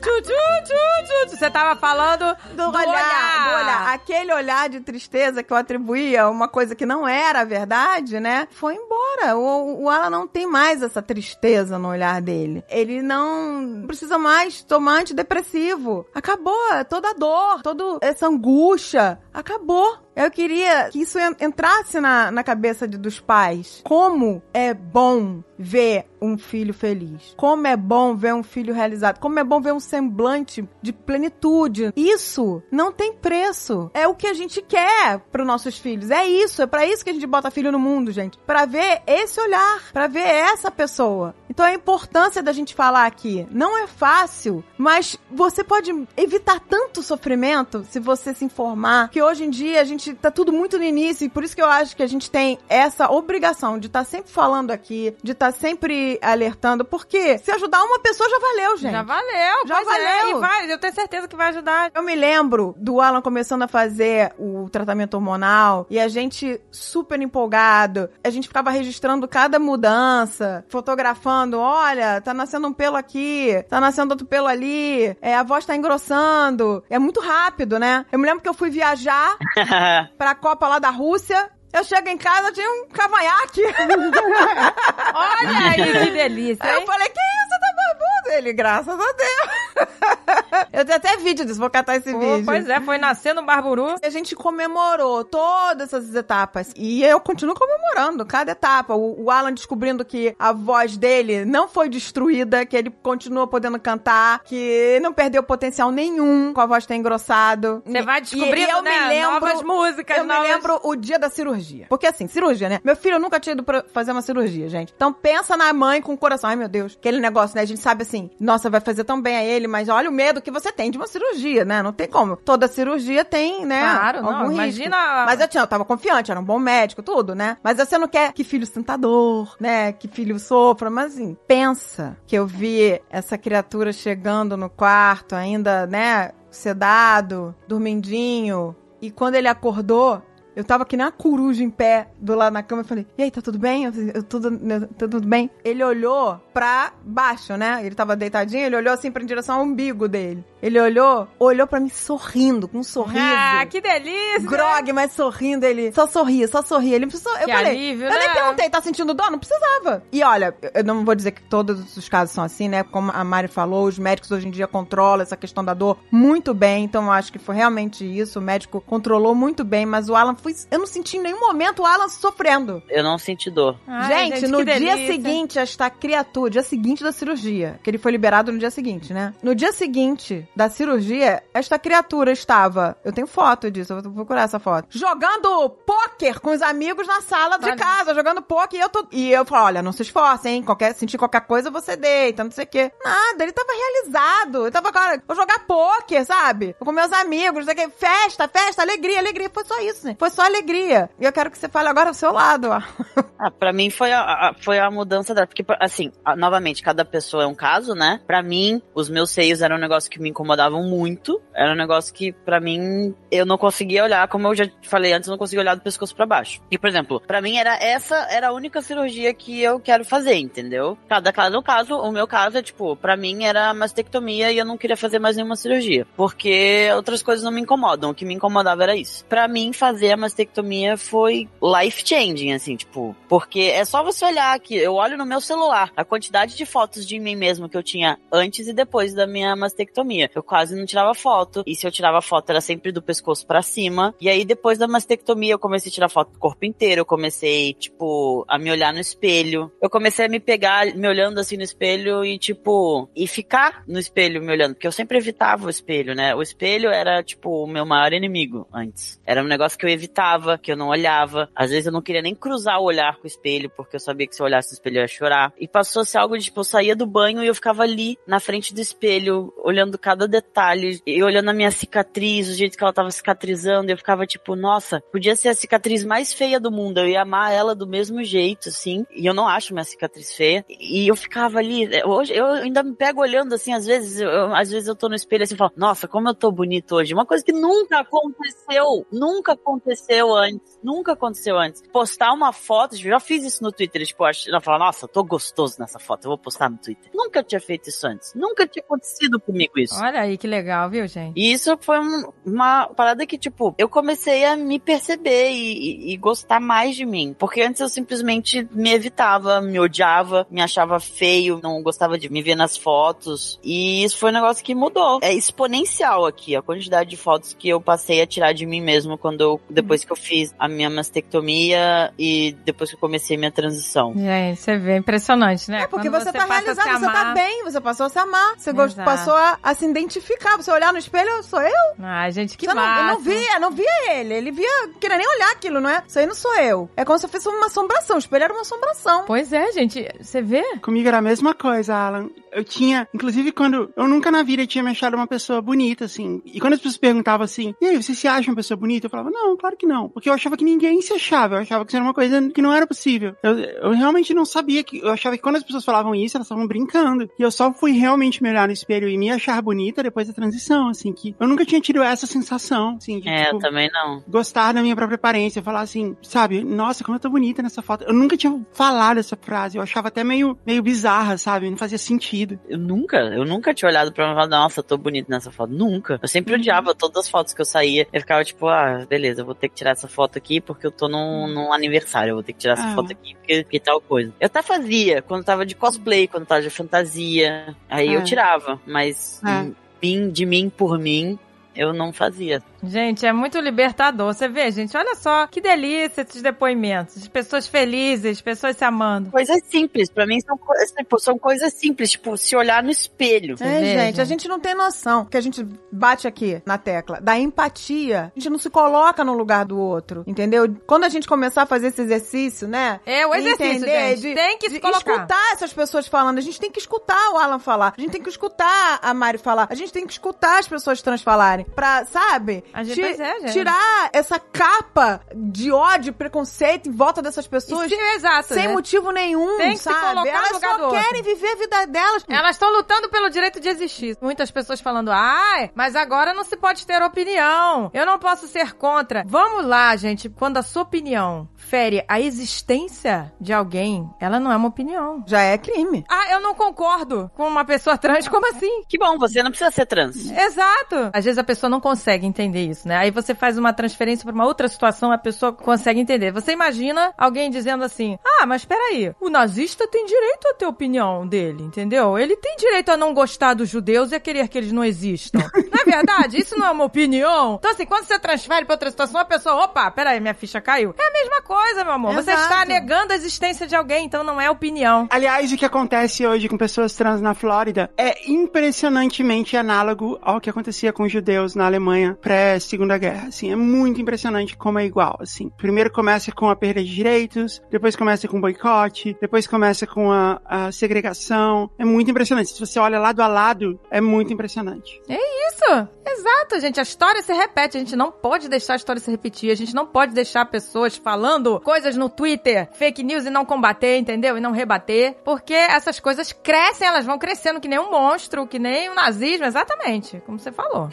Tchu, tchu, tchu, tchu, tchu. Você tava falando Do, olhar, do olhar. Aquele olhar de tristeza que eu atribuía a uma coisa que não era verdade, né? Foi embora. O, o Alan não tem mais essa tristeza no olhar dele. Ele não precisa mais tomar antidepressivo. Acabou. Toda a dor, toda essa angústia. Acabou. Eu queria que isso en- entrasse na, na cabeça de- dos pais. Como é bom ver um filho feliz. Como é bom ver um filho realizado. Como é bom ver um semblante de plenitude. Isso não tem preço. É o que a gente quer para nossos filhos. É isso. É para isso que a gente bota filho no mundo, gente. Para ver esse olhar, para ver essa pessoa. Então a importância da gente falar aqui. Não é fácil, mas você pode evitar tanto sofrimento se você se informar. Que hoje em dia a gente tá tudo muito no início e por isso que eu acho que a gente tem essa obrigação de estar sempre falando aqui, de estar sempre alertando, porque se ajudar uma pessoa já valeu, gente. Já valeu, Já pois é, valeu. e vai, eu tenho certeza que vai ajudar. Eu me lembro do Alan começando a fazer o tratamento hormonal e a gente super empolgado. A gente ficava registrando cada mudança, fotografando. Olha, tá nascendo um pelo aqui, tá nascendo outro pelo ali, é, a voz tá engrossando. É muito rápido, né? Eu me lembro que eu fui viajar pra Copa lá da Rússia. Eu chego em casa, tinha um cavanhaque. Olha aí, que delícia, Aí eu hein? falei, que isso, tá barbudo? Ele, graças a Deus. eu tenho até vídeo disso, vou catar esse Pô, vídeo. pois é, foi nascendo barburu. A gente comemorou todas essas etapas. E eu continuo comemorando cada etapa. O, o Alan descobrindo que a voz dele não foi destruída, que ele continua podendo cantar, que não perdeu potencial nenhum com a voz ter engrossado. Você vai E- descobrindo, e eu né, me lembro, novas músicas, Eu me novas- lembro o dia da cirurgia. Porque assim, cirurgia, né? Meu filho nunca tinha ido pra fazer uma cirurgia, gente. Então pensa na mãe com o coração. Ai, meu Deus. Aquele negócio, né? A gente sabe assim, nossa, vai fazer tão bem a ele, mas olha o medo que você tem de uma cirurgia, né? Não tem como. Toda cirurgia tem, né? Claro, não, algum risco. imagina- Mas eu tinha, eu tava confiante, era um bom médico, tudo, né? Mas você não quer que filho sinta dor, né? Que filho sofra, mas assim, pensa que eu vi essa criatura chegando no quarto, ainda, né? Sedado, dormindinho. E quando ele acordou, eu tava que nem uma coruja em pé do lado na cama. Eu falei, e aí, tá tudo bem? Eu, eu, tudo, eu- tá tudo bem? Ele olhou pra baixo, né? Ele tava deitadinho, ele olhou assim pra direção ao umbigo dele. Ele olhou, olhou pra mim sorrindo, com um sorriso. Ah, que delícia! Grog, mas sorrindo, ele só sorria, só sorria. Ele precisou. Eu Que falei, alívio, eu né? nem perguntei, tá sentindo dor? Não precisava. E olha, eu não vou dizer que todos os casos são assim, né? Como a Mari falou, os médicos hoje em dia controlam essa questão da dor muito bem. Então eu acho que foi realmente isso. O médico controlou muito bem, mas o Alan foi. Eu não senti em nenhum momento o Alan sofrendo. Eu não senti dor. Ai, gente, que no dia delícia. seguinte, esta criatura, dia seguinte da cirurgia, que ele foi liberado no dia seguinte, né? No dia seguinte da cirurgia, esta criatura estava, eu tenho foto disso, eu vou procurar essa foto, jogando pôquer com os amigos na sala de Olha. casa, jogando pôquer, e eu tô, e eu falo, olha, não se esforce, hein, qualquer, sentir qualquer coisa, você deita, não sei o quê. Nada, ele tava realizado, ele tava agora, vou jogar pôquer, sabe? Vou com meus amigos, não sei o quê, festa, festa, alegria, alegria, foi só isso, né? Foi só alegria. E eu quero que você fale agora ao seu lado. Ah, pra mim foi a, a- foi a mudança da. Porque, assim, a- novamente, cada pessoa é um caso, né? Pra mim, os meus seios eram um negócio que me incomodavam muito. Era um negócio que, pra mim, eu não conseguia olhar, como eu já falei antes, eu não conseguia olhar do pescoço pra baixo. E, por exemplo, pra mim era essa era a única cirurgia que eu quero fazer, entendeu? Cada caso é um caso. O meu caso é, tipo, pra mim era mastectomia e eu não queria fazer mais nenhuma cirurgia. Porque outras coisas não me incomodam. O que me incomodava era isso. Pra mim, fazer a mastectomia foi life changing, assim, tipo, porque é só você olhar aqui. Eu olho no meu celular a quantidade de fotos de mim mesmo que eu tinha antes e depois da minha mastectomia. Eu quase não tirava foto. E se eu tirava foto era sempre do pescoço pra cima. E aí depois da mastectomia eu comecei a tirar foto do corpo inteiro. Eu comecei, tipo, a me olhar no espelho. Eu comecei a me pegar me olhando assim no espelho e, tipo, e ficar no espelho me olhando. Porque eu sempre evitava o espelho, né? O espelho era, tipo, o meu maior inimigo antes. Era um negócio que eu evitava, que eu não olhava. Às vezes eu não queria nem cruzar o olhar com o espelho, porque eu sabia que se eu olhasse no espelho eu ia chorar. E passou a ser algo de, tipo, eu saía do banho e eu ficava ali, na frente do espelho, olhando cada detalhe, e olhando a minha cicatriz, o jeito que ela tava cicatrizando, eu ficava tipo, nossa, podia ser a cicatriz mais feia do mundo, eu ia amar ela do mesmo jeito, assim, e eu não acho minha cicatriz feia, e eu ficava ali, hoje, eu ainda me pego olhando, assim, às vezes, eu, às vezes eu tô no espelho assim e falo, nossa, como eu tô bonito hoje, uma coisa que nunca aconteceu, nunca aconteceu antes, nunca aconteceu antes. Postar uma foto, já fiz isso no Twitter, tipo, ela fala, nossa, tô gostoso nessa foto, eu vou postar no Twitter. Nunca tinha feito isso antes, nunca tinha acontecido comigo isso. Olha aí que legal, viu, gente? E isso foi um- uma parada que, tipo, eu comecei a me perceber e, e- e gostar mais de mim. Porque antes eu simplesmente me evitava, me odiava, me achava feio, não gostava de me ver nas fotos. E isso foi um negócio que mudou. É exponencial aqui a quantidade de fotos que eu passei a tirar de mim mesmo quando eu, depois depois que eu fiz a minha mastectomia e depois que eu comecei minha transição. Gente, você vê, impressionante, né? É porque Quando você, tá passa a realizado, se você tá amar. bem, você passou a se amar, você Exato. passou a, a se identificar, você olhar no espelho, sou eu? Ai, gente, que você não, massa. eu não via, não via ele, ele via, não queria nem olhar aquilo, não é? Isso aí não sou eu. É como se eu fosse uma assombração, o espelho era uma assombração. Pois é, gente, você vê? Comigo era a mesma coisa, Alan. Eu tinha, inclusive quando eu nunca na vida tinha me achado uma pessoa bonita, assim. E quando as pessoas perguntavam assim, e aí, você se acha uma pessoa bonita? Eu falava, não, claro que não. Porque eu achava que ninguém se achava. Eu achava que isso era uma coisa que não era possível. Eu, eu realmente não sabia que. Eu achava que quando as pessoas falavam isso, elas estavam brincando. E eu só fui realmente me olhar no espelho e me achar bonita depois da transição, assim, que eu nunca tinha tido essa sensação, assim, de É, tipo, eu também não. gostar da minha própria aparência, falar assim, sabe, nossa, como eu tô bonita nessa foto. Eu nunca tinha falado essa frase, eu achava até meio, meio bizarra, sabe? Não fazia sentido. Eu nunca, eu nunca tinha olhado pra mim e falado, nossa, tô bonito nessa foto. Nunca. Eu sempre odiava todas as fotos que eu saía. Eu ficava tipo, ah, beleza, eu vou ter que tirar essa foto aqui porque eu tô num, num aniversário. Eu vou ter que tirar essa Ah. foto aqui porque, porque tal coisa. Eu até fazia quando tava de cosplay, quando tava de fantasia. Aí eu Ah. tirava, mas Ah. mim, de mim por mim, eu não fazia. Gente, é muito libertador. Você vê, gente, olha só que delícia esses depoimentos. De pessoas felizes, pessoas se amando. Coisas simples, pra mim são, tipo, são coisas simples, tipo, se olhar no espelho. É, gente, gente? a gente não tem noção que a gente bate aqui na tecla da empatia. A gente não se coloca no lugar do outro, entendeu? Quando a gente começar a fazer esse exercício, né? É o exercício, Entender, gente. de- tem que de se colocar. escutar essas pessoas falando. A gente tem que escutar o Alan falar. A gente tem que escutar a Mari falar. A gente tem que escutar as pessoas trans falarem. Pra, sabe? A gente- pois é, gente. Tirar essa capa de ódio, preconceito em volta dessas pessoas. Sim, exato. Sem né? motivo nenhum, Tem que se sabe? Elas só outro. querem viver a vida delas. Elas estão lutando pelo direito de existir. Muitas pessoas falando, ai, mas agora não se pode ter opinião. Eu não posso ser contra. Vamos lá, gente. Quando a sua opinião fere a existência de alguém, ela não é uma opinião. Já é crime. Ah, eu não concordo com uma pessoa trans. Como assim? Que bom, você não precisa ser trans. Exato. Às vezes a pessoa não consegue entender isso, né? Aí você faz uma transferência pra uma outra situação, a pessoa consegue entender. Você imagina alguém dizendo assim: "Ah, mas peraí, o nazista tem direito a ter opinião dele, entendeu? Ele tem direito a não gostar dos judeus e a querer que eles não existam". não é verdade? Isso não é uma opinião. Então assim, quando você transfere pra outra situação, a pessoa, opa, peraí, minha ficha caiu. É a mesma coisa, meu amor. Você Exato. está negando a existência de alguém, então não é opinião. Aliás, o que acontece hoje com pessoas trans na Flórida é impressionantemente análogo ao que acontecia com os judeus na Alemanha pré-Segunda Guerra. Assim, é muito impressionante como é igual. Assim, primeiro começa com a perda de direitos, depois começa com o boicote, depois começa com a, a segregação. É muito impressionante. Se você olha lado a lado, é muito impressionante. Isso! Exato, gente. A história se repete. A gente não pode deixar a história se repetir. A gente não pode deixar pessoas falando coisas no Twitter, fake news e não combater, entendeu? E não rebater. Porque essas coisas crescem, elas vão crescendo que nem um monstro, que nem o nazismo, exatamente. Como você falou.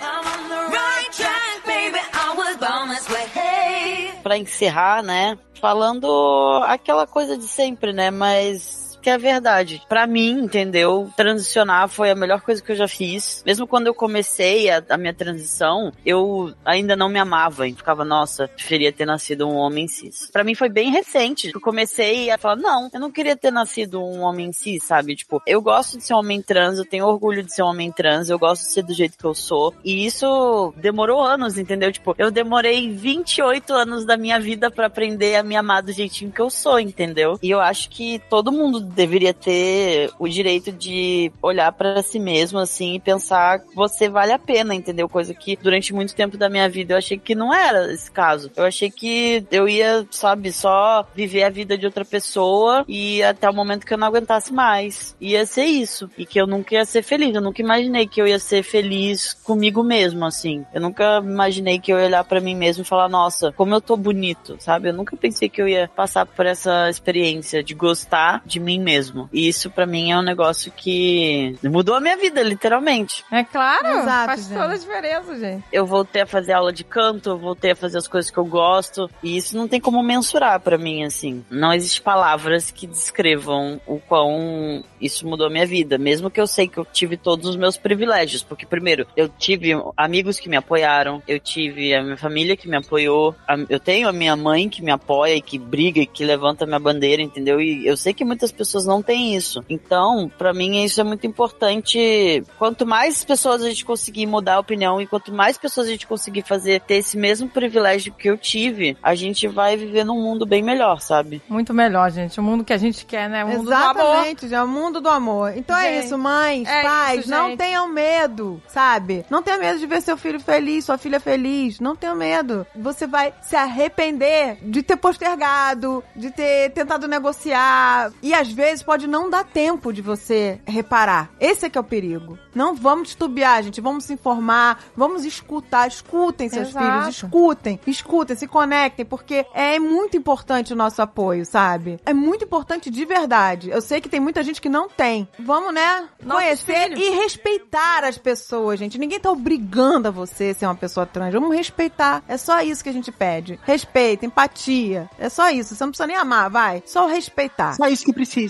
Pra encerrar, né? Falando aquela coisa de sempre, né? Mas que é verdade. Pra mim, entendeu? Transicionar foi a melhor coisa que eu já fiz. Mesmo quando eu comecei a, a minha transição, eu ainda não me amava e ficava, nossa, preferia ter nascido um homem cis. Pra mim foi bem recente. Eu comecei a falar, não, eu não queria ter nascido um homem cis, sabe? Tipo, eu gosto de ser um homem trans, eu tenho orgulho de ser um homem trans, eu gosto de ser do jeito que eu sou. E isso demorou anos, entendeu? Tipo, eu demorei 28 anos da minha vida pra aprender a me amar do jeitinho que eu sou, entendeu? E eu acho que todo mundo deveria ter o direito de olhar pra si mesmo assim e pensar você vale a pena, entendeu? Coisa que durante muito tempo da minha vida eu achei que não era esse caso. Eu achei que eu ia, sabe, só viver a vida de outra pessoa e até o momento que eu não aguentasse mais. Ia ser isso. E que eu nunca ia ser feliz. Eu nunca imaginei que eu ia ser feliz comigo mesmo, assim. Eu nunca imaginei que eu ia olhar pra mim mesmo e falar, nossa, como eu tô bonito, sabe? Eu nunca pensei que eu ia passar por essa experiência de gostar de mim mesmo. E isso pra mim é um negócio que mudou a minha vida, literalmente. É claro, Exato, faz gente. toda a diferença, gente. Eu voltei a fazer aula de canto, eu voltei a fazer as coisas que eu gosto, e isso não tem como mensurar pra mim, assim. Não existe palavras que descrevam o quão isso mudou a minha vida, mesmo que eu sei que eu tive todos os meus privilégios, porque primeiro, eu tive amigos que me apoiaram, eu tive a minha família que me apoiou, a- eu tenho a minha mãe que me apoia e que briga e que levanta a minha bandeira, entendeu? E eu sei que muitas pessoas pessoas não têm isso. Então, pra mim, isso é muito importante. Quanto mais pessoas a gente conseguir mudar a opinião e quanto mais pessoas a gente conseguir fazer ter esse mesmo privilégio que eu tive, a gente vai viver num mundo bem melhor, sabe? Muito melhor, gente. O mundo que a gente quer, né? O mundo do amor. Exatamente, já é o mundo do amor. Então é Gente, isso, mães, é pais, isso, não tenham medo, sabe? Não tenha medo de ver seu filho feliz, sua filha feliz. Não tenha medo. Você vai se arrepender de ter postergado, de ter tentado negociar. E às vezes pode não dar tempo de você reparar. Esse é que é o perigo. Não vamos titubear, gente. Vamos se informar, vamos escutar. Escutem seus Exato. filhos, escutem, escutem, se conectem, porque é muito importante o nosso apoio, sabe? É muito importante de verdade. Eu sei que tem muita gente que não tem. Vamos, né? Nossos Conhecer filhos. e respeitar as pessoas, gente. Ninguém tá obrigando a você a ser uma pessoa trans. Vamos respeitar. É só isso que a gente pede. Respeito, empatia. É só isso. Você não precisa nem amar, vai. Só respeitar. Só isso que precisa.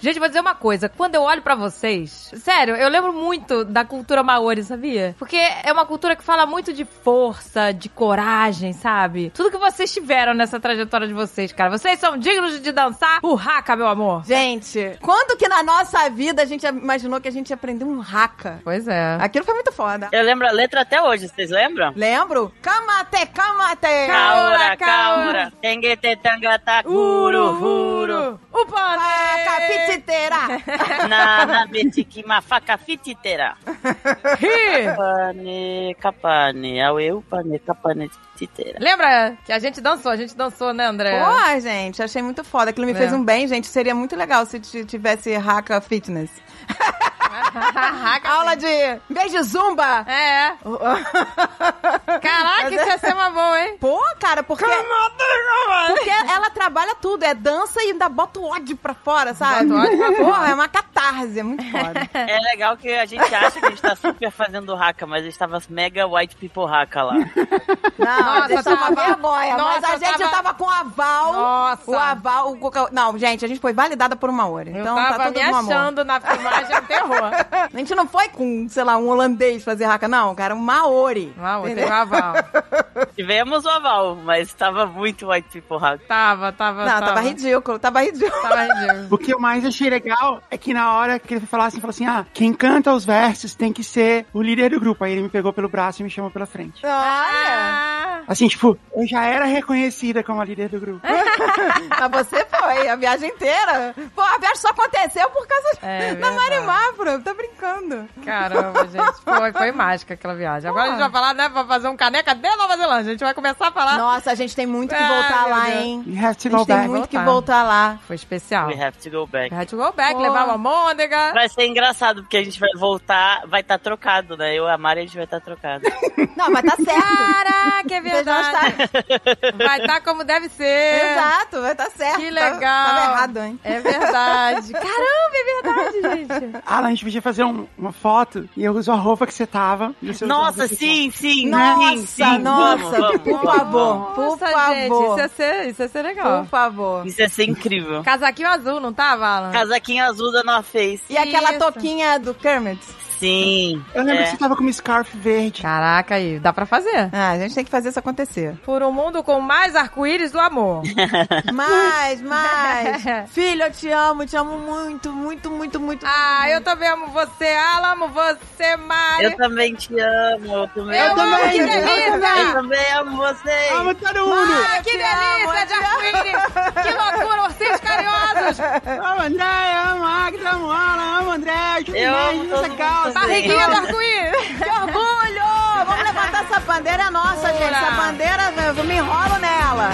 Gente, vou dizer uma coisa. Quando eu olho pra vocês, sério, eu lembro muito da cultura maori, sabia? Porque é uma cultura que fala muito de força, de coragem, sabe? Tudo que vocês tiveram nessa trajetória de vocês, cara. Vocês são dignos de dançar o haka, meu amor. Gente, quando que na nossa vida a gente imaginou que a gente ia aprender um haka? Pois é. Aquilo foi muito foda. Eu lembro a letra até hoje, vocês lembram? Lembro? Kamate, kamate! Kaora, Kaora, kaora. kaora, tengete tangata, uru, uru, O pane! Faca pititeira! na, na betiki, mafaca fititeira. Ri. Pane, capane, aueu, pane, capane, fititeira. Lembra que a gente dançou? A gente dançou, né, André? Pô, gente, achei muito foda. Aquilo me É. fez um bem, gente. Seria muito legal se tivesse Haka Fitness. Aula de beijo zumba! É. Caraca, isso ia ser uma boa, hein? Pô, cara, porque. Porque ela trabalha tudo, é dança e ainda bota o ódio pra fora, sabe? Bota o ódio pra Porra, é uma catarse, é muito foda. É legal que a gente acha que a gente tá super fazendo haka, mas a gente tava mega white people haka lá. Não, Nossa, isso é uma tava- vergonha. Nossa, mas a eu gente tava- tava... com aval. Nossa. O aval. O... coca- Não, gente, a gente foi validada por uma hora. Eu Então tava tá tudo me no amor. achando na filmagem um terror. A gente não foi com, sei lá, um holandês fazer haka, não, cara, um maori. Entendeu? um aval. Tivemos o aval, mas tava muito white people haka. Tava, tava, Não, tava ridículo, tava ridículo. Tava ridículo. O que eu mais achei legal é que na hora que ele foi falar assim, falou assim: ah, quem canta os versos tem que ser o líder do grupo. Aí ele me pegou pelo braço e me chamou pela frente. Olha! Ah, Assim, tipo, eu já era reconhecida como a líder do grupo. Mas você foi, a viagem inteira. Pô, a viagem só aconteceu por causa É da. Marimar, Tá brincando. caramba, gente. Foi, foi mágica aquela viagem. Agora a gente vai falar, né, pra fazer um caneca de Nova Zelândia. A gente vai começar a falar. Nossa, a gente tem muito que voltar meu lá, hein? We have to A go gente tem back. muito que Voltar. lá. Foi especial. We have to go back. We had to go back, Pô. levar uma môndega. Vai ser engraçado, porque a gente vai voltar, vai estar trocado, né? Eu e a Mari, a gente vai estar trocado. Não, mas tá certo. Caraca, é verdade. Vai estar como deve ser. Exato, vai tá certo. Que legal. Tava errado, hein? É verdade. Caramba, é verdade, gente. Alan, gente podia fazer um- uma foto e eu uso a roupa que você tava. Nossa, sim, sim, Nossa, sim, sim. nossa, vamos, vamos, por vamos, favor. vamos. Por Nossa, favor. gente, isso ia ser, isso ia ser legal. Por favor. Isso ia ser incrível. Casaquinho azul, não tava, Alan? Casaquinho azul da North Face. E aquela Isso. toquinha do Kermit? Sim. Eu lembro é. que você tava com uma scarf verde. Caraca, aí, dá pra fazer. Ah, a gente tem que fazer isso acontecer. Por um mundo com mais arco-íris do amor. Mais, mais. Filho, eu te amo, te amo muito, muito, muito, muito. ah, eu também amo você, Alan, amo você, Mari. Eu também te amo. Eu também, Eu também, amo, que eu delícia! Eu também amo vocês. Amo todo mundo! Ah, que delícia amo, de arco-íris! Que loucura, ursinhos carinhosos! Amo André, amo Agda, amo Alan, amo André, Eu amo todo mundo Barriguinha do arco-íris! Que orgulho! Vamos levantar essa bandeira é nossa, gente. Essa bandeira, eu me enrolo nela.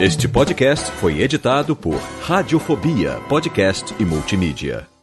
Este podcast foi editado por Radiofobia, podcast e multimídia.